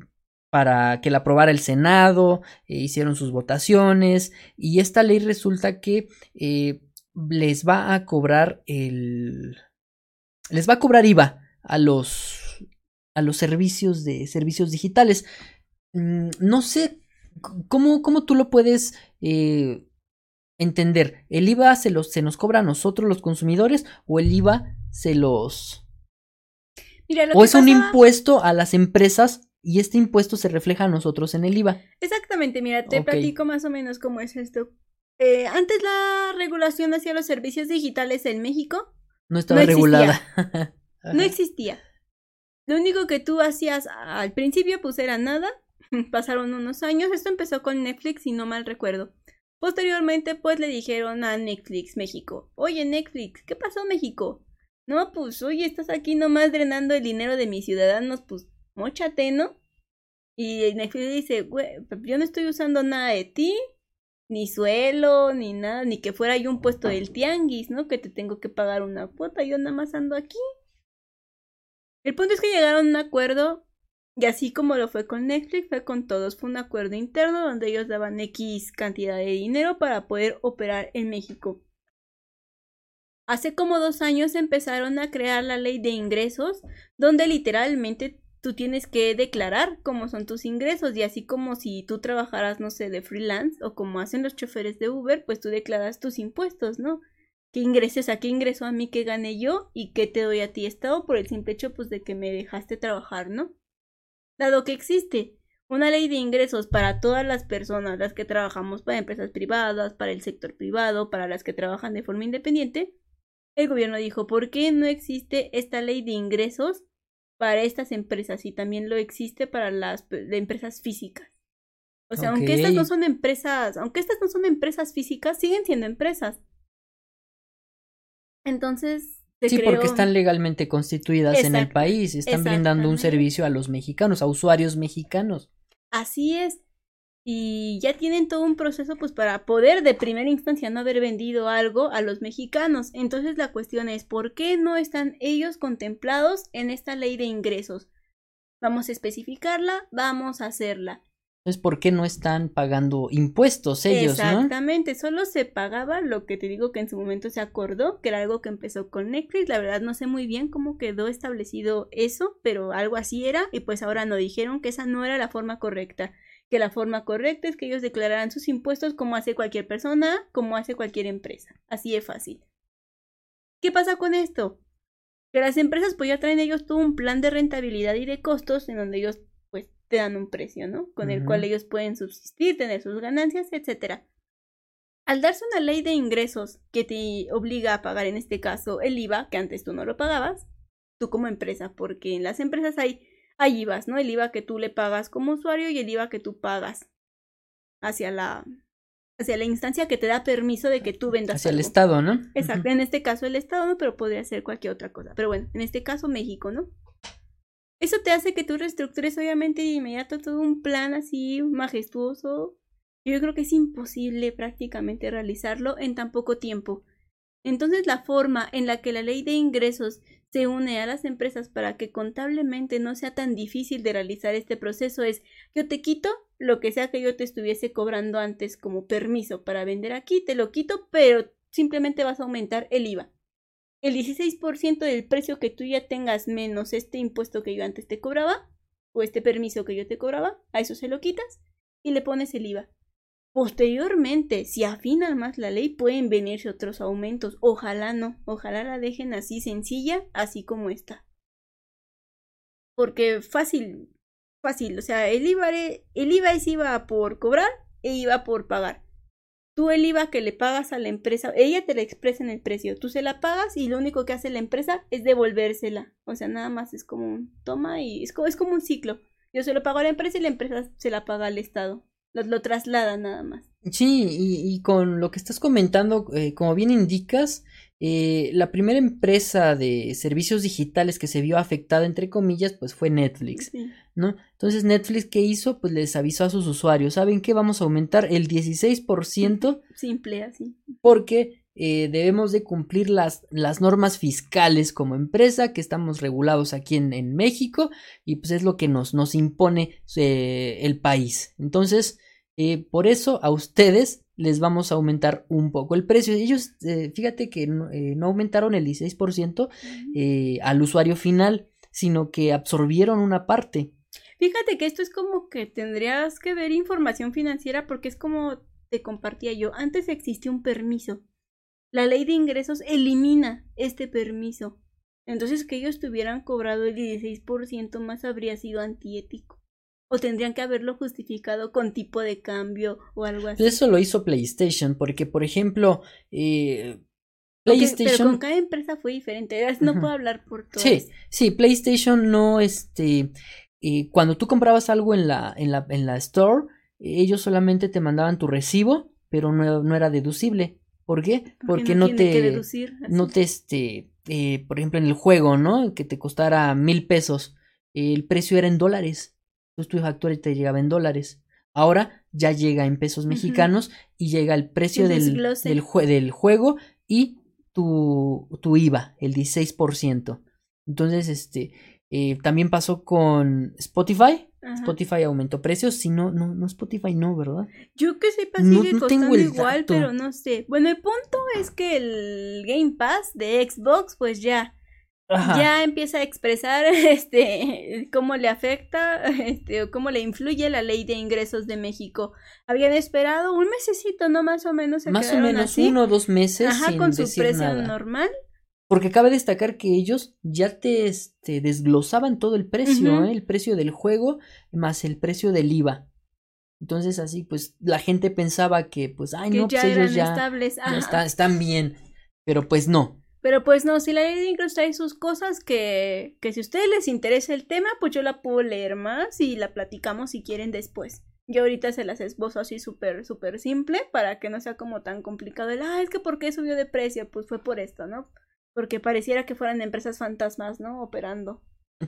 para que la aprobara el Senado, hicieron sus votaciones y esta ley resulta que les va a cobrar el... les va a cobrar IVA a los, a los servicios de servicios digitales. Mm, no sé cómo, cómo tú lo puedes eh, entender. ¿El IVA se, los, se nos cobra a nosotros los consumidores o el IVA se los... o es un impuesto a las empresas y este impuesto se refleja a nosotros en el IVA. Exactamente, mira, te platico más o menos cómo es esto. Eh, antes la regulación hacia los servicios digitales en México no estaba regulada. no existía. Lo único que tú hacías al principio pues era nada. Pasaron unos años. Esto empezó con Netflix y no mal recuerdo. Posteriormente pues le dijeron a Netflix México. Oye Netflix, ¿qué pasó México? No, pues oye, estás aquí nomás drenando el dinero de mis ciudadanos, pues mochate, ¿no? Y Netflix dice, güey, yo no estoy usando nada de ti, ni suelo, ni nada, ni que fuera yo un puesto del tianguis, ¿no? Que te tengo que pagar una cuota, yo nada más ando aquí. El punto es que llegaron a un acuerdo, y así como lo fue con Netflix, fue con todos, fue un acuerdo interno donde ellos daban X cantidad de dinero para poder operar en México. Hace como dos años empezaron a crear la ley de ingresos, donde literalmente tú tienes que declarar cómo son tus ingresos y así como si tú trabajaras, no sé, de freelance o como hacen los choferes de Uber, pues tú declaras tus impuestos, ¿no? ¿Qué ingresos, a qué ingreso a mí que gane yo y qué te doy a ti Estado por el simple hecho pues de que me dejaste trabajar, ¿no? Dado que existe una ley de ingresos para todas las personas, las que trabajamos para empresas privadas, para el sector privado, para las que trabajan de forma independiente, el gobierno dijo, ¿por qué no existe esta ley de ingresos para estas empresas y también lo existe para las empresas físicas. O sea, aunque estas no son empresas, aunque estas no son empresas físicas, siguen siendo empresas. Entonces, sí, porque están legalmente constituidas en el país, están brindando un servicio a los mexicanos, a usuarios mexicanos. Así es y ya tienen todo un proceso pues para poder de primera instancia no haber vendido algo a los mexicanos. Entonces la cuestión es ¿por qué no están ellos contemplados en esta ley de ingresos? Vamos a especificarla, vamos a hacerla. Entonces, ¿por qué no están pagando impuestos ellos? Exactamente, solo se pagaba lo que te digo que en su momento se acordó, que era algo que empezó con Netflix. La verdad no sé muy bien cómo quedó establecido eso, pero algo así era y pues ahora no dijeron que esa no era la forma correcta que la forma correcta es que ellos declararan sus impuestos como hace cualquier persona, como hace cualquier empresa. Así de fácil. ¿Qué pasa con esto? Que las empresas pues ya traen ellos todo un plan de rentabilidad y de costos en donde ellos pues te dan un precio, ¿no? Con el cual ellos pueden subsistir, tener sus ganancias, etcétera. Al darse una ley de ingresos que te obliga a pagar en este caso el IVA, que antes tú no lo pagabas, tú como empresa, porque en las empresas hay hay IVAs, ¿no? El IVA que tú le pagas como usuario y el IVA que tú pagas hacia la hacia la instancia que te da permiso de que tú vendas. Hacia el Estado, ¿no? Exacto, en este caso el Estado, ¿no? pero podría ser cualquier otra cosa. Pero bueno, en este caso México, ¿no? Eso te hace que tú reestructures obviamente de inmediato todo un plan así majestuoso. Yo creo que es imposible prácticamente realizarlo en tan poco tiempo. Entonces la forma en la que la ley de ingresos se une a las empresas para que contablemente no sea tan difícil de realizar este proceso es yo te quito lo que sea que yo te estuviese cobrando antes como permiso para vender aquí, te lo quito, pero simplemente vas a aumentar el IVA. El 16% del precio que tú ya tengas menos este impuesto que yo antes te cobraba, o este permiso que yo te cobraba, a eso se lo quitas y le pones el IVA. Posteriormente, si afinan más la ley, pueden venirse otros aumentos. Ojalá no, ojalá la dejen así sencilla, así como está. Porque fácil, fácil, o sea, el IVA, el IVA es IVA por cobrar e IVA por pagar. tú el IVA que le pagas a la empresa, ella te la expresa en el precio, tú se la pagas y lo único que hace la empresa es devolvérsela. O sea, nada más es como un toma y es como, es como un ciclo. Yo se lo pago a la empresa y la empresa se la paga al Estado. Lo, lo traslada nada más. Sí, y, y con lo que estás comentando, eh, como bien indicas, eh, la primera empresa de servicios digitales que se vio afectada, entre comillas, pues fue Netflix, Sí. ¿no? Entonces, Netflix, ¿qué hizo? Pues les avisó a sus usuarios, ¿saben qué? Vamos a aumentar el 16% Simple así. porque eh, debemos de cumplir las, las normas fiscales como empresa que estamos regulados aquí en, en México y pues es lo que nos, nos impone eh, el país. Entonces, eh, por eso a ustedes les vamos a aumentar un poco el precio. Ellos, eh, fíjate que no, eh, no aumentaron el 16% eh, al usuario final, sino que absorbieron una parte. Fíjate que esto es como que tendrías que ver información financiera porque es como te compartía yo. Antes existía un permiso. La ley de ingresos elimina este permiso. Entonces que ellos tuvieran cobrado el 16% más habría sido antiético. O tendrían que haberlo justificado con tipo de cambio o algo así. Eso lo hizo PlayStation, porque por ejemplo, eh, Porque- PlayStation... Pero con cada empresa fue diferente. No puedo hablar por todas. Sí, sí, PlayStation no, este, eh, cuando tú comprabas algo en la, en la, en la store, ellos solamente te mandaban tu recibo, pero no, no era deducible. ¿Por qué? Porque no, tiene que te, deducir, no te, este, eh, por ejemplo, en el juego, ¿no? Que te costara mil pesos, el precio era en dólares. Entonces tu factura te llegaba en dólares. Ahora ya llega en pesos mexicanos y llega el precio El del, del, jue- del juego y tu, tu IVA, el 16%. Entonces, este, eh, también pasó con Spotify. Ajá. Spotify aumentó precios. Si no, no, no Spotify no, ¿verdad? Yo que sepa No- sigue no costando el igual, dato. pero no sé. Bueno, el punto es que el Game Pass de Xbox, pues ya, Ajá. ya empieza a expresar este cómo le afecta, este, o cómo le influye la ley de ingresos de México. Habían esperado un mesecito, ¿no? Más o menos se Más o menos así. uno o dos meses Ajá, sin con su decir precio nada. normal. Porque cabe destacar que ellos ya te este, desglosaban todo el precio. ¿eh? el precio del juego más el precio del IVA. Entonces así pues la gente pensaba que pues ay que no, ya pues ellos ya, está- están bien, pero pues no. Pero pues no, si la ley de trae sus cosas que, que si a ustedes les interesa el tema, pues yo la puedo leer más y la platicamos si quieren después. Yo ahorita se las esbozo así súper, súper simple para que no sea como tan complicado el, ah, es que ¿por qué subió de precio? Pues fue por esto, ¿no? Porque pareciera que fueran empresas fantasmas, ¿no? Operando.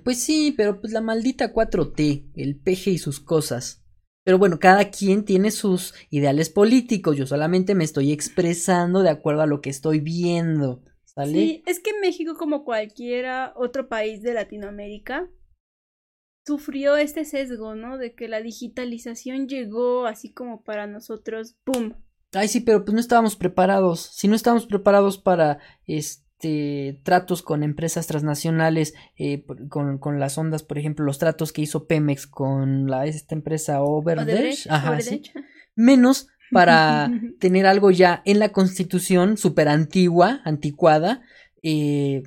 Pues sí, pero pues la maldita 4T, el peje y sus cosas. Pero bueno, cada quien tiene sus ideales políticos, yo solamente me estoy expresando de acuerdo a lo que estoy viendo, ¿sale? Sí, es que México, como cualquiera otro país de Latinoamérica, sufrió este sesgo, ¿no? De que la digitalización llegó así como para nosotros, ¡pum! Ay, sí, pero pues no estábamos preparados. Si no estábamos preparados para este tratos con empresas transnacionales, eh, con, con las ondas, por ejemplo, los tratos que hizo Pemex con la esta empresa Overdesh, Odebrecht, ajá, sí. Menos para tener algo ya en la constitución súper antigua, anticuada, eh,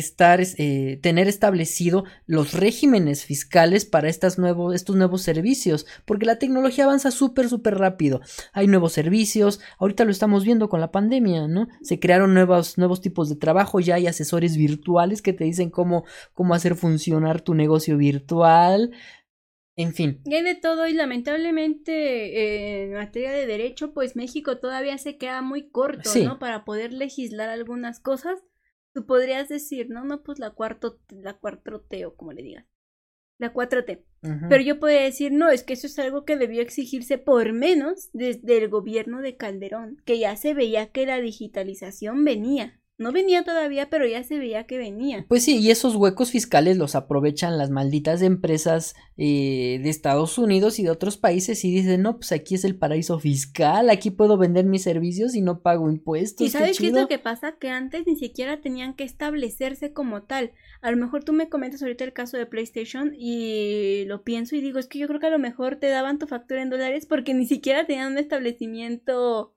estar, eh, tener establecido los regímenes fiscales para estas estos nuevos servicios, porque la tecnología avanza súper, súper rápido. Hay nuevos servicios, ahorita lo estamos viendo con la pandemia, ¿no? Se crearon nuevos, nuevos tipos de trabajo, ya hay asesores virtuales que te dicen cómo, cómo hacer funcionar tu negocio virtual. En fin, Y hay de todo y lamentablemente eh, en materia de derecho, pues México todavía se queda muy corto, Sí. ¿no? Para poder legislar algunas cosas. Tú podrías decir, no, no, pues la cuarto, la cuarto T o como le digas. La 4T. ujú. Pero yo podría decir, no, es que eso es algo que debió exigirse por menos desde el gobierno de Calderón, que ya se veía que la digitalización venía. No venía todavía, pero ya se veía que venía. Pues sí, y esos huecos fiscales los aprovechan las malditas empresas eh, de Estados Unidos y de otros países y dicen, no, pues aquí es el paraíso fiscal, aquí puedo vender mis servicios y no pago impuestos. ¿Y sabes qué, es chido". lo que pasa? Que antes ni siquiera tenían que establecerse como tal. A lo mejor tú me comentas ahorita el caso de PlayStation y lo pienso y digo, es que yo creo que a lo mejor te daban tu factura en dólares porque ni siquiera tenían un establecimiento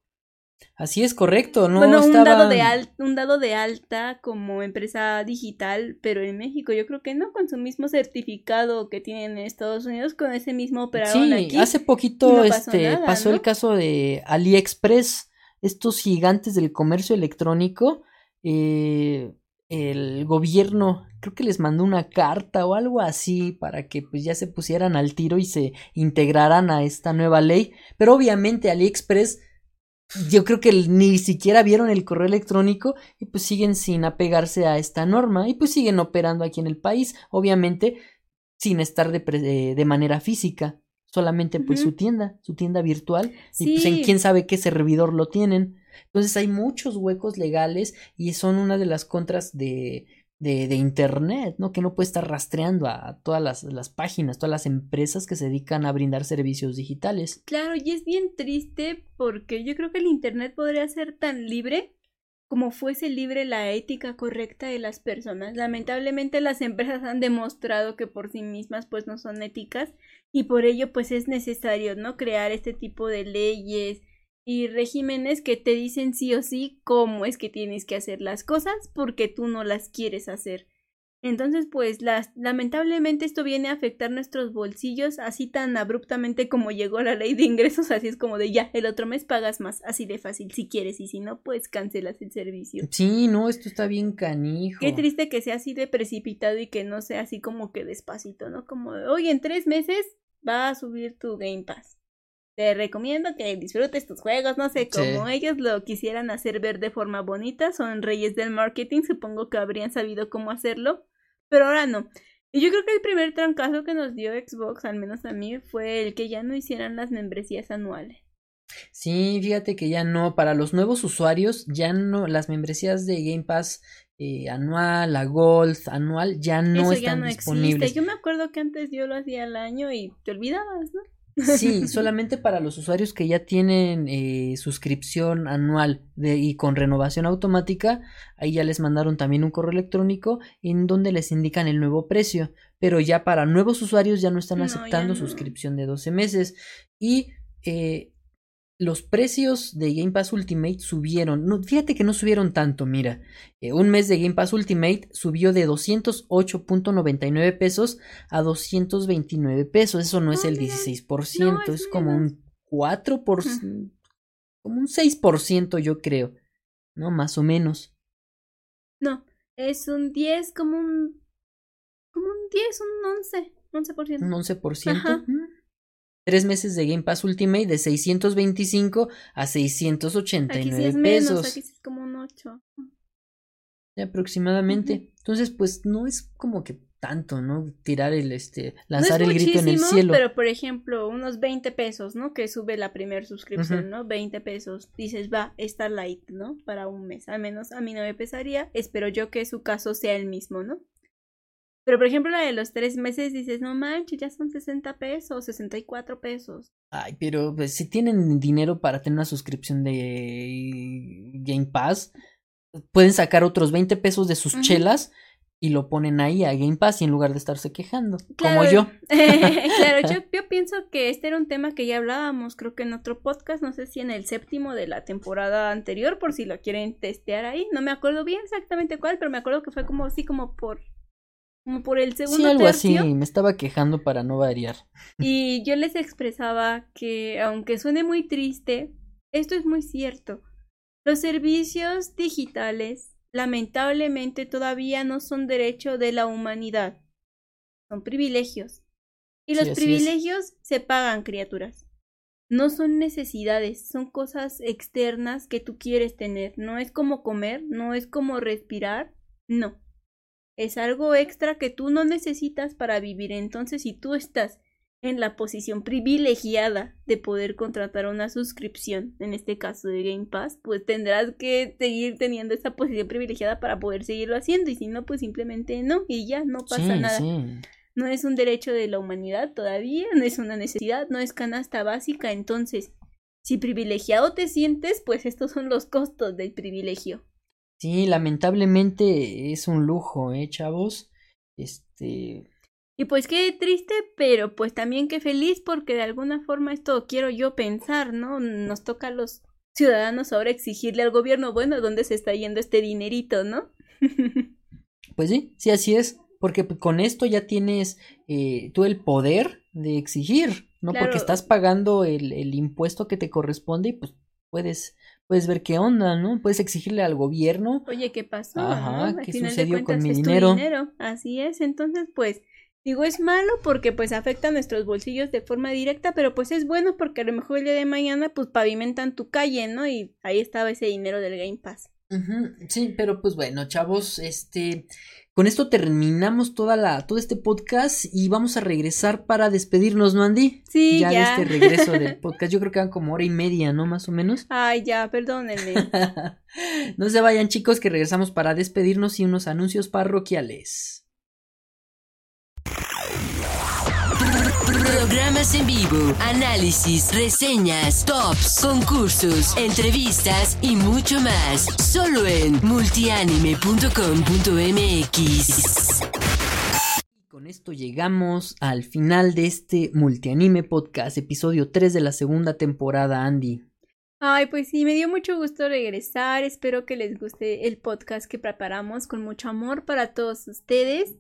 Así es correcto, ¿no? Bueno, un, dado de al- un dado de alta como empresa digital, pero en México yo creo que no, con su mismo certificado que tienen en Estados Unidos, con ese mismo operaron Sí, aquí. hace poquito no pasó este nada, pasó el caso de AliExpress, estos gigantes del comercio electrónico, eh, el gobierno creo que les mandó una carta o algo así para que pues ya se pusieran al tiro y se integraran a esta nueva ley, pero obviamente AliExpress yo creo que ni siquiera vieron el correo electrónico y pues siguen sin apegarse a esta norma y pues siguen operando aquí en el país, obviamente sin estar de, pre- de- de manera física, solamente pues su tienda, su tienda virtual y pues en quién sabe qué servidor lo tienen. Entonces hay muchos huecos legales y son una de las contras de, de, de Internet, ¿no? Que no puede estar rastreando a, todas las, las páginas, todas las empresas que se dedican a brindar servicios digitales. Claro, y es bien triste porque yo creo que el Internet podría ser tan libre como fuese libre la ética correcta de las personas. Lamentablemente las empresas han demostrado que por sí mismas pues no son éticas y por ello pues es necesario, ¿no? Crear este tipo de leyes y regímenes que te dicen sí o sí cómo es que tienes que hacer las cosas porque tú no las quieres hacer. Entonces, pues, las, lamentablemente esto viene a afectar nuestros bolsillos así tan abruptamente como llegó la ley de ingresos, así es como de ya, el otro mes pagas más, así de fácil, si quieres, y si no, pues cancelas el servicio. Sí, no, esto está bien canijo. Qué triste que sea así de precipitado y que no sea así como que despacito, ¿no? Como, oye, en tres meses va a subir tu Game Pass. Te recomiendo que disfrutes tus juegos, no sé, Sí. como ellos lo quisieran hacer ver de forma bonita, son reyes del marketing, supongo que habrían sabido cómo hacerlo, pero ahora no. Y yo creo que el primer trancazo que nos dio Xbox, al menos a mí, fue el que ya no hicieran las membresías anuales. Sí, fíjate que ya no, para los nuevos usuarios, ya no, las membresías de Game Pass eh, anual, la Gold anual, ya no Eso están ya no disponibles. existe. Yo me acuerdo que antes yo lo hacía al año y te olvidabas, ¿no? Sí, solamente para los usuarios que ya tienen eh, suscripción anual de, y con renovación automática, ahí ya les mandaron también un correo electrónico en donde les indican el nuevo precio, pero ya para nuevos usuarios ya no están No, aceptando no. suscripción de 12 meses y eh, los precios de Game Pass Ultimate subieron, no, fíjate que no subieron tanto, mira, eh, un mes de Game Pass Ultimate subió de 208.99 pesos a 229 pesos, eso no es Ah, el mira. 16%, No, es, es como un 4%, por, Ujú. como un 6% yo creo, ¿no? Más o menos. No, es un 10, como un. como un 10, un 11, 11%. Un 11%. Ajá. mm. Tres meses de Game Pass Ultimate de 625 a 689 Aquí sí es pesos. menos, aquí sí es como un 8. aproximadamente. Entonces, pues no es como que tanto, ¿no? Tirar el este, lanzar no es el grito en el cielo. Pero por ejemplo, unos 20 pesos, ¿no? Que sube la primera suscripción. ¿no? 20 pesos. Dices, va, está light, ¿no? Para un mes. Al menos a mí no me pesaría. Espero yo que su caso sea el mismo, ¿no? Pero por ejemplo, la de los tres meses dices, no manches, ya son 60 pesos, 64 pesos. Ay, pero pues, si tienen dinero para tener una suscripción de Game Pass, pueden sacar otros 20 pesos de sus chelas y lo ponen ahí a Game Pass y en lugar de estarse quejando, Claro, como yo. claro, yo, yo pienso que este era un tema que ya hablábamos, creo que en otro podcast, no sé si en el séptimo de la temporada anterior, por si lo quieren testear ahí. No me acuerdo bien exactamente cuál, pero me acuerdo que fue como así como por como por el segundo Sí, algo tercio. así, me estaba quejando para no variar. Y yo les expresaba que, aunque suene muy triste, esto es muy cierto. Los servicios digitales, lamentablemente, todavía no son derecho de la humanidad. Son privilegios. Y Sí, los es. privilegios se pagan, criaturas. No son necesidades, son cosas externas que tú quieres tener. No es como comer, no es como respirar, no. Es algo extra que tú no necesitas para vivir. Entonces, si tú estás en la posición privilegiada de poder contratar una suscripción, en este caso de Game Pass, pues tendrás que seguir teniendo esa posición privilegiada para poder seguirlo haciendo. Y si no, pues simplemente no, y ya no pasa sí, nada. sí. No es un derecho de la humanidad todavía, no es una necesidad, no es canasta básica. Entonces, si privilegiado te sientes, pues estos son los costos del privilegio. Sí, lamentablemente es un lujo, ¿eh, chavos? Este, Y pues qué triste, pero pues también qué feliz porque de alguna forma esto quiero yo pensar, ¿no? Nos toca a los ciudadanos ahora exigirle al gobierno, bueno, ¿dónde se está yendo este dinerito, no? Pues sí, sí, así es. Porque con esto ya tienes eh, tú el poder de exigir, ¿no? Porque Claro. estás pagando el, el impuesto que te corresponde y pues puedes, puedes ver qué onda, ¿no? Puedes exigirle al gobierno. Oye, ¿qué pasó? Ajá, no? ¿qué final de sucedió con cuentas mi tu dinero? dinero. Así es, entonces pues digo es malo porque pues afecta a nuestros bolsillos de forma directa, pero pues es bueno porque a lo mejor el día de mañana pues pavimentan tu calle, ¿no? Y ahí estaba ese dinero del Game Pass. Sí, pero pues bueno, chavos, este, con esto terminamos toda la, todo este podcast y vamos a regresar para despedirnos, ¿no, Andy? Sí, ya. de este regreso del podcast. Yo creo que van como hora y media, ¿no? Más o menos. Ay, ya, perdónenme. no se vayan, chicos, que regresamos para despedirnos y unos anuncios parroquiales. Programas en vivo, análisis, reseñas, tops, concursos, entrevistas y mucho más. Solo en multianime.com.mx. Y con esto llegamos al final de este multianime podcast, episodio 3 de la segunda temporada, Andy. Ay, pues sí, me dio mucho gusto regresar. Espero que les guste el podcast que preparamos con mucho amor para todos ustedes.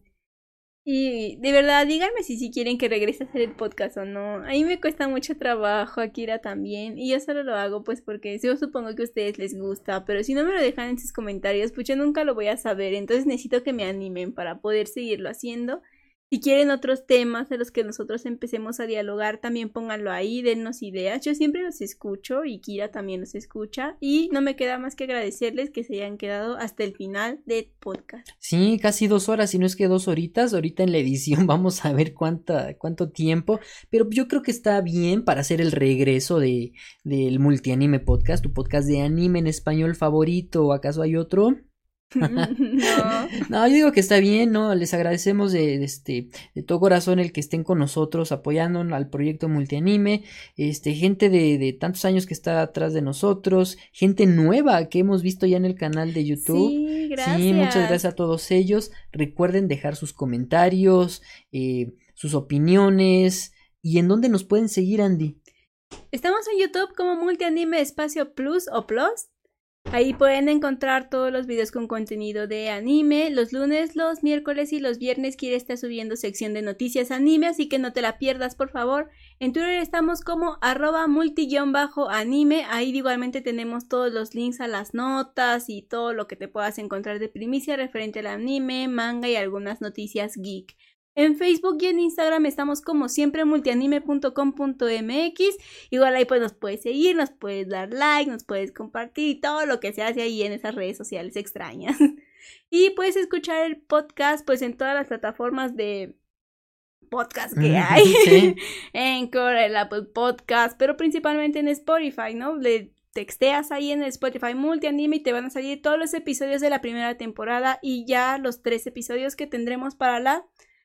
Y de verdad, díganme si sí quieren que regrese a hacer el podcast o no. A mí me cuesta mucho trabajo, a Kira también. Y yo solo lo hago pues porque yo supongo que a ustedes les gusta. Pero si no me lo dejan en sus comentarios, pues yo nunca lo voy a saber. Entonces necesito que me animen para poder seguirlo haciendo. Si quieren otros temas de los que nosotros empecemos a dialogar, también pónganlo ahí, dennos ideas. Yo siempre los escucho y Kira también los escucha. Y no me queda más que agradecerles que se hayan quedado hasta el final del podcast. Sí, casi dos horas, si no es que dos horitas. Ahorita en la edición vamos a ver cuánta, cuánto tiempo. Pero yo creo que está bien para hacer el regreso de, del multianime podcast, tu podcast de anime en español favorito. ¿O acaso hay otro? No. No, yo digo que está bien, ¿no? Les agradecemos de, de este, de todo corazón el que estén con nosotros apoyando al proyecto multianime, este, gente de, de tantos años que está atrás de nosotros, gente nueva que hemos visto ya en el canal de YouTube. Sí, gracias. Sí, muchas gracias a todos ellos. Recuerden dejar sus comentarios, eh, sus opiniones y en dónde nos pueden seguir, Andy. Estamos en YouTube como Multianime Espacio Plus o Plus. Ahí pueden encontrar todos los videos con contenido de anime. Los lunes, los miércoles y los viernes Kira está subiendo sección de noticias anime, así que no te la pierdas, por favor. En Twitter estamos como arroba multi-anime. Ahí igualmente tenemos todos los links a las notas y todo lo que te puedas encontrar de primicia referente al anime, manga y algunas noticias geek. En Facebook y en Instagram estamos como siempre multianime.com.mx. Igual ahí pues nos puedes seguir, nos puedes dar like, nos puedes compartir y todo lo que se hace ahí en esas redes sociales extrañas. Y puedes escuchar el podcast pues en todas las plataformas de podcast que hay. Sí. Anchor, el Apple Podcast, pero principalmente en Spotify, ¿no? Le texteas ahí en el Spotify Multianime y te van a salir todos los episodios de la primera temporada y ya los tres episodios que tendremos para la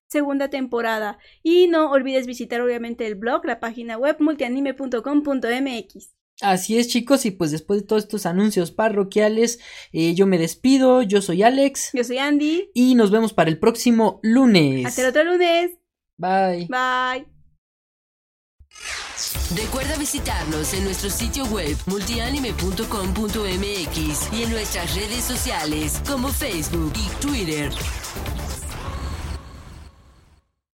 segunda temporada. Y no olvides visitar obviamente el blog, la página web multianime.com.mx. Así es, chicos, y pues después de todos estos anuncios parroquiales, eh, yo me despido, yo soy Alex, Yo soy Andy. y nos vemos para el próximo lunes. Hasta el otro lunes. Bye. Bye. Recuerda visitarnos en nuestro sitio web multianime.com.mx y en nuestras redes sociales como Facebook y Twitter.